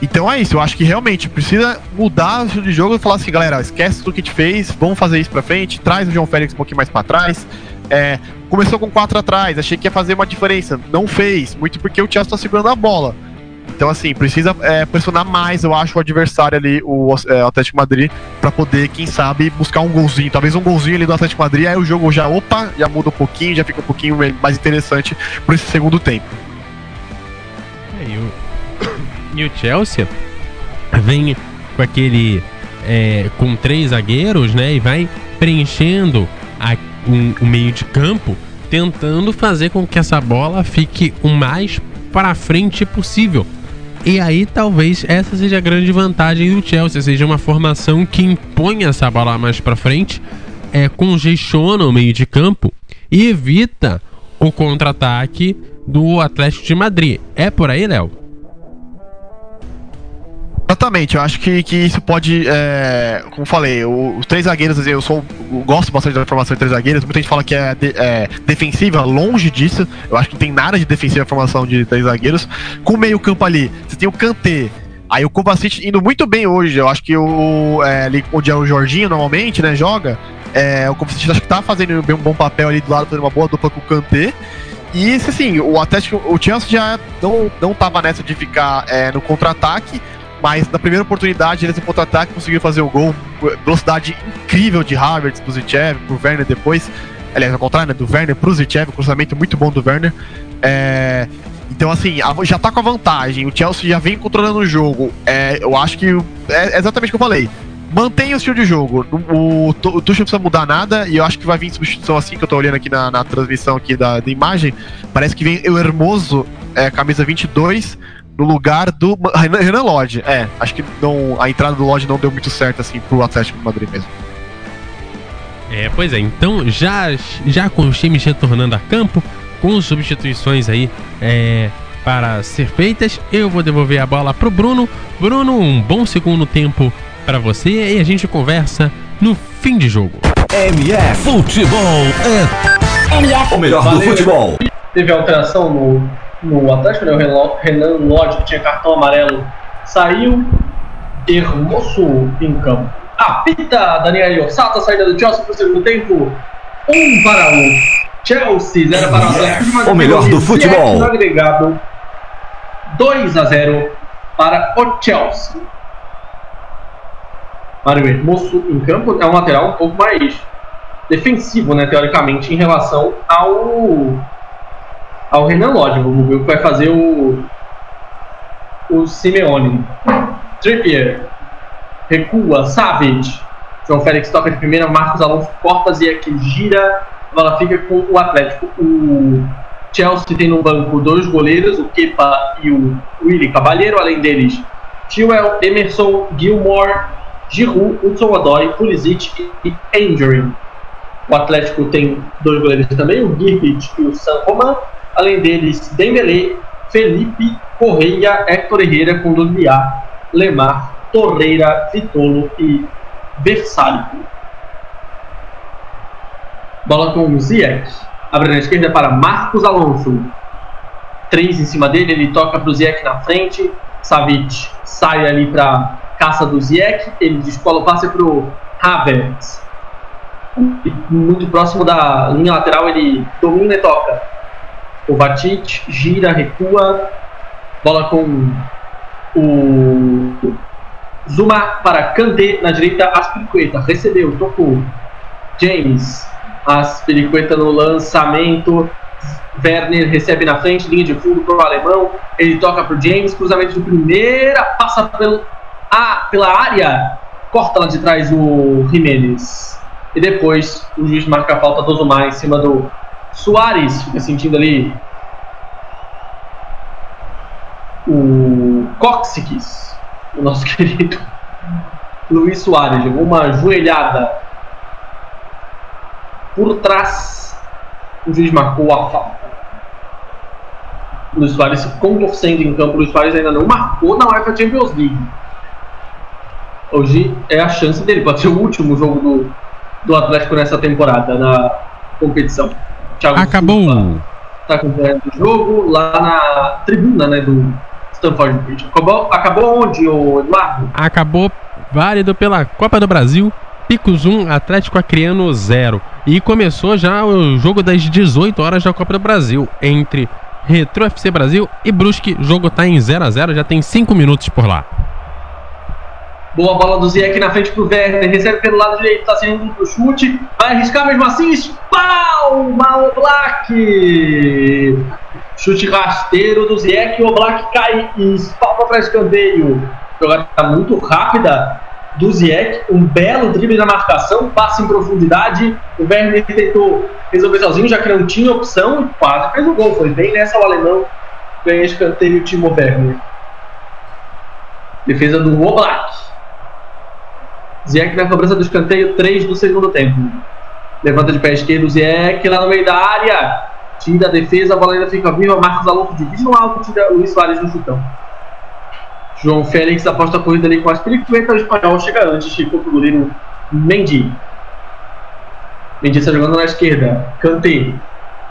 Então é isso, eu acho que realmente precisa mudar o estilo de jogo e falar assim, galera, esquece tudo que te fez, vamos fazer isso pra frente, traz o João Félix um pouquinho mais pra trás. É, começou com quatro atrás, achei que ia fazer uma diferença, não fez, muito porque o Chelsea tá segurando a bola. Então, assim, precisa é, pressionar mais, eu acho, o adversário ali, o é, Atlético Madrid, para poder, quem sabe, buscar um golzinho. Talvez um golzinho ali do Atlético Madrid, aí o jogo já, opa, já muda um pouquinho, já fica um pouquinho mais interessante por esse segundo tempo. É, e, o, e o Chelsea vem com aquele. É, com três zagueiros, né? E vai preenchendo a, um, o meio de campo, tentando fazer com que essa bola fique o mais para frente possível. E aí talvez essa seja a grande vantagem do Chelsea, seja uma formação que impõe essa bola mais para frente, é, congestiona o meio de campo e evita o contra-ataque do Atlético de Madrid. É por aí, Léo? Exatamente, eu acho que, que isso pode, é, como falei, o, os três zagueiros, eu sou eu gosto bastante da formação de três zagueiros, muita gente fala que é, de, é, defensiva, longe disso, eu acho que não tem nada de defensiva a formação de três zagueiros. Com o meio campo ali, você tem o Kanté, aí o Kovacic indo muito bem hoje, eu acho que o, é, ali onde é o Jorginho normalmente, né, joga, é, o Kovacic acho que tá fazendo um bom papel ali do lado, fazendo uma boa dupla com o Kanté, e assim, o Atlético, o Chelsea já não, não tava nessa de ficar é, no contra-ataque, mas na primeira oportunidade eles em contra-ataque conseguiram fazer o gol. Velocidade incrível de Havertz pro Zichev, pro Werner depois. Aliás, ao contrário, né? Do Werner pro Zichev, cruzamento muito bom do Werner. É... Então, assim, já tá com a vantagem. O Chelsea já vem controlando o jogo. É, eu acho que é exatamente o que eu falei. Mantém o estilo de jogo. O, o, o Tuchel precisa mudar nada. E eu acho que vai vir substituição assim, que eu tô olhando aqui na, na transmissão aqui da, da imagem. Parece que vem o Hermoso, é, camisa 22 no lugar do Renan Lodge. É, acho que não, a entrada do Lodge não deu muito certo assim pro Atlético de Madrid mesmo. É, pois é, então já, já com os times retornando a campo, com substituições aí é, para ser feitas, eu vou devolver a bola pro Bruno. Bruno, um bom segundo tempo para você e a gente conversa no fim de jogo. MF Futebol é MF. o melhor Valeu. do futebol. Teve alteração no no Atlético, né? O Renan Lodge, que tinha cartão amarelo, saiu. Hermoso em campo. Apita Daniel Osata, saída do Chelsea para o segundo tempo. Um para o Chelsea, zero para o Atlético. O melhor do futebol. No agregado, 2 a 0 para o Chelsea. Mário Hermoso em campo é um lateral um pouco mais defensivo, né, teoricamente, em relação ao ao Renan Lodge. Vamos ver o que vai fazer o, o Simeone. Trippier recua, Savage. João Félix toca de primeira, Marcos Alonso corta, aqui gira, a bola fica com o Atlético. O Chelsea tem no banco dois goleiros, o Kepa e o Willy Cabalheiro, além deles, Chilwell, Emerson, Gilmore, Giroud, Hudson Odoi, Pulisic e Andrew. O Atlético tem dois goleiros também, o Girgit e o San Roman. Além deles, Dembélé, Felipe, Correia, Héctor Herrera, Condoliar, Lemar, Torreira, Vitolo e Versalho. Bola com o Ziyech. Abre na esquerda para Marcos Alonso. Três em cima dele, ele toca para o Ziyech na frente. Savic sai ali para caça do Ziyech. Ele descola o passe para o Havertz. Muito próximo da linha lateral, ele domina e toca o Vatic gira, recua, bola com o Zuma para Kanté na direita, Aspiricueta recebeu, tocou. James, Aspiricueta no lançamento. Werner recebe na frente, linha de fundo para o alemão. Ele toca para o James, cruzamento de primeira, passa pelo, a, pela área, corta lá de trás o Jimenez. E depois o juiz marca a falta do Zuma em cima do Soares fica sentindo ali o cóccix, o nosso querido Luiz Soares, jogou uma joelhada por trás, o juiz marcou a falta. Luiz Soares contorcendo em campo, Luiz Soares ainda não marcou na UEFA Champions League. Hoje é a chance dele, pode ser o último jogo do, do Atlético nessa temporada, na competição. Thiago Acabou está acompanhando o jogo lá na tribuna né, do Stanford Bridge. Acabou, acabou onde, o Eduardo? Acabou válido pela Copa do Brasil. Picos 1, Atlético Acreano 0. E começou já o jogo das 18 horas da Copa do Brasil entre Retro FC Brasil e Brusque. O jogo tá em 0 a 0 já tem 5 minutos por lá. Boa bola do Ziek na frente pro Werner. Recebe pelo lado direito, tá saindo pro chute. Vai arriscar mesmo assim. Espalma o Black. Chute rasteiro do Ziek. O Black cai e espalma para escanteio. Jogada muito rápida do Ziek. Um belo drible na marcação. Passa em profundidade. O Werner tentou resolver sozinho, já que não tinha opção. E quase fez o gol. Foi bem nessa o alemão. Ganha escanteio o Timo Werner. Defesa do Oblak. Ziek na cobrança do escanteio, 3 do segundo tempo. Levanta de pé esquerdo, Ziek lá no meio da área. Tira a defesa, a bola ainda fica viva. Marcos Alonso divide no alto, tira Luiz Soares no chutão. João Félix aposta a corrida ali com as periquetas. O espanhol chega antes, ficou pro goleiro Mendy. Mendy está jogando na esquerda. Kanté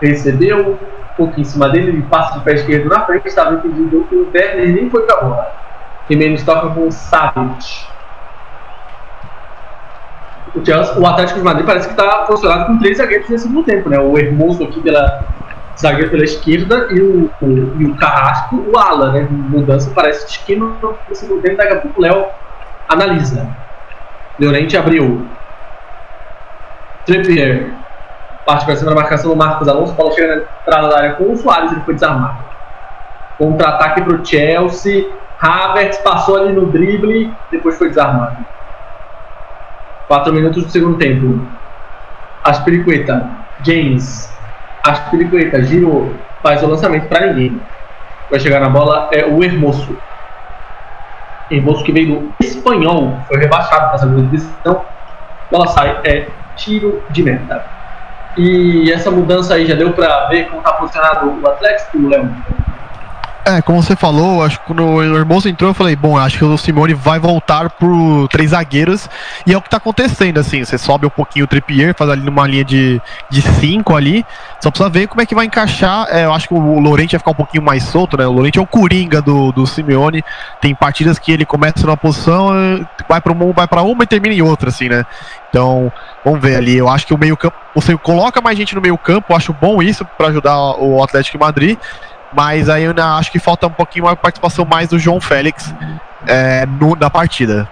recebeu, um pouco em cima dele, ele passa de pé esquerdo na frente. Estava impedido que o Werner nem foi pra bola. Jimenez toca com o Savic o, Chelsea, o Atlético de Madrid parece que está funcionando com três zagueiros nesse segundo tempo, né? O Hermoso aqui pela zagueiro pela esquerda e o, o, e o Carrasco, o Ala, né? Mudança parece de esquema no segundo tempo, daqui a pouco o Léo analisa. Leorente abriu. Trippier parte para cima da marcação do Marcos Alonso, bola chega na entrada da área com o Soares, ele foi desarmado. Contra-ataque para o Chelsea, Havertz passou ali no drible, depois foi desarmado. 4 minutos do segundo tempo. Aspiricueta, James. Aspiricueta, girou, faz o lançamento para ninguém. Vai chegar na bola é o Hermoso. Hermoso que veio do espanhol, foi rebaixado para segunda divisão. Bola sai, é tiro de meta. E essa mudança aí já deu para ver como está posicionado o Atlético, Léo? É, como você falou, acho que quando o Hermoso entrou, eu falei, bom, acho que o Simone vai voltar por três zagueiros, e é o que tá acontecendo, assim, você sobe um pouquinho o Trippier, faz ali numa linha de, de cinco ali, só precisa ver como é que vai encaixar, é, eu acho que o Lorente vai ficar um pouquinho mais solto, né, o Lorente é o coringa do, do Simeone, tem partidas que ele começa numa posição, vai para uma, vai para uma e termina em outra, assim, né, então, vamos ver ali, eu acho que o meio campo, você coloca mais gente no meio campo, acho bom isso para ajudar o Atlético Madrid, mas aí eu acho que falta um pouquinho uma participação mais do João Félix é, no, na partida.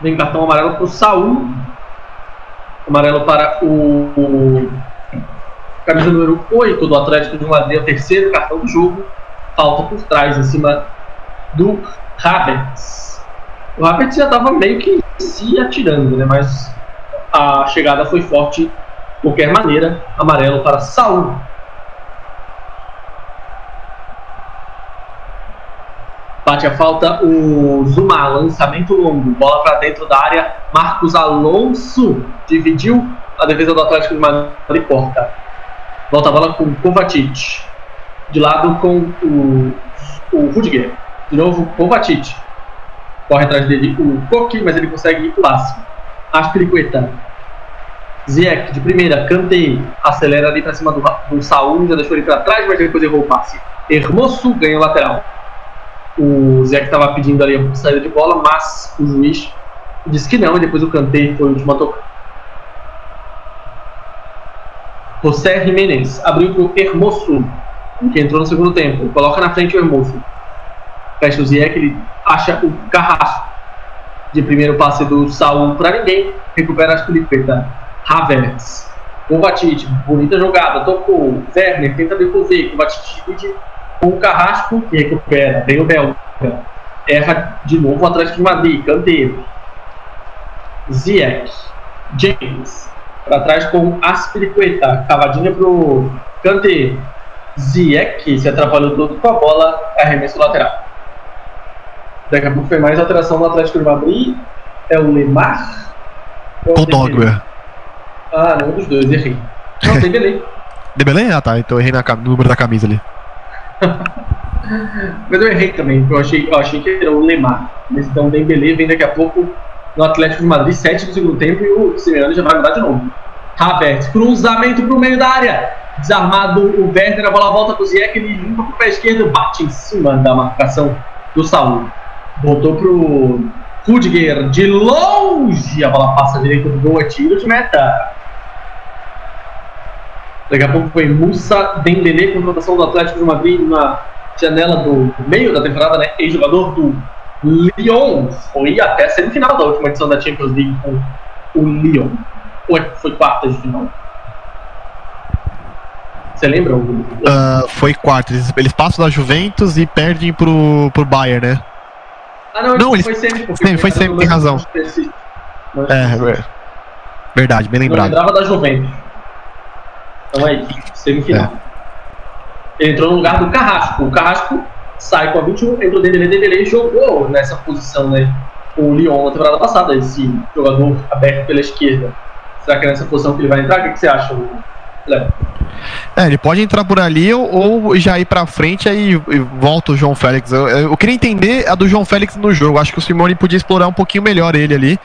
Vem cartão amarelo para o Saul. Amarelo para o, o camisa número 8 do Atlético de Madrid, o terceiro cartão do jogo. Falta por trás, em cima do Havertz. O Havertz já estava meio que se atirando, né? mas a chegada foi forte de qualquer maneira. Amarelo para Saul. Bate a falta o Zuma, lançamento longo, bola para dentro da área. Marcos Alonso dividiu a defesa do Atlético de Madrid porta. Volta a bola com Kovacic. De lado com o, o Rudiger. De novo, Kovacic. Corre atrás dele o Koki, mas ele consegue ir pro máximo. Aspiricueta. Ziek de primeira, cantei, acelera ali para cima do, do Saúl, já deixou ele para trás, mas depois errou o passe. Hermoso ganha o lateral o Zé que estava pedindo ali a saída de bola, mas o juiz disse que não, e depois o Kanté foi o último a tocar. José Jiménez abriu para o Hermoso, que entrou no segundo tempo. Coloca na frente o Hermoso. Fecha o que ele acha o Carrasco. De primeiro passe do Saul para ninguém. Recupera a Filipeta. Havertz. Kovacic, bonita jogada. Tocou. Werner tenta devolver. Kovacic divide o Carrasco, que recupera, tem o Belga, erra de novo o Atlético de Madrid, Canteiro, Ziyech, James, para trás com Aspiricueta, cavadinha pro Kanté, Ziyech, se atrapalhou todo com a bola, arremesso lateral. Daqui a pouco foi mais alteração no Atlético de Madrid, é o Lemar ou o Dogwer? Ah, não, dos dois, errei. Não, Dembélé. Dembélé? Ah tá, então errei na, no número da camisa ali. Mas eu errei também, eu achei, eu achei que era o Lemar. Mas então o Dembele vem daqui a pouco no Atlético de Madrid, 7 do segundo tempo, e o Simeone já vai mudar de novo. Havertz, cruzamento pro meio da área. Desarmado o Werner, a bola volta pro Ziyech, ele limpa pro pé esquerdo, bate em cima da marcação do Saúl. Voltou pro Rudiger de longe, a bola passa direito do gol, é tiro de meta. Daqui a pouco foi Musa Dembélé, contratação do Atlético de Madrid na janela do meio da temporada, né? Ex-jogador do Lyon. Foi até a semifinal da última edição da Champions League com o Lyon. Ou foi quarta de final? Você lembra? Uh, foi quarta. Eles, eles, passam da Juventus e perdem pro, pro Bayern, né? Ah, não, não eles, foi semi. Sim, foi semi, tem razão. É, é, verdade, bem lembrado. Não lembrava da Juventus. Então é isso, semifinal. É. Ele entrou no lugar do Carrasco. O Carrasco sai com a 21, entrou dele, Dembélé e jogou nessa posição, né? O Lyon na temporada passada, esse jogador aberto pela esquerda. Será que é nessa posição que ele vai entrar? O que, que você acha, Léo? É, ele pode entrar por ali ou, ou já ir pra frente aí e volta o João Félix. Eu, eu, queria entender a do João Félix no jogo. Acho que o Simone podia explorar um pouquinho melhor ele ali.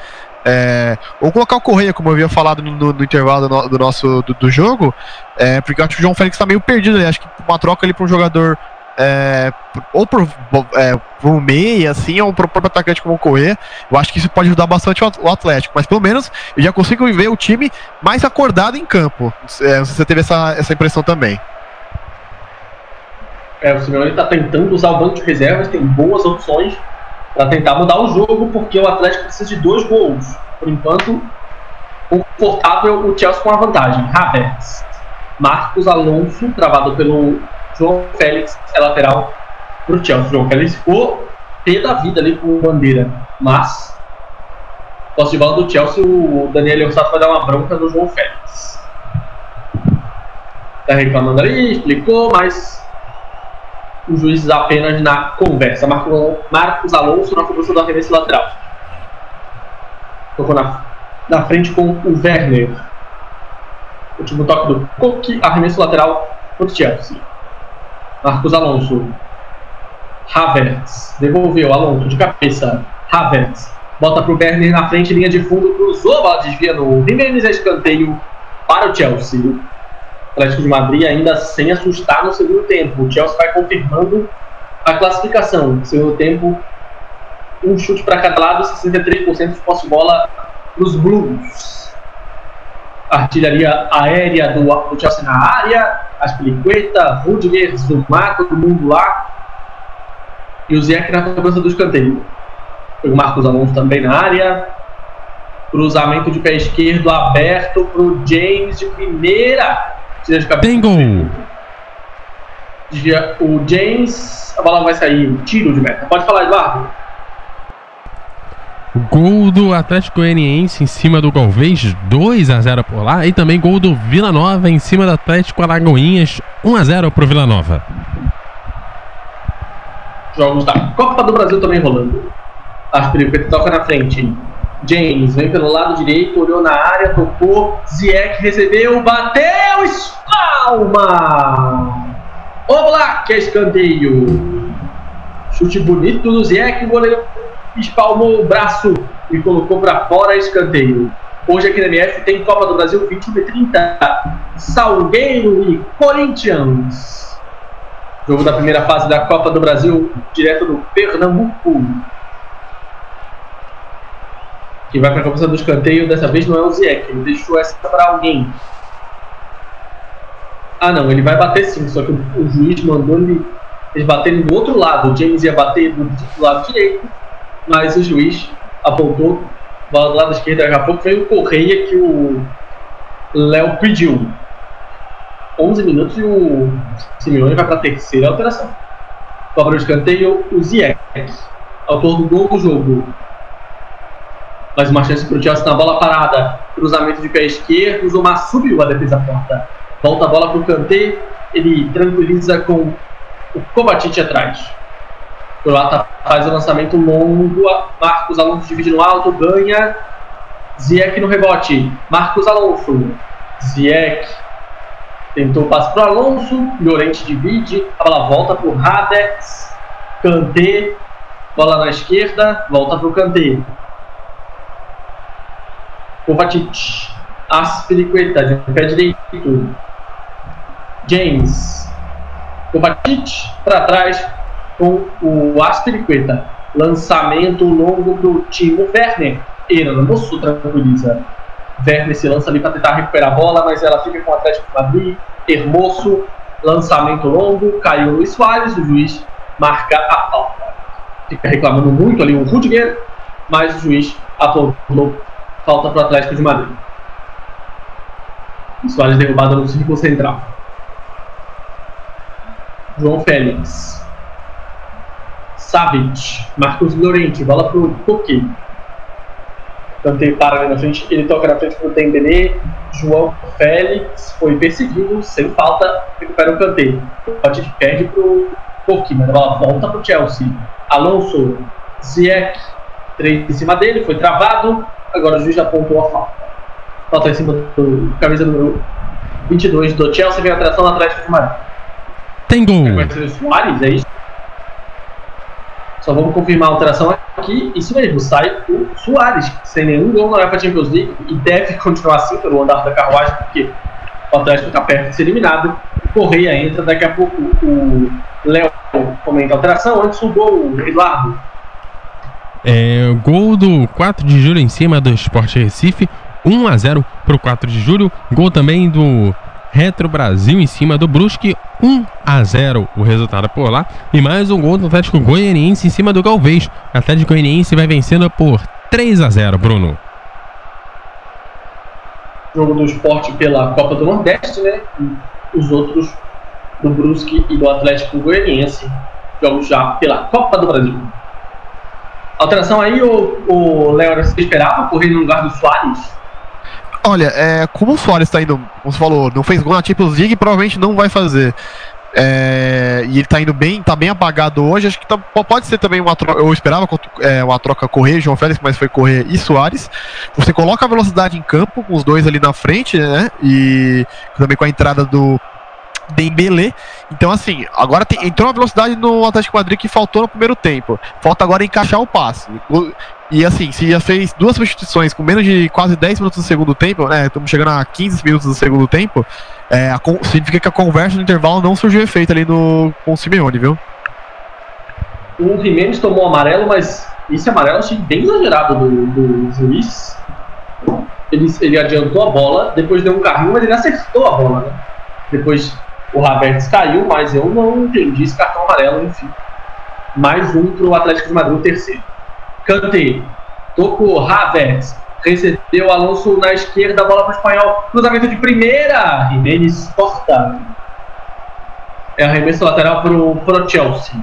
É, ou colocar o Correia, como eu havia falado no, no intervalo do, do nosso do, do, jogo, é, porque eu acho que o João Félix está meio perdido ali. Acho que uma troca ali para um jogador é, ou por, é, por meia, assim, ou por próprio atacante como o Correia, eu acho que isso pode ajudar bastante o Atlético. Mas pelo menos eu já consigo ver o time mais acordado em campo. É, não sei se você teve essa, essa impressão também. É, o Simeone está tentando usar o banco de reservas, tem boas opções para tentar mudar o jogo, porque o Atlético precisa de dois gols. Por enquanto, confortável o Chelsea com a vantagem. Havertz, Marcos Alonso, travado pelo João Félix, é lateral para o Chelsea. João Félix ficou pé da vida ali com bandeira, mas posse de bola do Chelsea, o Daniel Orsato vai dar uma bronca no João Félix. Tá reclamando ali, explicou, mas os juízes apenas na conversa. Marcos Alonso na cobrança do arremesso lateral. Tocou na, na frente com o Werner. Último toque do Coque, arremesso lateral para o Chelsea. Marcos Alonso. Havertz. Devolveu. Alonso de cabeça. Havertz. Bota para o Werner na frente, linha de fundo. Cruzou, bola desvia no Jimenez. Escanteio para o Chelsea. Atlético de Madrid ainda sem assustar no segundo tempo. O Chelsea vai confirmando a classificação. No segundo tempo, um chute para cada lado, 63% de posse bola nos Blues. Artilharia aérea do, do Chelsea na área, Aspilicueta, Rudiger, Zumar, todo mundo lá. E o Ziyech na cobrança do escanteio. O Marcos Alonso também na área. Cruzamento de pé esquerdo aberto para o James de primeira. Tira de cabeça. Tem gol. O James, a bola vai sair, tiro de meta. Pode falar, Eduardo. Gol do Atlético Goianiense em cima do Galvez, 2 a 0 por lá. E também gol do Vila Nova em cima do Atlético Alagoinhas, 1 a 0 pro Vila Nova. Jogos da Copa do Brasil também rolando. Aspiricueta toca na frente. James vem pelo lado direito, olhou na área, tocou. Ziek recebeu, bateu, espalma! Oblak, é escanteio. Chute bonito do Ziek, o goleiro espalmou o braço e colocou para fora escanteio. Hoje aqui na MF tem Copa do Brasil 21 e 30. Salgueiro e Corinthians. Jogo da primeira fase da Copa do Brasil, direto do Pernambuco que vai para a cabeça do escanteio. Dessa vez não é o Ziek, ele deixou essa para alguém. Ah, não, ele vai bater sim, só que o, juiz mandou ele, eles baterem do outro lado. O James ia bater do, do lado direito, mas o juiz apontou do lado esquerdo. Daqui a pouco veio o Correia que o Léo pediu. 11 minutos e o Simeone vai para a terceira alteração. Cobra o escanteio, o Ziek, autor do gol do jogo. Mais uma chance para o Chelsea na bola parada. Cruzamento de pé esquerdo. O Zomar subiu a defesa porta. Volta a bola para o Kanté. Ele tranquiliza com o Kovacic atrás. Croata faz o lançamento longo. Marcos Alonso divide no alto. Ganha. Ziek no rebote. Marcos Alonso. Ziek. Tentou o passe para o Alonso. Llorente divide. A bola volta para o Havertz. Kanté. Bola na esquerda. Volta para o Kanté. Kovacic, Aspilicueta, de pé direito. James. Kovacic para trás com o Aspiriqueta. Lançamento longo do Timo Werner. Hermoso tranquiliza. Werner se lança ali para tentar recuperar a bola, mas ela fica com o Atlético Madrid. Hermoso, lançamento longo, caiu o Luiz Soares, o juiz marca a falta. Fica reclamando muito ali o Rudiger, mas o juiz apontou falta para o Atlético de Madrid. Soares derrubado no círculo central. João Félix. Savic. Marcos Llorente. Bola para o Coque. Kanté para ali na frente. Ele toca na frente para o Dembélé. João Félix foi perseguido. Sem falta. Recupera o Kanté. Pode perde para o Coque. Mas a bola volta para o Chelsea. Alonso. Ziyech. Três em cima dele. Foi travado. Agora o juiz já apontou a falta. Falta em cima do camisa número 22 do Chelsea. Vem a atração atrás do Madrid. Tem gol. Soares, é isso? Só vamos confirmar a alteração aqui. Isso mesmo, sai o Soares, sem nenhum gol na UEFA Champions League e deve continuar assim pelo andar da carruagem, porque o Atlético está perto de ser eliminado. O Correia entra, daqui a pouco o Léo comenta a alteração. Antes o gol, Eduardo. É, gol do 4 de julho em cima do Sport Recife. 1 a 0 para o 4 de julho. Gol também do Retro Brasil em cima do Brusque, 1 a 0 o resultado por lá. E mais um gol do Atlético Goianiense em cima do Galvez. Atlético Goianiense vai vencendo por 3 a 0 Bruno. Jogo do esporte pela Copa do Nordeste, né? Os outros do Brusque e do Atlético Goianiense. Jogos já pela Copa do Brasil. Alteração aí, o Léo, você esperava correr no lugar do Soares? Olha, é, como o Soares está indo, como você falou, não fez gol na Champions League, provavelmente não vai fazer. É, e ele tá indo bem, tá bem apagado hoje. Acho que tá, pode ser também uma troca. Eu esperava é, uma troca correr, João Félix, mas foi correr e Soares. Você coloca a velocidade em campo, com os dois ali na frente, né? E também com a entrada do Dembélé. Então, assim, agora tem, entrou uma velocidade no Atlético Madrid que faltou no primeiro tempo. Falta agora encaixar o passe. E assim, se já fez duas substituições com menos de quase 10 minutos do segundo tempo, né? Estamos chegando a 15 minutos do segundo tempo. É, a, significa que a conversa no intervalo não surgiu efeito ali no, com o Simeone, viu? O Jimenez tomou amarelo, mas esse amarelo achei bem exagerado do, do juiz. Ele, ele adiantou a bola, depois deu um carrinho, mas ele acertou a bola, né? Depois o Havertz caiu, mas eu não entendi esse cartão amarelo, enfim. Mais um para o Atlético de Madrid, o terceiro. Kanté, tocou, Havertz, recebeu Alonso na esquerda, bola para o espanhol, cruzamento de primeira, Jimenez corta. É arremesso lateral para o Chelsea.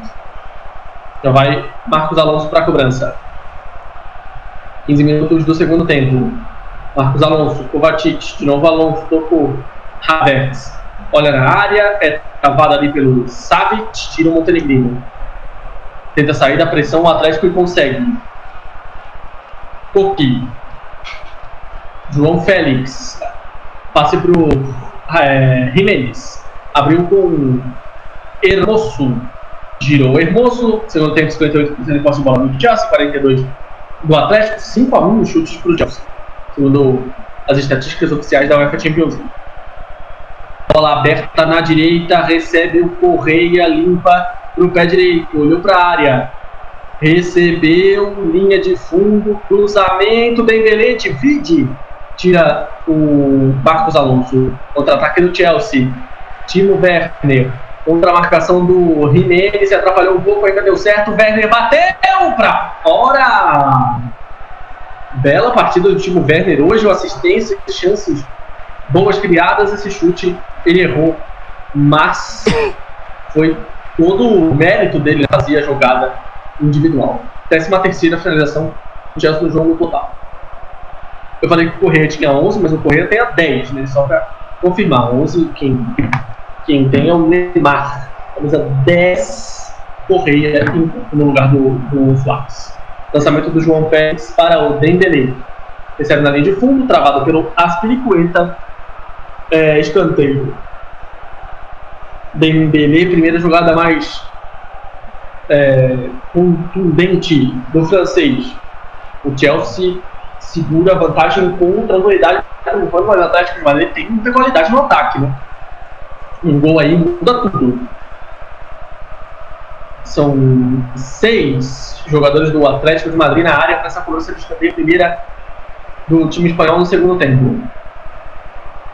Já vai Marcos Alonso para a cobrança. 15 minutos do segundo tempo. Marcos Alonso, Kovacic, de novo Alonso, tocou, Havertz. Olha na área, é travada ali pelo Savic, tira o Montenegrino. Tenta sair da pressão o Atlético e consegue. Coqui. João Félix. Passe para o é, Jimenez. Abriu com Hermoso. Girou Hermoso. Segundo tempo, 58% de posse de bola do Chelsea, 42% do Atlético, 5 a 1 nos chutes para o Chelsea. Segundo as estatísticas oficiais da UEFA Champions League. Bola aberta na direita, recebe o Correia, limpa para o pé direito, olhou para a área. Recebeu linha de fundo, cruzamento, Dembélé, vide, tira o Marcos Alonso, contra-ataque do Chelsea, Timo Werner, contra a marcação do Jimenez, atrapalhou um pouco, ainda deu certo, Werner bateu para fora! Bela partida do Timo Werner. Hoje, assistência, chances boas criadas, esse chute ele errou, mas foi todo o mérito dele fazer a jogada individual. Décima terceira finalização do Chelsea no jogo total. Eu falei que o Correia tinha 11, mas o Correia tem a 10, né? Só para confirmar. 11, quem, quem tem é o Neymar. Camisa 10, Correia no lugar do, do Soares. Lançamento do João Pérez para o Dembélé. Recebe na linha de fundo, travado pelo Aspiricueta. É, escanteio. Dembélé, primeira jogada mais é, contundente do francês. O Chelsea segura a vantagem com tranquilidade, mas o Atlético de Madrid tem muita qualidade no ataque, né? Um gol aí muda tudo. São seis jogadores do Atlético de Madrid na área para essa cobrança de escanteio primeira do time espanhol no segundo tempo.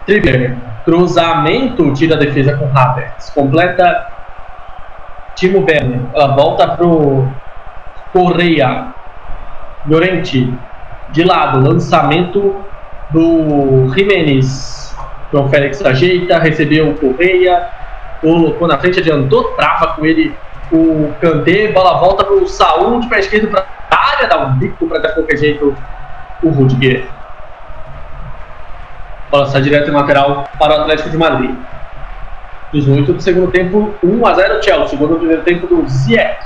Tripper, cruzamento, tira a defesa com Havertz, completa Timo Werner, ela volta pro Correia, Llorente, de lado, lançamento do Jimenez. João Félix ajeita, recebeu o Correia, colocou na frente, adiantou, trava com ele o Kanté, bola volta pro Saúl de pé esquerdo para área, dá um bico para de qualquer jeito o Rudiger. Bola sai direto no lateral para o Atlético de Madrid. 18 do segundo tempo, 1 a 0 Chelsea. Segundo do primeiro tempo do Ziyech.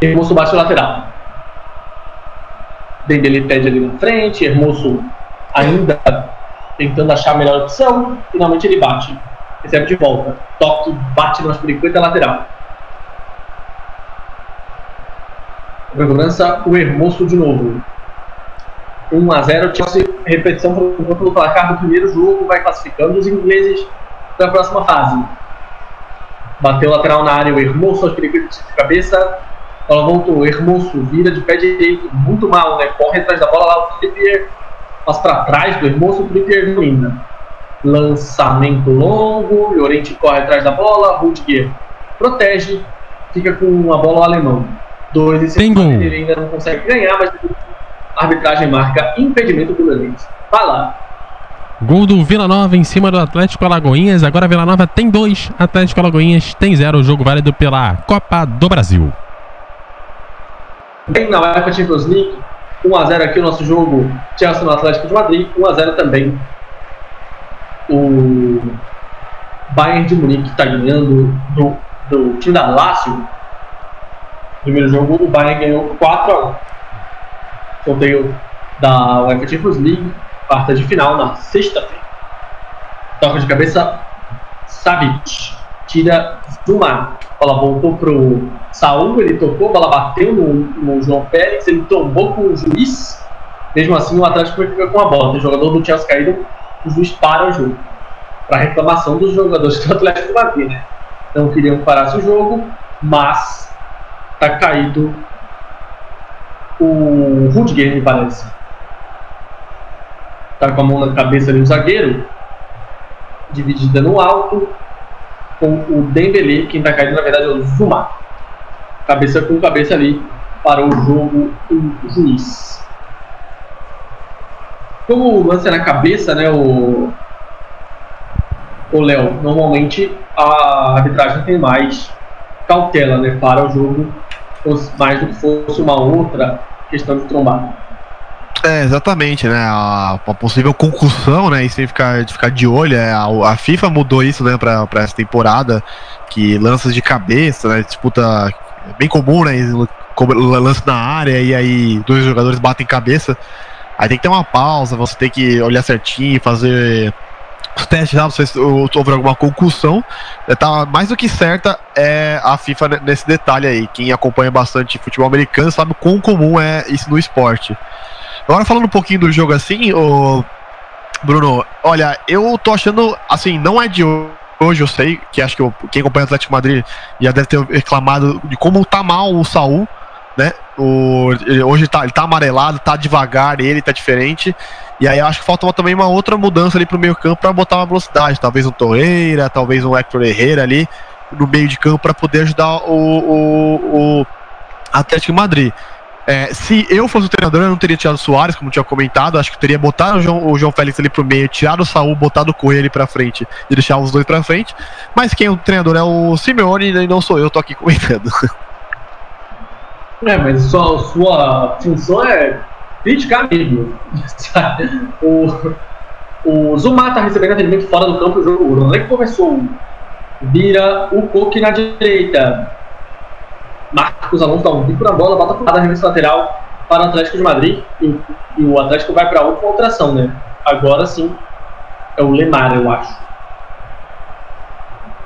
Hermoso bate o lateral. Dembele pede ali na frente. Hermoso ainda tentando achar a melhor opção. Finalmente ele bate. Recebe de volta. Toque, bate no Aspiricueta lateral. Cobrança, o Hermoso de novo. 1 a 0 Chelsea, repetição do placar do primeiro jogo, vai classificando os ingleses para a próxima fase. Bateu lateral na área, o Hermoso aos perigos de cabeça. Ela voltou, o Hermoso vira de pé direito, muito mal, né? Corre atrás da bola lá, o Trippier passa para trás do Hermoso, o Trippier domina. Lançamento longo, Llorente corre atrás da bola, Rudiger protege, fica com a bola o alemão. Dois e ele ainda não consegue ganhar, mas a arbitragem marca impedimento do Lanense. Vai lá. Gol do Vila Nova em cima do Atlético Alagoinhas. Agora Vila Nova tem dois, Atlético Alagoinhas tem zero. Jogo válido pela Copa do Brasil. Bem na UEFA Champions League, 1x0 aqui o nosso jogo. Chelsea no Atlético de Madrid, 1x0 também. O Bayern de Munique está ganhando do, do time da Lazio. Primeiro jogo, o Bayern ganhou 4x1 sorteio da UEFA Champions League, quarta de final, na sexta-feira. Toca de cabeça, Savic. Tira Zuma. Bola voltou pro Saul, ele tocou, a bola bateu no, no João Félix, ele tombou com o juiz. Mesmo assim, o Atlético fica com a bola. Tem jogador do Chelsea caído, o juiz para o jogo. Para reclamação dos jogadores do Atlético Madrid, né? Não queriam que parasse o jogo, mas tá caído o Rudiger, me parece. Tá com a mão na cabeça ali o zagueiro, dividida no alto, com o Dembele, quem tá caindo na verdade é o Zuma. Cabeça com cabeça ali para o jogo o juiz. Como o lance é na cabeça, né, o o Léo, normalmente a arbitragem tem mais cautela, né, para o jogo mais do que fosse uma outra questão de trombar. É, exatamente, né? A, a, possível concussão, né? Isso tem que ficar, de ficar de olho. É, a, a, FIFA mudou isso, né, pra, pra essa temporada. Que lanças de cabeça, né? Disputa. É bem comum, né? Lance na área e aí dois jogadores batem cabeça. Aí tem que ter uma pausa, você tem que olhar certinho, fazer os testes lá, se houve alguma concussão. É, tá mais do que certa é a FIFA nesse detalhe aí. Quem acompanha bastante futebol americano sabe quão comum é isso no esporte. Agora falando um pouquinho do jogo assim, o Bruno, olha, eu tô achando, assim, não é de hoje, eu sei, que acho que quem acompanha o Atlético Madrid já deve ter reclamado de como tá mal o Saul, né? O, hoje tá, ele tá amarelado, tá devagar, ele tá diferente. E aí acho que falta também uma outra mudança ali pro meio campo para botar uma velocidade. Talvez um Torreira, talvez um Hector Herrera ali no meio de campo para poder ajudar o, o, o Atlético Madrid. É, se eu fosse o treinador, eu não teria tirado o Soares, como tinha comentado. Acho que teria botado o João, o João Félix ali pro meio, tirado o Saul, botado o Coelho ali pra frente e deixar os dois pra frente. Mas quem é o treinador é o Simeone e não sou eu, tô aqui comentando. É, mas sua, sua função é criticar mesmo. o, o Zuma tá recebendo atendimento fora do campo, o jogo o Ronaldo começou. Vira o Coque na direita. Marcos Alonso dá um bico na bola, bota para a remessa lateral para o Atlético de Madrid. E, e o Atlético vai para outra alteração, né? Agora sim é o Lemar, eu acho.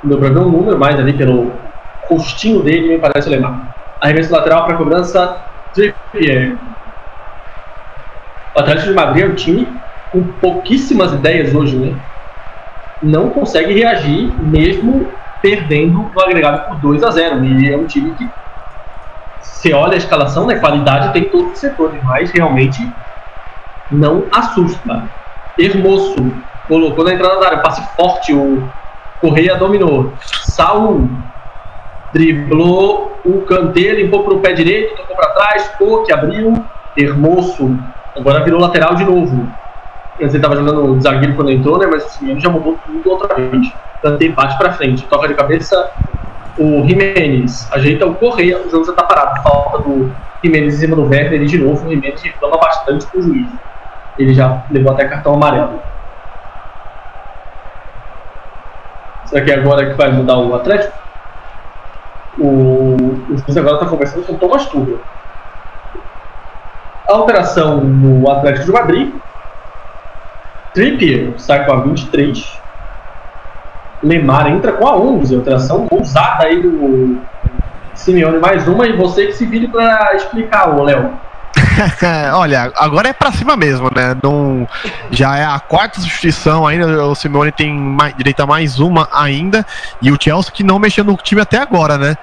Deu para ver um número mais ali pelo rostinho dele, me parece o Lemar. Arremesso lateral para cobrança. Trippier. O Atlético de Madrid é um time com pouquíssimas ideias hoje, né? Não consegue reagir mesmo perdendo no agregado por 2 a 0 E é um time que você olha a escalação, né? Qualidade tem todos os setores, mas realmente não assusta. Hermoso colocou na entrada da área, passe forte, o Correia dominou. Saul driblou o Kanté, limpou para o pé direito, tocou para trás, que abriu. Hermoso agora virou lateral de novo. Antes ele estava jogando zagueiro quando entrou, né? Mas o Simeone já mudou tudo outra vez. Kanté bate para frente, toca de cabeça o Jimenez, ajeita o Correia, o jogo já está parado. Falta do Jimenez em cima do Werner e de novo o Jimenez reclama bastante com o juiz. Ele já levou até cartão amarelo. Será que é agora que vai mudar o Atlético? O, o juiz agora está conversando com o Thomas Tuchel. Alteração no Atlético de Madrid. Trippier sai com a 23. Lemar entra com a 11. Alteração ousada aí do Simeone. Mais uma e você que se vire para explicar, o Léo. Olha, agora é pra cima mesmo, né? Não, já é a quarta substituição ainda. O Simeone tem mais, direito a mais uma ainda. E o Chelsea que não mexeu no time até agora, né?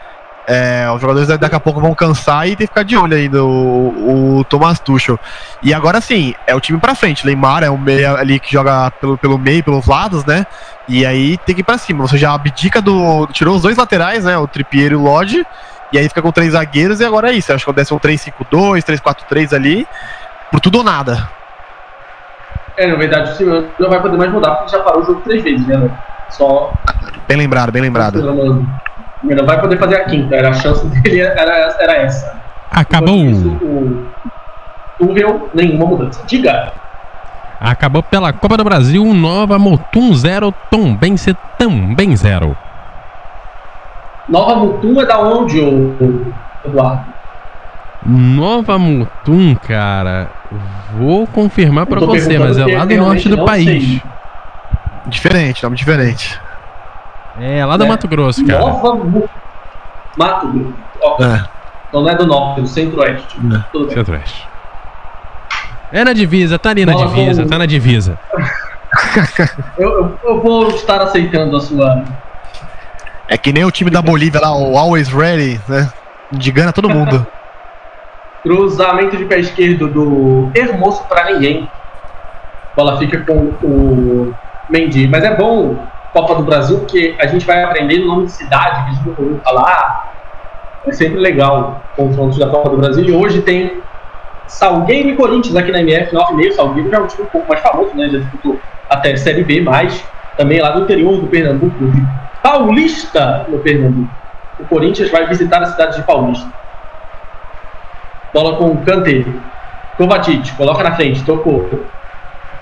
É, os jogadores daqui a pouco vão cansar e tem que ficar de olho ainda o, o Thomas Tuchel. E agora sim, é o time pra frente. Neymar é o meio ali que joga pelo, pelo meio, pelos lados, né? E aí tem que ir pra cima. Você já abdica do. Tirou os dois laterais, né? O Trippier e o Lodge. E aí fica com três zagueiros e agora é isso. Acho que acontece um 3-5-2, 3-4-3 ali, por tudo ou nada. É, na verdade o Simeone não vai poder mais mudar porque já parou o jogo três vezes, né? Só. Bem lembrado, bem lembrado. Não vai poder fazer a quinta, era a chance dele era, era essa. Acabou. Isso, o Tuchel, nenhuma mudança. Diga. Acabou pela Copa do Brasil, Nova Motum 0, Tombense também 0. Nova Mutum é da onde, Eduardo? Nova Mutum, cara, vou confirmar para você, mas é lá do norte do país. Sei. Diferente, nome diferente. É, lá do é. Mato Grosso, cara. Nova. Mato Grosso. É. Então não é do norte, é do centro-oeste. É. Centro-oeste. É na divisa, tá ali na divisa, com... tá na divisa. eu, eu, eu vou estar aceitando a sua é que nem o time da Bolívia lá, o Always Ready, né? Engana todo mundo. Cruzamento de pé esquerdo do Hermoso para ninguém. A bola fica com o Mendy. Mas é bom Copa do Brasil, porque a gente vai aprender o nome de cidade que a gente não falar. É sempre legal confrontos da Copa do Brasil. E hoje tem Salgueiro e Corinthians aqui na MF 9,5. Salgueiro já é um time um pouco mais famoso, né? Já disputou até Série B, mas também lá do interior do Pernambuco, Paulista no Pernambuco. O Corinthians vai visitar a cidade de Paulista. Bola com o Kanté. Kovacic, coloca na frente, tocou.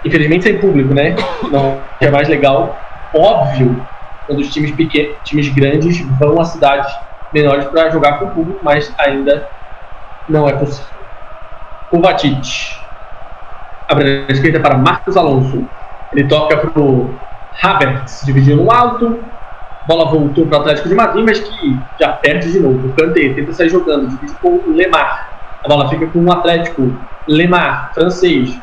Infelizmente sem público, né? Não, é mais legal. Óbvio, quando os times pequenos, times grandes vão a cidades menores para jogar com o público, mas ainda não é possível. Kovacic. Abre a esquerda para Marcos Alonso. Ele toca para o Havertz, dividindo no alto bola voltou para o Atlético de Madrid, mas que já perde de novo. O Kanté tenta sair jogando, divide com o Lemar. A bola fica com o Atlético. Lemar, francês,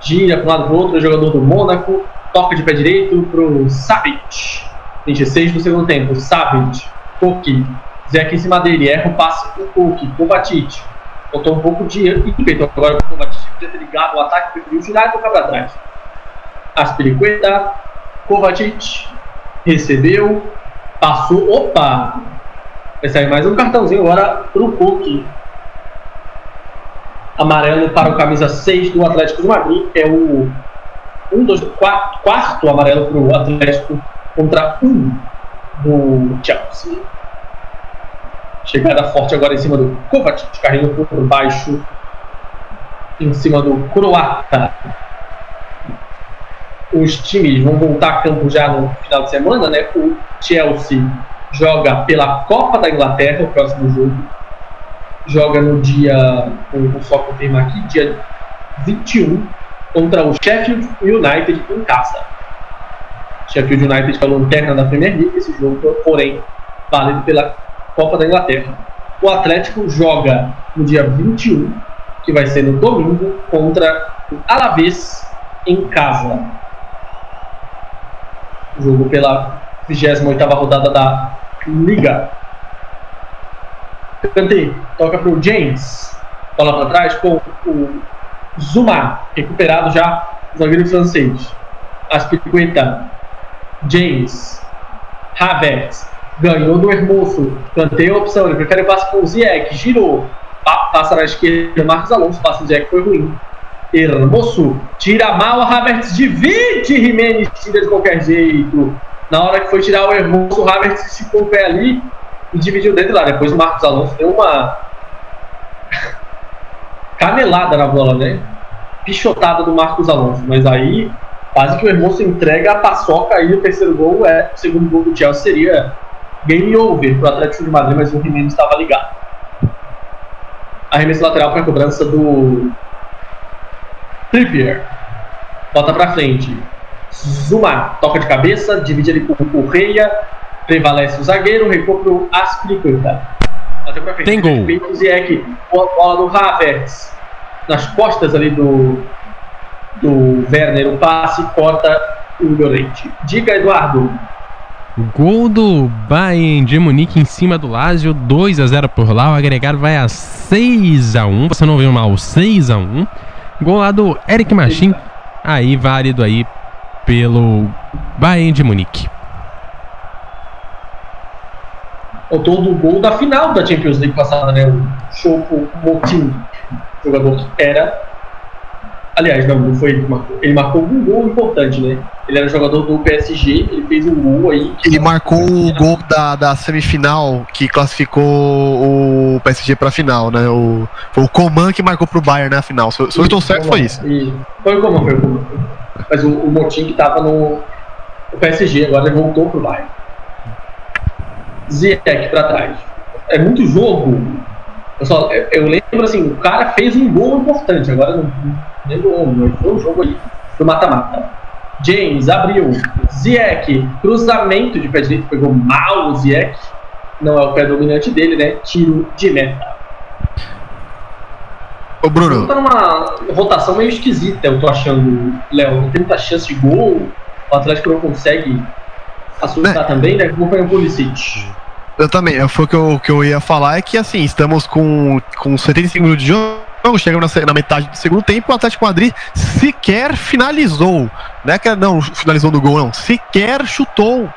gira para um lado para outro, jogador do Mônaco, toca de pé direito para o Savic. 26 do segundo tempo. Savic, Koki, aqui em cima dele, erra o passe para o Koki, Kovacic. Botou um pouco de ímpeto agora para o Kovacic, podia ter ligado o ataque, preferiu girar e tocar para trás. Aspiricueta, Kovacic, recebeu, passou, opa! Sair mais um cartãozinho agora pro Cook. Amarelo para o camisa 6 do Atlético de Madrid, é o um, dois, quatro, quarto amarelo para o Atlético contra um do Chelsea. Chegada forte agora em cima do Kovacic, carrinho por baixo, em cima do Croata os times vão voltar a campo já no final de semana, né? O Chelsea joga pela Copa da Inglaterra, o próximo jogo. Joga no dia, vou só confirmar aqui, dia 21, contra o Sheffield United em casa. Sheffield United é a lanterna da Premier League, esse jogo, porém, válido pela Copa da Inglaterra. O Atlético joga no dia 21, que vai ser no domingo, contra Alavés em casa. Jogo pela 28 rodada da Liga. Kanté toca para o James. Bola para trás com o Zuma, recuperado já, zagueiro francês. Aspiricueta. James. Havertz. Ganhou do Hermoso. Kanté a opção. Ele prefere o passe com o Ziyech. Girou. Passa na esquerda. Marcos Alonso. Passe do Ziyech foi ruim. Hermoso. Tira mal. Havertz divide. Jimenez tira de qualquer jeito. Na hora que foi tirar o Hermoso, o Havertz esticou o pé ali e dividiu dentro lá. Depois o Marcos Alonso deu uma canelada na bola, né? Pichotada do Marcos Alonso. Mas aí, quase que o Hermoso entrega a paçoca e o terceiro gol é. O segundo gol do Chelsea seria game over para o Atlético de Madrid, mas o Jimenez estava ligado. Arremesso lateral para a cobrança do Trippier. Bota para frente. Zuma toca de cabeça, divide ele com o Correia, prevalece o zagueiro, recua para o Aspilicueta. Tem gol. Ziyech, bola do Havertz, nas costas ali do, do Werner, o passe corta o Llorente. Diga, Eduardo. Gol do Bayern de Munique em cima do Lazio, 2 a 0 por lá. O agregado vai a 6 a 1. Você não ouviu mal, 6 a 1. Gol lá do Eric Machin, aí válido aí pelo Bayern de Munique. Autor do gol da final da Champions League passada, né? O Chopo Motim, jogador que era. Aliás, não, não foi ele que marcou. Ele marcou um gol importante, né? Ele era jogador do PSG, ele fez um gol aí. Ele marcou o gol da, da semifinal que classificou o PSG pra final, né? O, foi o Coman que marcou pro Bayern na final. Se, se eu estou certo, foi isso. E foi o Coman, foi o Coman. Mas o, o Motim que tava no, no PSG, agora ele voltou pro Bayern. Ziyech pra trás. É muito jogo. Eu, só, eu, eu lembro assim, o cara fez um gol importante, agora não, não lembro onde, mas foi um jogo aí do mata-mata. James abriu. Ziyech, cruzamento de pé direito, pegou mal o Ziyech. Não é o pé dominante dele, né? Tiro de meta. Ô Bruno. Tá numa rotação meio esquisita, eu tô achando, Léo. Não tem muita chance de gol. O Atlético não consegue assustar também, né? Como foi o Pulisic. Eu também, foi o que eu, que eu ia falar, é que assim, estamos com, com 75 minutos de jogo, chegamos na, na, metade do segundo tempo, o Atlético Madrid sequer finalizou. Não é que não finalizou no gol, não, sequer chutou.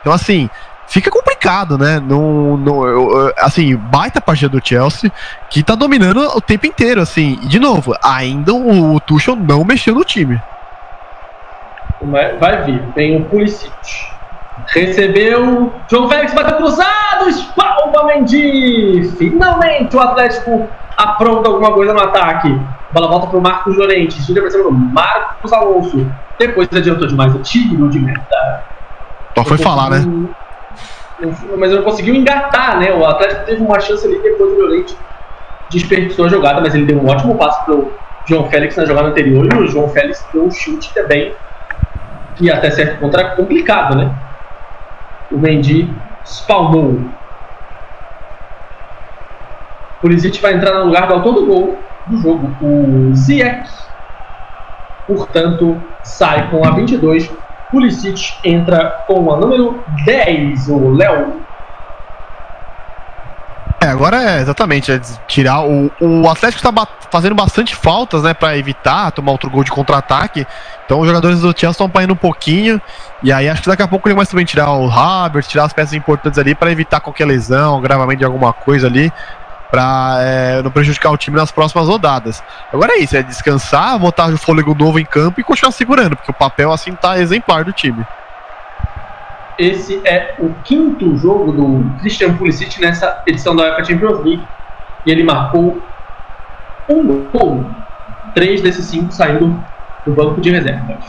Então, assim, fica complicado, né? Não, não, eu, assim, baita partida do Chelsea, que tá dominando o tempo inteiro, assim. E, de novo, ainda o, o Tuchel não mexeu no time. Vai vir, tem o Pulisic. Recebeu. João Félix bateu cruzado. Espalma Mendy. Finalmente o Atlético apronta alguma coisa no ataque. A bola volta para o Marcos Llorente. Tira para cima do Marcos Alonso. Depois adiantou demais o tiro de meta. Só foi falar, né? Mas não conseguiu engatar, né? O Atlético teve uma chance ali depois o Llorente desperdiçou a jogada, mas ele deu um ótimo passo para o João Félix na jogada anterior. E o João Félix deu um chute também. Que até certo ponto era complicado, né? O Mendy spawnou. Pulisic vai entrar no lugar do autor do gol do jogo, o Ziyech. Portanto, sai com a 22. Pulisic entra com a número 10, o Léo. Agora é exatamente, é tirar o, o Atlético está fazendo bastante faltas, né, para evitar tomar outro gol de contra-ataque. Então os jogadores do Chelsea estão apanhando um pouquinho e aí acho que daqui a pouco ele vai também tirar o Havertz, tirar as peças importantes ali para evitar qualquer lesão, gravamento de alguma coisa ali, para é, não prejudicar o time nas próximas rodadas. Agora é isso, é descansar, botar o fôlego novo em campo e continuar segurando, porque o papel assim tá exemplar do time. Esse é o quinto jogo do Christian Pulisic nessa edição da UEFA Champions League. E ele marcou um gol. Três desses cinco saindo do banco de reservas.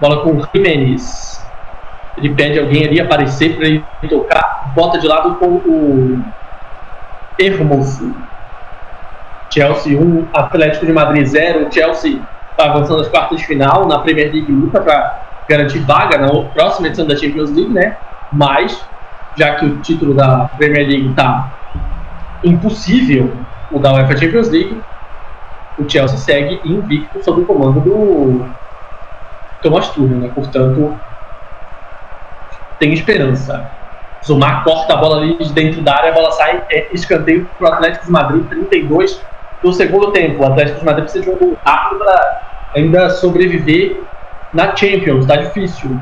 Bola com o Jimenez. Ele pede alguém ali aparecer para ele tocar. Bota de lado com o Hermoso. Chelsea 1, Atlético de Madrid 0. Chelsea está avançando às quartas de final na Premier League luta para garantir vaga na próxima edição da Champions League, né? Mas, já que o título da Premier League está impossível, o da UEFA Champions League, o Chelsea segue invicto sob o comando do Thomas Tuchel, né? Portanto, tem esperança. Zumar corta a bola ali de dentro da área, a bola sai, é escanteio para o Atlético de Madrid, 32 do segundo tempo. O Atlético de Madrid precisa de um gol rápido para ainda sobreviver na Champions, está difícil.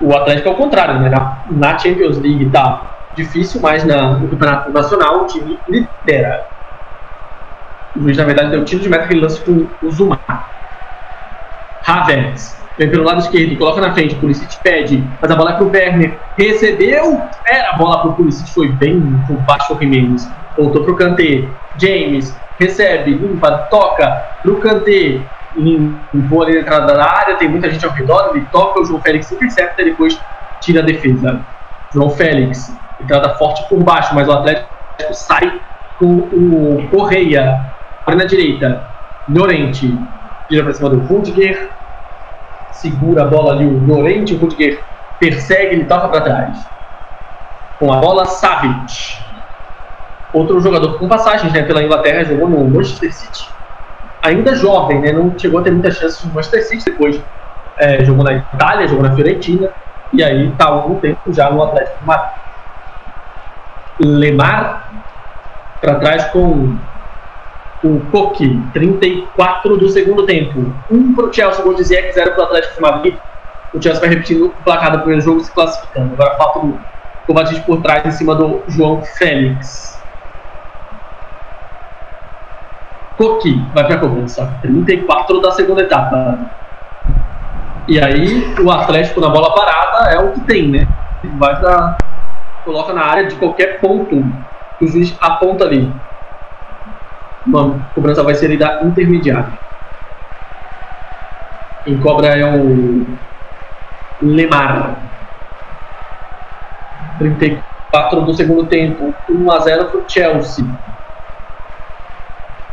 O Atlético é o contrário, né? Na, na Champions League tá difícil, mas na, no Campeonato Nacional o time lidera. O juiz, na verdade, deu tiro de meta que ele lança com o Zumar. Havertz vem pelo lado esquerdo, coloca na frente, Pulisic pede, mas a bola é pro Werner, recebeu, era a bola pro Pulisic, foi bem por baixo o Jimenez, voltou pro Kanté, James, recebe, limpa, toca pro Kanté, limpou ali na entrada da área, tem muita gente ao redor, ele toca, o João Félix intercepta e depois tira a defesa. João Félix, entrada forte por baixo, mas o Atlético sai com o Correia, na direita, Llorente, vira para cima do Rudiger, segura a bola ali o Llorente, o Rudiger persegue, ele toca para trás. Com a bola, Savic. Outro jogador com passagens né, pela Inglaterra, jogou no Manchester City. Ainda jovem, né, não chegou a ter muitas chances no Manchester City, depois é, jogou na Itália, jogou na Fiorentina, e aí está há algum tempo já no Atlético de Madrid. Lemar para trás com o Coque, 34 do segundo tempo. 1 um para o Chelsea, gol de Ziyech, 0 para o Atlético de Madrid. O Chelsea vai repetindo o placar do primeiro jogo se classificando. Agora falta o Kovacic por trás em cima do João Félix. Coque vai para a cobrança. 34 da segunda etapa. E aí o Atlético na bola parada é o que tem, né? Vai pra, coloca na área de qualquer ponto que o juiz aponta ali. Uma cobrança vai ser da intermediária. Quem cobra é o Lemar. 34 do segundo tempo. 1 a 0 para o Chelsea.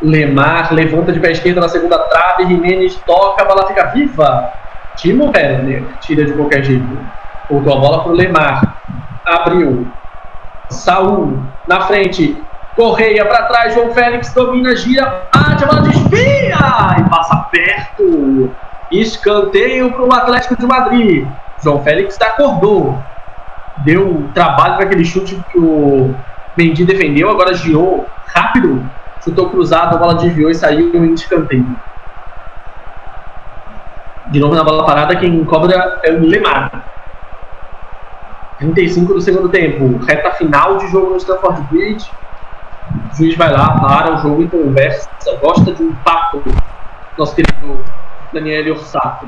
Lemar levanta de pé esquerda na segunda trave. Jimenez toca, a bola fica viva. Timo Werner tira de qualquer jeito. Voltou a bola para o Lemar. Abriu. Saul na frente. Correia para trás, João Félix domina, gira, bate, a bola desvia e passa perto. Escanteio para o Atlético de Madrid. João Félix acordou. Deu trabalho para aquele chute que o Mendy defendeu, agora girou rápido, chutou cruzado, a bola desviou e saiu em escanteio. De novo na bola parada, quem cobra é o Lemar. 35 do segundo tempo, reta final de jogo no Stanford Bridge. O juiz vai lá, para o jogo e conversa, gosta de um papo. Nosso querido Daniel Orsato.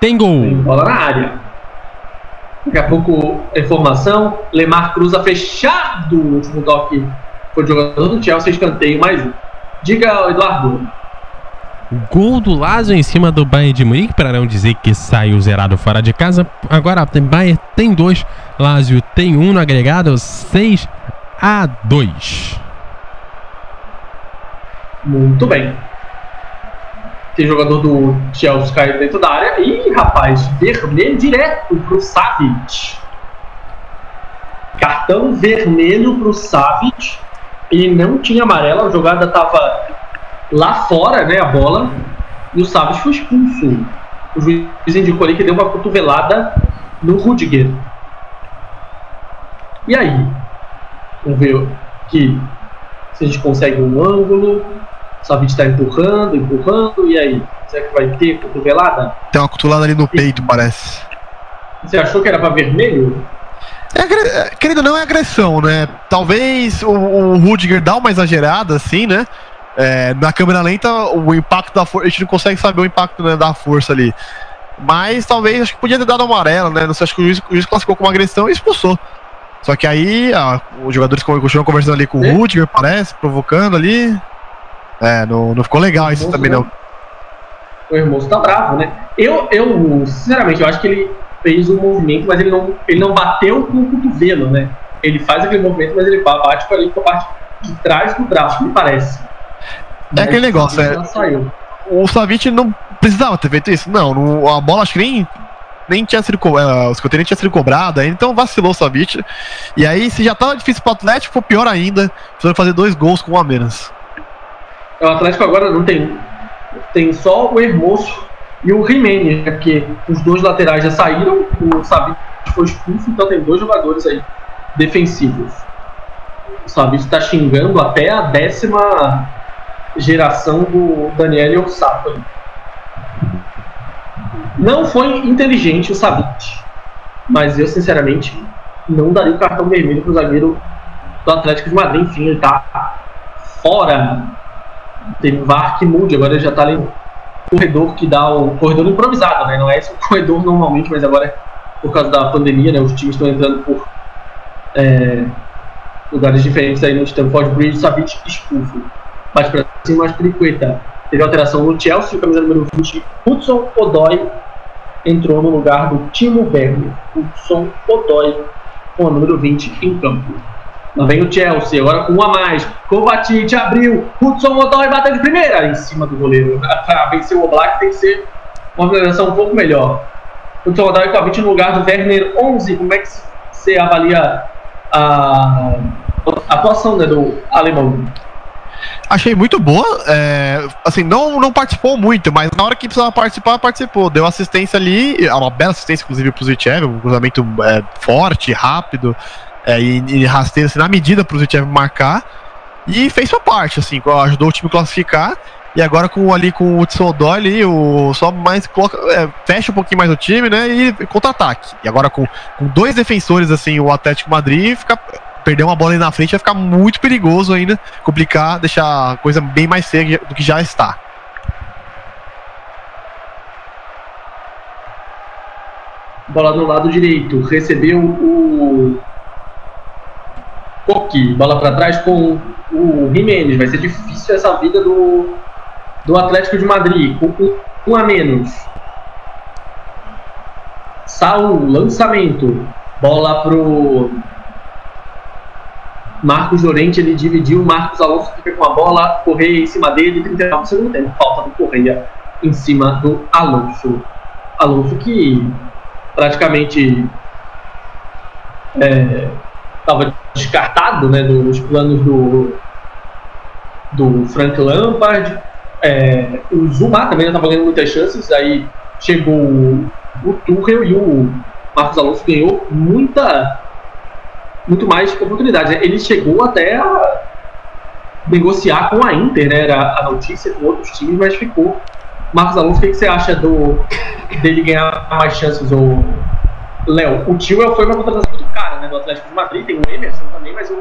Tem gol. Tem bola na área. Daqui a pouco, informação. Lemar cruza fechado. O último toque foi o jogador do Chelsea, escanteio mais um. Diga, Eduardo. Gol do Lazio em cima do Bayern de Munique, para não dizer que saiu zerado fora de casa. Agora tem Bayern tem dois, Lazio tem um no agregado, 6 a 2. Muito bem. Tem jogador do Chelsea caindo dentro da área. Ih, rapaz, vermelho direto pro Savic. Cartão vermelho pro Savic. E não tinha amarelo, a jogada tava lá fora, né, a bola, e o Savic foi expulso. O juiz indicou ali que deu uma cotovelada no Rudiger. E aí? Vamos ver que se a gente consegue um ângulo. O Savic está empurrando, empurrando, e aí? Será que vai ter cotovelada? Tem uma cotovelada ali no peito, parece. Você achou que era para vermelho? É, querido, não é agressão, né? Talvez o, o Rudiger dá uma exagerada, assim, né? É, na câmera lenta, o impacto da força. A gente não consegue saber o impacto né, da força ali. Mas talvez, acho que podia ter dado amarelo, né? Não sei, acho que o juiz, o juiz classificou como agressão e expulsou. Só que aí, ó, os jogadores continuam conversando ali com o Rudiger, parece, provocando ali. É, não, não ficou legal isso também, não. O Hermoso tá bravo, né? Eu, eu, sinceramente, eu acho que ele fez um movimento, mas ele não, ele não bateu com o cotovelo, né? Ele faz aquele movimento, mas ele bate com, ali, com a parte de trás do braço, me parece. É aquele negócio, é. O Savic não precisava ter feito isso. Não, não, a bola acho que nem nem tinha sido, uh, o escanteio nem tinha sido cobrado, então vacilou o Savic. E aí, se já tava difícil pro Atlético, ficou pior ainda, precisando fazer dois gols com um a menos. O Atlético agora não tem. Tem só o Hermoso e o Jimenez, né? Porque os dois laterais já saíram, o Savic foi expulso, então tem dois jogadores aí defensivos. O Savic está xingando até a décima geração do Daniel Ossato. Não foi inteligente o Savic, mas eu sinceramente não daria o cartão vermelho para o zagueiro do Atlético de Madrid. Enfim, ele está fora. Teve VAR que mude, agora já está ali no corredor que dá o corredor improvisado, né? Não é esse o corredor normalmente, mas agora por causa da pandemia, né? Os times estão entrando por é, lugares diferentes aí no Stamford Bridge, Savic expulso. Bate para cima, mas Triqueta. Teve alteração no Chelsea, o camisa número 20, Hudson Odoi entrou no lugar do Timo Werner. Hudson Odoi com a número 20 em campo. Vem o Chelsea, agora um a mais. Kovacic abriu. Hudson Odoi bateu de primeira em cima do goleiro. Para vencer o Oblak tem que ser uma organização um pouco melhor. Hudson Odoi com a 20 no lugar do Werner 11. Como é que você avalia a atuação né, do alemão? Achei muito boa. É, assim, não, não participou muito, mas na hora que precisava participar, participou. Deu assistência ali, é uma bela assistência, inclusive, pro Zitchev, um cruzamento é, forte, rápido é, e, e rasteiro, assim, na medida pro Zitchev marcar. E fez sua parte, assim, ajudou o time a classificar. E agora com ali com o Hudson Odoi o só mais coloca, é, fecha um pouquinho mais o time, né? E contra-ataque. E agora com, com dois defensores, assim, o Atlético Madrid fica perder uma bola ali na frente vai ficar muito perigoso ainda, complicar, deixar a coisa bem mais feia do que já está. Bola no lado direito, recebeu o Coqui, bola para trás com o Jimenez. Vai ser difícil essa vida do, do Atlético de Madrid, com um a menos. Saul, lançamento, bola pro Marcos Llorente ele dividiu, Marcos Alonso fica com a bola, Correia em cima dele, 39 segundo tempo, falta do Correia em cima do Alonso. Alonso que praticamente estava descartado né, dos planos do, do Frank Lampard. É, o Zuma também estava ganhando muitas chances, aí chegou o, Tuchel e o Marcos Alonso ganhou muita muito mais oportunidades. Ele chegou até a negociar com a Inter, né? Era a notícia com outros times, mas ficou. Marcos Alonso, o que, você acha do dele ganhar mais chances? Ou Léo, o Tio foi uma contratação muito né? Do Atlético de Madrid, tem o Emerson também, mas o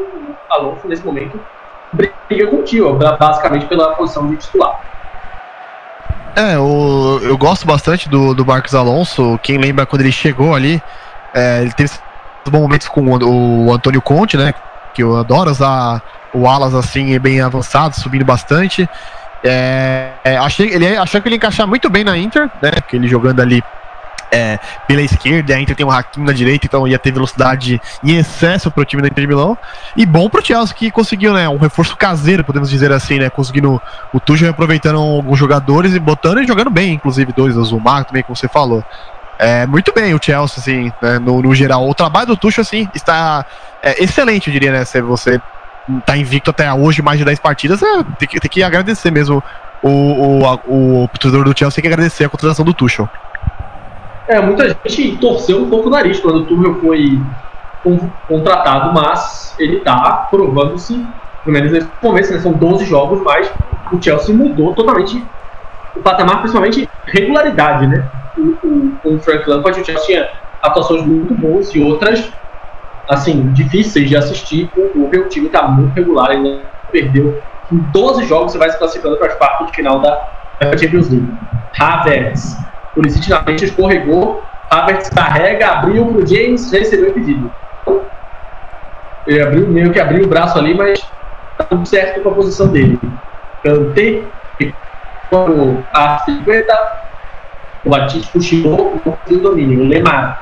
Alonso nesse momento briga com o Tio, basicamente pela posição de titular. É, eu, eu gosto bastante do, do Marcos Alonso. Quem lembra quando ele chegou ali, é, ele teve bons momentos com o, o Antônio Conte, né? Que eu adoro usar o alas assim, bem avançado, subindo bastante. É, é, achei, ele, achei que ele encaixar muito bem na Inter, né? Porque ele jogando ali é, pela esquerda, a Inter tem um Hakimi na direita, então ia ter velocidade em excesso para o time da Inter de Milão. E bom para o Chelsea que conseguiu, né, um reforço caseiro, podemos dizer assim, né, conseguindo o Tuchel aproveitando alguns jogadores e botando e jogando bem, inclusive dois, o Zumar também, como você falou. É, muito bem o Chelsea, assim, né, no, no, geral. O trabalho do Tuchel, assim, está é, excelente, eu diria, né? Se você está invicto até hoje, mais de 10 partidas, é, tem, que, tem que agradecer mesmo o, o, o, o torcedor do Chelsea, tem que agradecer a contratação do Tuchel. É, muita gente torceu um pouco o nariz quando o Tuchel foi contratado, mas ele está provando-se, pelo menos nesse começo, né, são 12 jogos, mas o Chelsea mudou totalmente o patamar, principalmente regularidade, né? com o Frank Lampard, o Chelsea tinha atuações muito boas e outras, assim, difíceis de assistir. O, o time está muito regular, ainda perdeu. Em 12 jogos você vai se classificando para as quartas de final da Champions League. Havertz, Frente escorregou, Havertz carrega, abriu para o James, recebeu o pedido. Ele abriu, meio que abriu o braço ali, mas tá tudo certo com a posição dele. Kanté, a 50, o Batista puxou o domínio. O Lemar.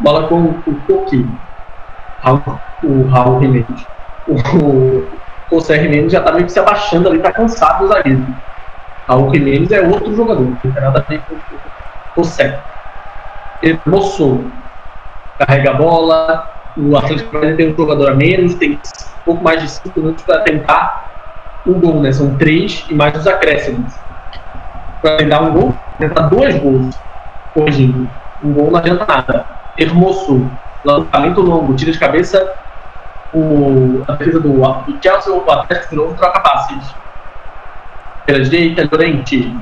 Bola com o Coqui. O Raul Jimenez. O José Jimenez já está meio que se abaixando ali, está cansado do zagueiro. Raul Jimenez é outro jogador, não tem nada a ver com o José. Hermoso carrega a bola, o Atlético tem um jogador a menos, tem um pouco mais de 5 minutos para tentar um gol, né? São três e mais os acréscimos. Para tentar um gol, tentar dois gols. Hoje, um gol não adianta nada. Hermoso, lançamento longo, tira de cabeça o, a defesa do, do Chelsea, o Atlético de novo troca passes. Pela direita, Llorente.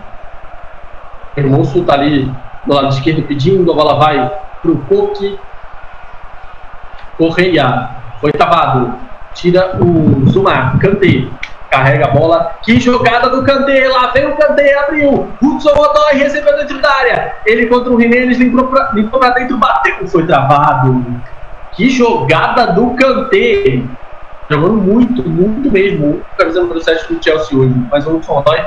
Hermoso está ali do lado esquerdo pedindo, a bola vai pro Coque. Correia, oitavado, tira o Zuma, Kanté, carrega a bola, que jogada do Kanté, lá vem o Kanté, abriu, Hudson Odoi recebeu dentro da área, ele contra o Jimenez, limpou pra dentro, bateu, foi travado, que jogada do Kanté, jogando muito, muito mesmo, camisa número 7 do Chelsea hoje, mas o Hudson Odoi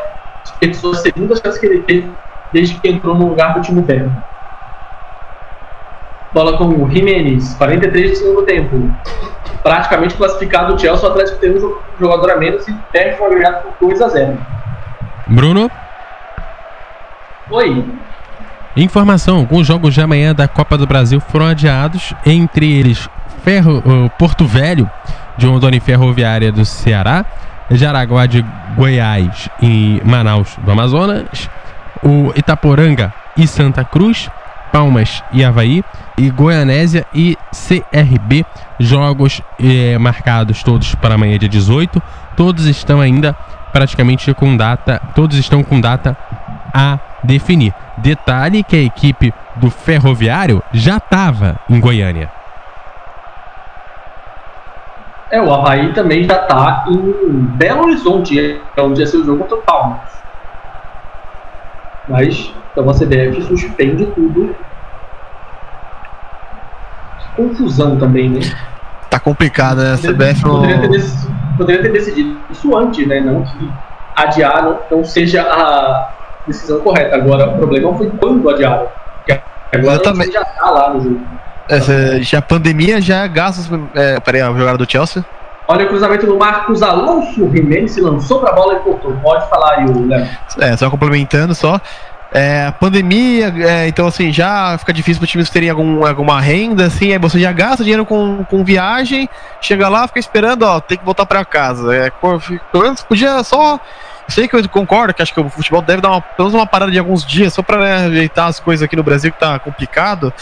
desperdiçou a segunda chance que ele teve desde que entrou no lugar do time Werner. Bola com o Jimenez, 43 do segundo tempo. Praticamente classificado o Chelsea, o Atlético tem um jogador a menos e perde o agregado por 2 a 0. Bruno? Oi. Informação: alguns jogos de amanhã da Copa do Brasil foram adiados, entre eles Ferro, uh, Porto Velho, de Rondônia Ferroviária do Ceará, Jaraguá de Goiás e Manaus do Amazonas, o Itaporanga e Santa Cruz, Palmas e Havaí, e Goianésia e CRB, jogos eh, marcados todos para amanhã dia 18. Todos estão ainda praticamente com data, todos estão com data a definir. Detalhe que a equipe do Ferroviário já estava em Goiânia. É, o Havaí também já está em Belo Horizonte, é onde ia ser o jogo contra o Palmas. Mas, então a CBF suspende tudo. Que confusão também, né? Tá complicado, né? A CBF não. Poderia ter, poderia ter decidido isso antes, né? Não que adiar não, não seja a decisão correta. Agora, o problema foi quando adiaram. Agora Exatamente. você já tá lá no jogo. Essa, já a pandemia já gasta. É, peraí, a jogada do Chelsea. Olha o cruzamento do Marcos Alonso. O Jimenez se lançou pra bola e cortou. Pode falar aí, o Léo. É, só complementando só. É, pandemia, é, então assim, já fica difícil para times terem algum, alguma renda, assim, aí você já gasta dinheiro com, com viagem, chega lá, fica esperando, ó, tem que voltar para casa. É, pelo menos podia só. Sei que eu concordo, que acho que o futebol deve dar uma, pelo menos uma parada de alguns dias, só para né, ajeitar as coisas aqui no Brasil que tá complicado.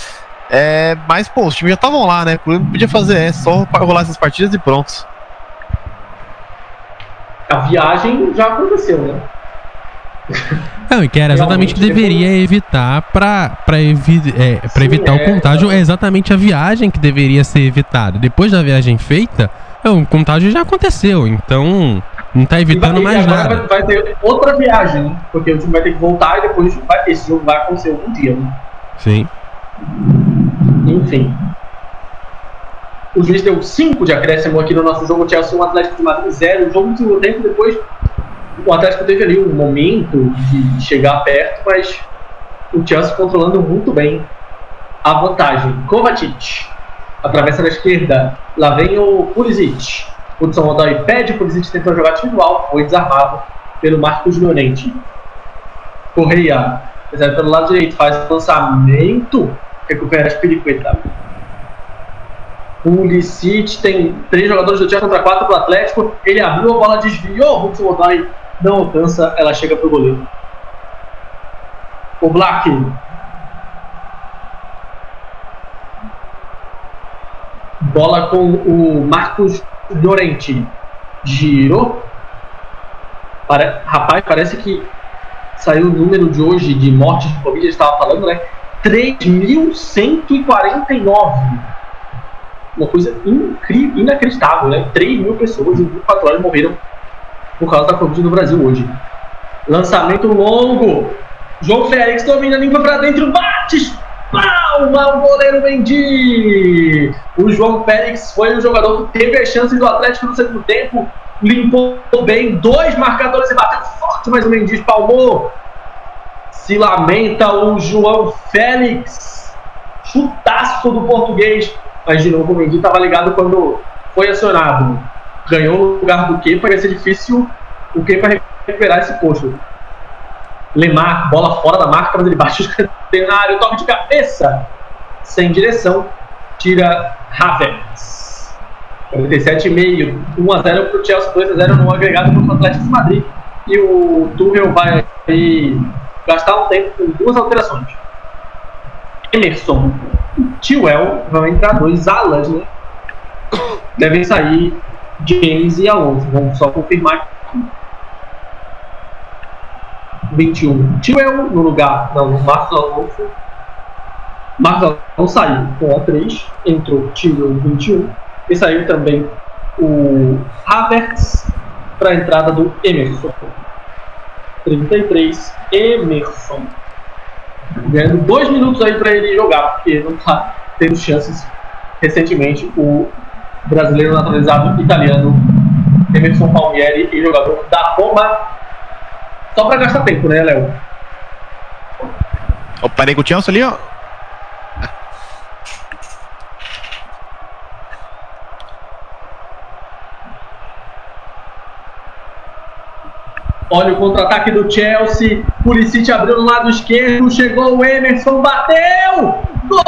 É, mas, pô, os times já estavam lá, né? Podia fazer, é só rolar essas partidas e prontos. A viagem já aconteceu, né? Não, e que era exatamente o que deveria evitar para evi é, Sim, evitar o é, contágio. É exatamente a viagem que deveria ser evitada. Depois da viagem feita, é, o contágio já aconteceu. Então, não tá evitando E mais nada. Vai, vai ter outra viagem, né? Porque o time vai ter que voltar e depois vai, esse jogo vai acontecer algum dia, né? Sim. Enfim. O juiz deu 5 de acréscimo aqui no nosso jogo. Chelsea 1, Atlético de Madrid 0. O jogo segundo tempo, depois o Atlético teve ali um momento de chegar perto, mas o Chelsea controlando muito bem a vantagem. Kovacic atravessa na esquerda. Lá vem o Pulisic. Hudson Odoi pede, o Pulisic tentou jogar individual, foi desarmado pelo Marcos Llorente. Correia, pelo lado direito, faz o lançamento, recupera as periquetas. Pulisic tem três jogadores do Chelsea contra quatro do Atlético. Ele abriu a bola, desviou. Hudson Odoi não alcança, ela chega pro goleiro. O Black. Bola com o Marcos Llorente. Girou. Pare... Rapaz, parece que saiu o número de hoje de mortes de Covid, eles estavam falando, né? 3.149 uma coisa incrível, inacreditável, né? 3 mil pessoas em 24 horas morreram por causa da Covid no Brasil hoje. Lançamento longo. João Félix domina, limpa pra dentro, bate! Palma, o goleiro Mendy! O João Félix foi o jogador que teve as chances do Atlético no segundo tempo, limpou bem, dois marcadores e bateu forte, mas o Mendy palmou. Se lamenta o João Félix. Chutaço do português. Mas de novo o Mendy estava ligado quando foi acionado. Ganhou no lugar do Kepa, ia ser difícil o Kepa recuperar esse posto. Lemar, bola fora da marca, mas ele bate o escanteio na área, toque de cabeça. sem direção, tira Havertz. 47,5, 1x0 para o Chelsea, 2x0 no agregado contra o Atlético de Madrid. E o Tuchel vai aí gastar um tempo com duas alterações. Emerson Tiwell vão entrar dois alas, né? Devem sair James e Alonso. Vamos só confirmar. 21. Tiwell no lugar. Não, Marcos Alonso. Marcos Alonso saiu com a 3. Entrou Tiwell 21. E saiu também o Havertz para a entrada do Emerson. 33. Emerson. Ganhando dois minutos aí para ele jogar, porque não está tendo chances recentemente. O brasileiro naturalizado italiano Emerson Palmieri e jogador da Roma. Só para gastar tempo, né, Léo? O Chelsea ali, ó. Olha o contra-ataque do Chelsea. Pulisic abriu no lado esquerdo. Chegou o Emerson. Bateu! Gol!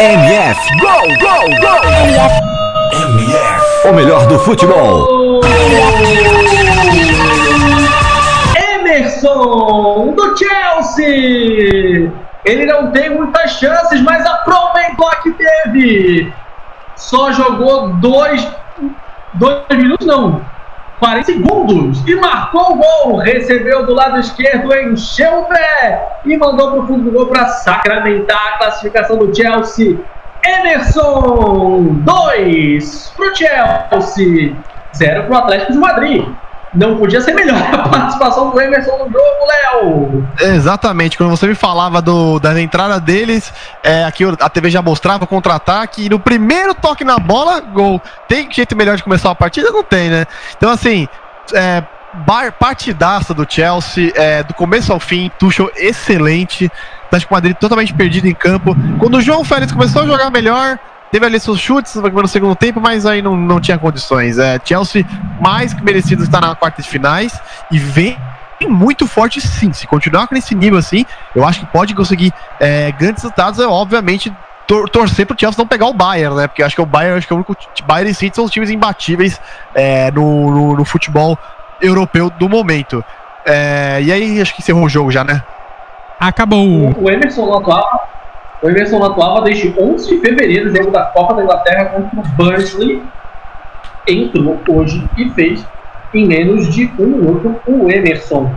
MF, gol, gol, gol! MF, o melhor do futebol. Emerson do Chelsea. Ele não tem muitas chances, mas aproveitou a que teve. Só jogou dois, dois minutos, não, 40 segundos e marcou o gol. Recebeu do lado esquerdo, encheu o pé e mandou para o fundo do gol para sacramentar a classificação do Chelsea. Emerson, 2 para o Chelsea, 0 para o Atlético de Madrid. Não podia ser melhor a participação do Emerson no jogo, Léo. Exatamente, quando você me falava do, da entrada deles, é, aqui a TV já mostrava contra-ataque, e no primeiro toque na bola, gol. Tem jeito melhor de começar a partida? Não tem, né? Então, assim, é, bar, partidaça do Chelsea, é, do começo ao fim, Tuchel excelente, Atlético Madrid totalmente perdido em campo. Quando o João Félix começou a jogar melhor, Teve ali seus chutes no segundo tempo, mas aí não, não tinha condições. É, Chelsea, mais que merecido, está na quarta de finais e vem muito forte sim. Se continuar com esse nível assim, eu acho que pode conseguir é, grandes resultados. É obviamente tor torcer pro Chelsea não pegar o Bayern, né? Porque eu acho que o Bayern, acho que é o único Bayern e City são os times imbatíveis é, no, no, no, futebol europeu do momento. É, e aí acho que encerrou o jogo já, né? Acabou. O, o Emerson atual o Emerson atuava desde 11 de fevereiro, jogo da Copa da Inglaterra contra o Burnley. Entrou hoje e fez em menos de um minuto o Emerson.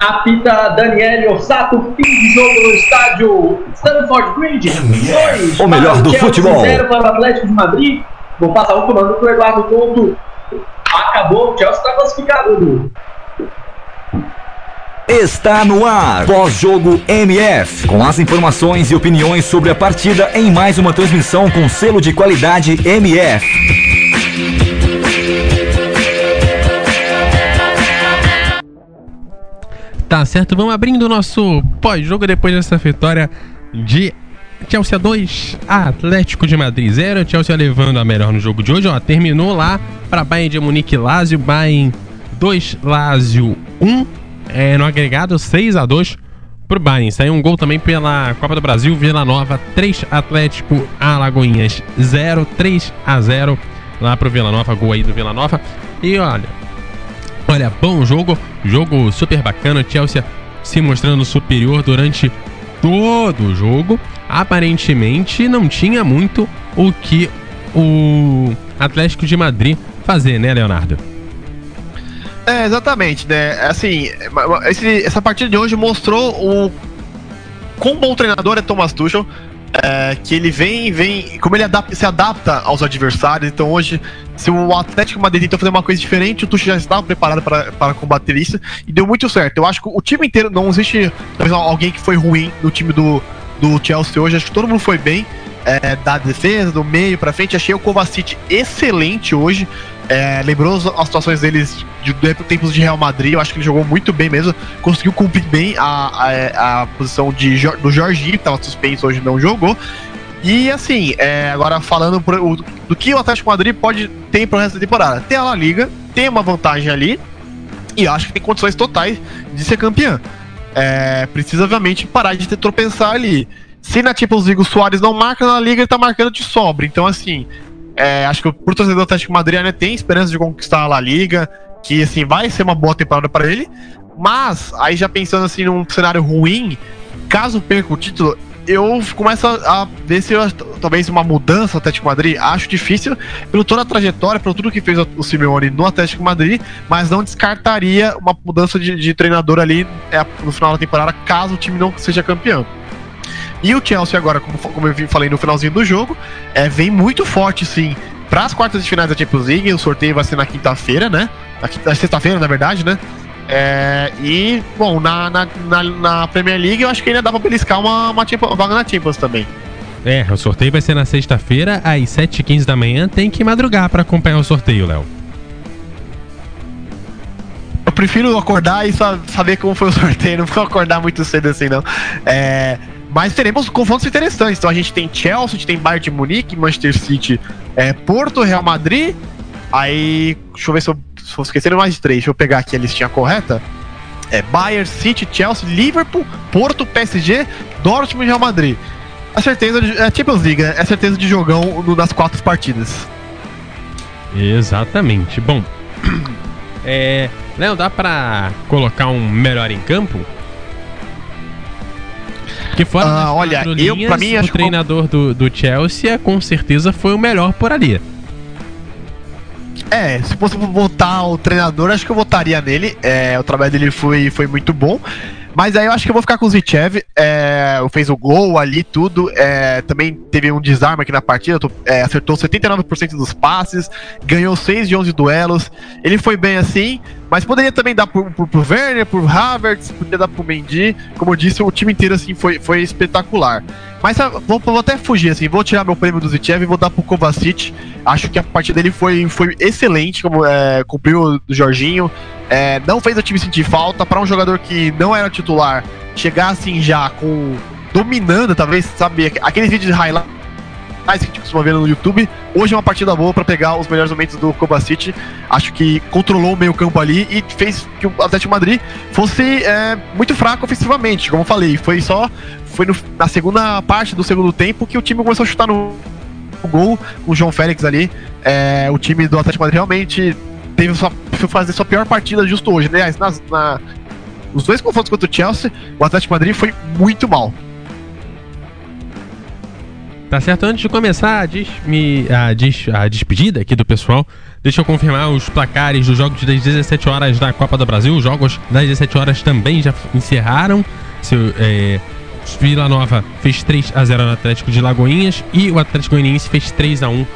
Apita Daniel Ossato, fim de jogo no estádio Stanford Bridge. 2 o melhor do Chelsea, futebol. 0 para o Atlético de Madrid. Vou passar o comando para o Eduardo Couto. Acabou, o Chelsea está classificado. Está no ar, pós-jogo MF, com as informações e opiniões sobre a partida em mais uma transmissão com selo de qualidade MF. Tá certo, vamos abrindo o nosso pós-jogo depois dessa vitória de Chelsea 2, Atlético de Madrid 0. Chelsea levando a melhor no jogo de hoje, ó. Terminou lá para Bayern de Munique Lazio, Bayern 2, Lazio 1. É, no agregado 6 a 2 pro Bayern. Saiu um gol também pela Copa do Brasil, Vila Nova 3, Atlético Alagoinhas 0, 3 a 0 lá pro Vila Nova, gol aí do Vila Nova. E olha, olha, bom jogo, jogo super bacana, Chelsea se mostrando superior durante todo o jogo. Aparentemente não tinha muito o que o Atlético de Madrid fazer, né, Leonardo? É, exatamente, né? Assim, esse, essa partida de hoje mostrou o quão bom treinador é Thomas Tuchel. É, que ele vem, vem, como ele adapta, se adapta aos adversários. Então hoje, se o Atlético Madrid tentou fazer uma coisa diferente, o Tuchel já estava preparado para, combater isso e deu muito certo. Eu acho que o time inteiro, não existe talvez alguém que foi ruim no time do, do Chelsea hoje. Acho que todo mundo foi bem. É, da defesa, do meio para frente. Achei o Kovacic excelente hoje. É, lembrou as situações deles de, de tempos de Real Madrid. Eu acho que ele jogou muito bem mesmo. Conseguiu cumprir bem a, a, a posição de, do Jorginho, que estava suspenso hoje não jogou. E assim, é, agora falando pro, do que o Atlético Madrid pode ter pro resto da temporada. Tem a La Liga, tem uma vantagem ali. E acho que tem condições totais de ser campeão. É, precisa, obviamente, parar de ter tropeçar ali. Se na Champions League o Soares não marca, na Liga ele tá marcando de sobra. Então, assim, é, acho que o torcedor do Atlético Madrid ainda tem esperança de conquistar a La Liga, que assim, vai ser uma boa temporada para ele. Mas, aí já pensando assim num cenário ruim, caso perca o título, eu começo a, ver se eu, talvez uma mudança no Atlético Madrid. Acho difícil, pelo toda a trajetória, pelo tudo que fez o Simeone no Atlético Madrid, mas não descartaria uma mudança de, de treinador ali é, no final da temporada, caso o time não seja campeão. E o Chelsea agora, como, como eu falei no finalzinho do jogo, é, vem muito forte, sim, para as quartas de finais da Champions League. O sorteio vai ser na quinta-feira, né? Na, na sexta-feira, na verdade, né? É, e, bom, na, na, na, na, Premier League eu acho que ainda dá pra beliscar uma, uma, uma vaga na Champions também. É, o sorteio vai ser na sexta-feira, às 7h15 da manhã. Tem que madrugar para acompanhar o sorteio, Léo. Eu prefiro acordar e saber como foi o sorteio, não vou acordar muito cedo assim, não. É, mas teremos confrontos interessantes. Então a gente tem Chelsea, a gente tem Bayern de Munique, Manchester City, é, Porto, Real Madrid. Aí, deixa eu ver se eu estou esquecendo mais de três. Deixa eu pegar aqui a listinha correta. É Bayern, City, Chelsea, Liverpool, Porto, PSG, Dortmund e Real Madrid. A certeza de, é Champions League, né? É certeza de jogão no, nas quatro partidas. Exatamente. Bom, é, Léo, dá pra colocar um melhor em campo? Que fora ah, olha, eu para mim o treinador do, do Chelsea com certeza foi o melhor por ali. É, se fosse votar o treinador, acho que eu votaria nele. É, o trabalho dele foi, foi muito bom. Mas aí eu acho que eu vou ficar com o Zichev. É, fez o gol ali, tudo. É, também teve um desarme aqui na partida. É, acertou 79% dos passes. Ganhou 6 de 11 duelos. Ele foi bem assim. Mas poderia também dar pro, pro, pro Werner, pro Havertz, poderia dar pro Mendy. Como eu disse, o time inteiro assim foi, foi espetacular. Mas ah, vou, vou até fugir, assim, vou tirar meu prêmio do Zitchev e vou dar pro Kovacic. Acho que a partida dele foi, foi excelente, como é, cumpriu do Jorginho. É, não fez o time sentir falta. para um jogador que não era titular, chegar assim já com. dominando, talvez, sabe? Aqueles vídeos de highlight que a gente costuma ver no YouTube. Hoje é uma partida boa para pegar os melhores momentos do Kovacic. Acho que controlou o meio campo ali e fez que o Atlético Madrid fosse é, muito fraco ofensivamente, como eu falei. Foi só foi no, na segunda parte do segundo tempo que o time começou a chutar no gol com o João Félix ali. É, o time do Atlético Madrid realmente teve sua, fazer sua pior partida justo hoje. Aliás, nas, na, os dois confrontos contra o Chelsea, o Atlético Madrid foi muito mal. Tá certo, antes de começar a, des, me, a, des, a despedida aqui do pessoal, deixa eu confirmar os placares dos jogos das 17 horas da Copa do Brasil. Os jogos das 17 horas também já encerraram. Se, é, Vila Nova fez 3 a 0 no Atlético de Lagoinhas e o Atlético Goianiense fez 3 a 1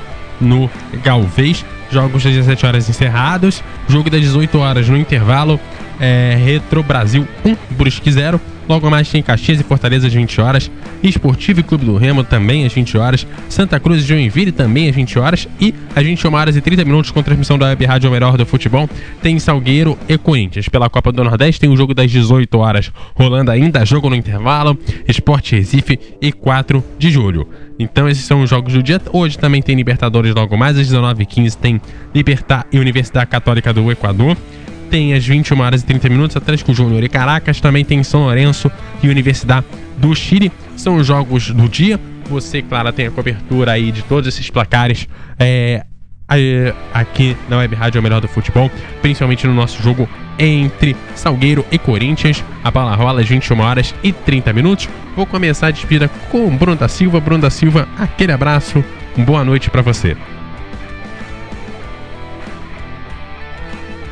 no Galvez. Jogos das 17 horas encerrados. Jogo das 18 horas no intervalo. É, Retro Brasil 1, Brusque 0. Logo mais tem Caxias e Fortaleza às 20 horas. Esportivo e Clube do Remo também às 20 horas. Santa Cruz e Joinville também às 20 horas. E às 21 horas e 30 minutos com transmissão da Web Rádio Melhor do Futebol. Tem Salgueiro e Corinthians. Pela Copa do Nordeste tem o jogo das 18 horas rolando ainda. Jogo no intervalo. Esporte Recife e 4 de julho. Então esses são os jogos do dia. Hoje também tem Libertadores logo mais às 19h15. Tem Libertar e Universidade Católica do Equador tem às 21 horas e 30 minutos Atlético Júnior e Caracas, também tem São Lourenço e Universidade do Chile. São os jogos do dia. Você, claro, tem a cobertura aí de todos esses placares é, aqui na Web Rádio é o melhor do futebol, principalmente no nosso jogo entre Salgueiro e Corinthians. A bola rola às 21 horas e 30 minutos. Vou começar a despedida com Bruno da Silva. Bruno da Silva, aquele abraço, boa noite para você.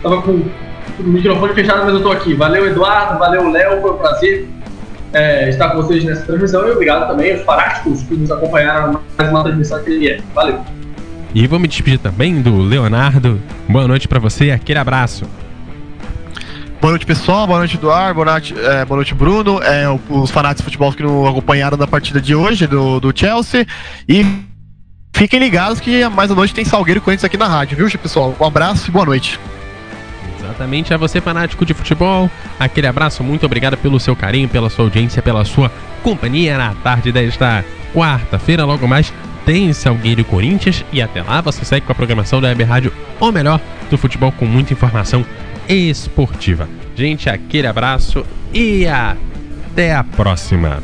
Tava com o microfone fechado, mas eu tô aqui. Valeu, Eduardo, valeu, Léo, foi um prazer é, estar com vocês nessa transmissão e obrigado também aos fanáticos que nos acompanharam mais uma transmissão que ele é. Valeu. E vou me despedir também do Leonardo. Boa noite para você, aquele abraço. Boa noite, pessoal. Boa noite, Eduardo. Boa noite, é, boa noite Bruno. É, os fanáticos de futebol que não acompanharam da partida de hoje do, do Chelsea. E fiquem ligados que mais à noite tem Salgueiro Corinthians aqui na rádio, viu, pessoal? Um abraço e boa noite. Exatamente, a você fanático de futebol, aquele abraço, muito obrigado pelo seu carinho, pela sua audiência, pela sua companhia na tarde desta quarta-feira, logo mais tem Salgueiro Corinthians. E até lá você segue com a programação da Web Rádio, ou melhor, do futebol com muita informação esportiva. Gente, aquele abraço e até a próxima!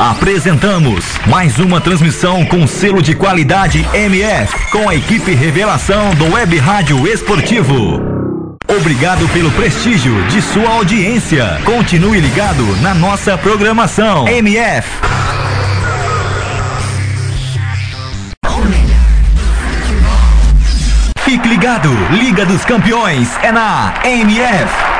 Apresentamos mais uma transmissão com selo de qualidade MF, com a equipe Revelação do Web Rádio Esportivo. Obrigado pelo prestígio de sua audiência. Continue ligado na nossa programação. MF. Fique ligado, Liga dos Campeões é na MF.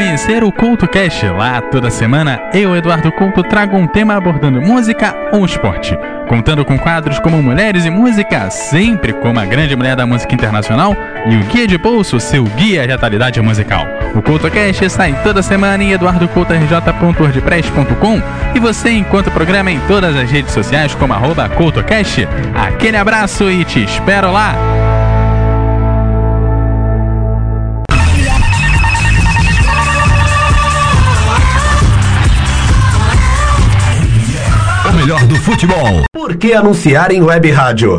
Conhecer o Culto Cast. Lá toda semana, eu, Eduardo Couto, trago um tema abordando música ou esporte. Contando com quadros como Mulheres e Música, sempre como a grande mulher da música internacional, e o Guia de Bolso, seu guia de atualidade musical. O CultoCast sai toda semana em eduardocoutorj.wordpress.com e você encontra o programa em todas as redes sociais como arroba CultoCast. Aquele abraço e te espero lá! Melhor do futebol. Por que anunciar em web rádio?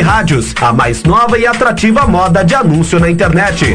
rádios, a mais nova e atrativa moda de anúncio na internet.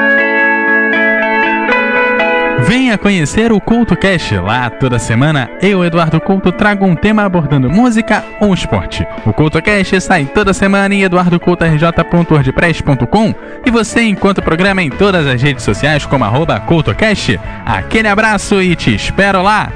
Venha conhecer o Culto Cast. Lá toda semana, eu, Eduardo Couto, trago um tema abordando música ou esporte. O Culto Cast sai toda semana em eduardocoutorj.wordpress.com e você encontra o programa em todas as redes sociais como arroba CultoCast. Aquele abraço e te espero lá!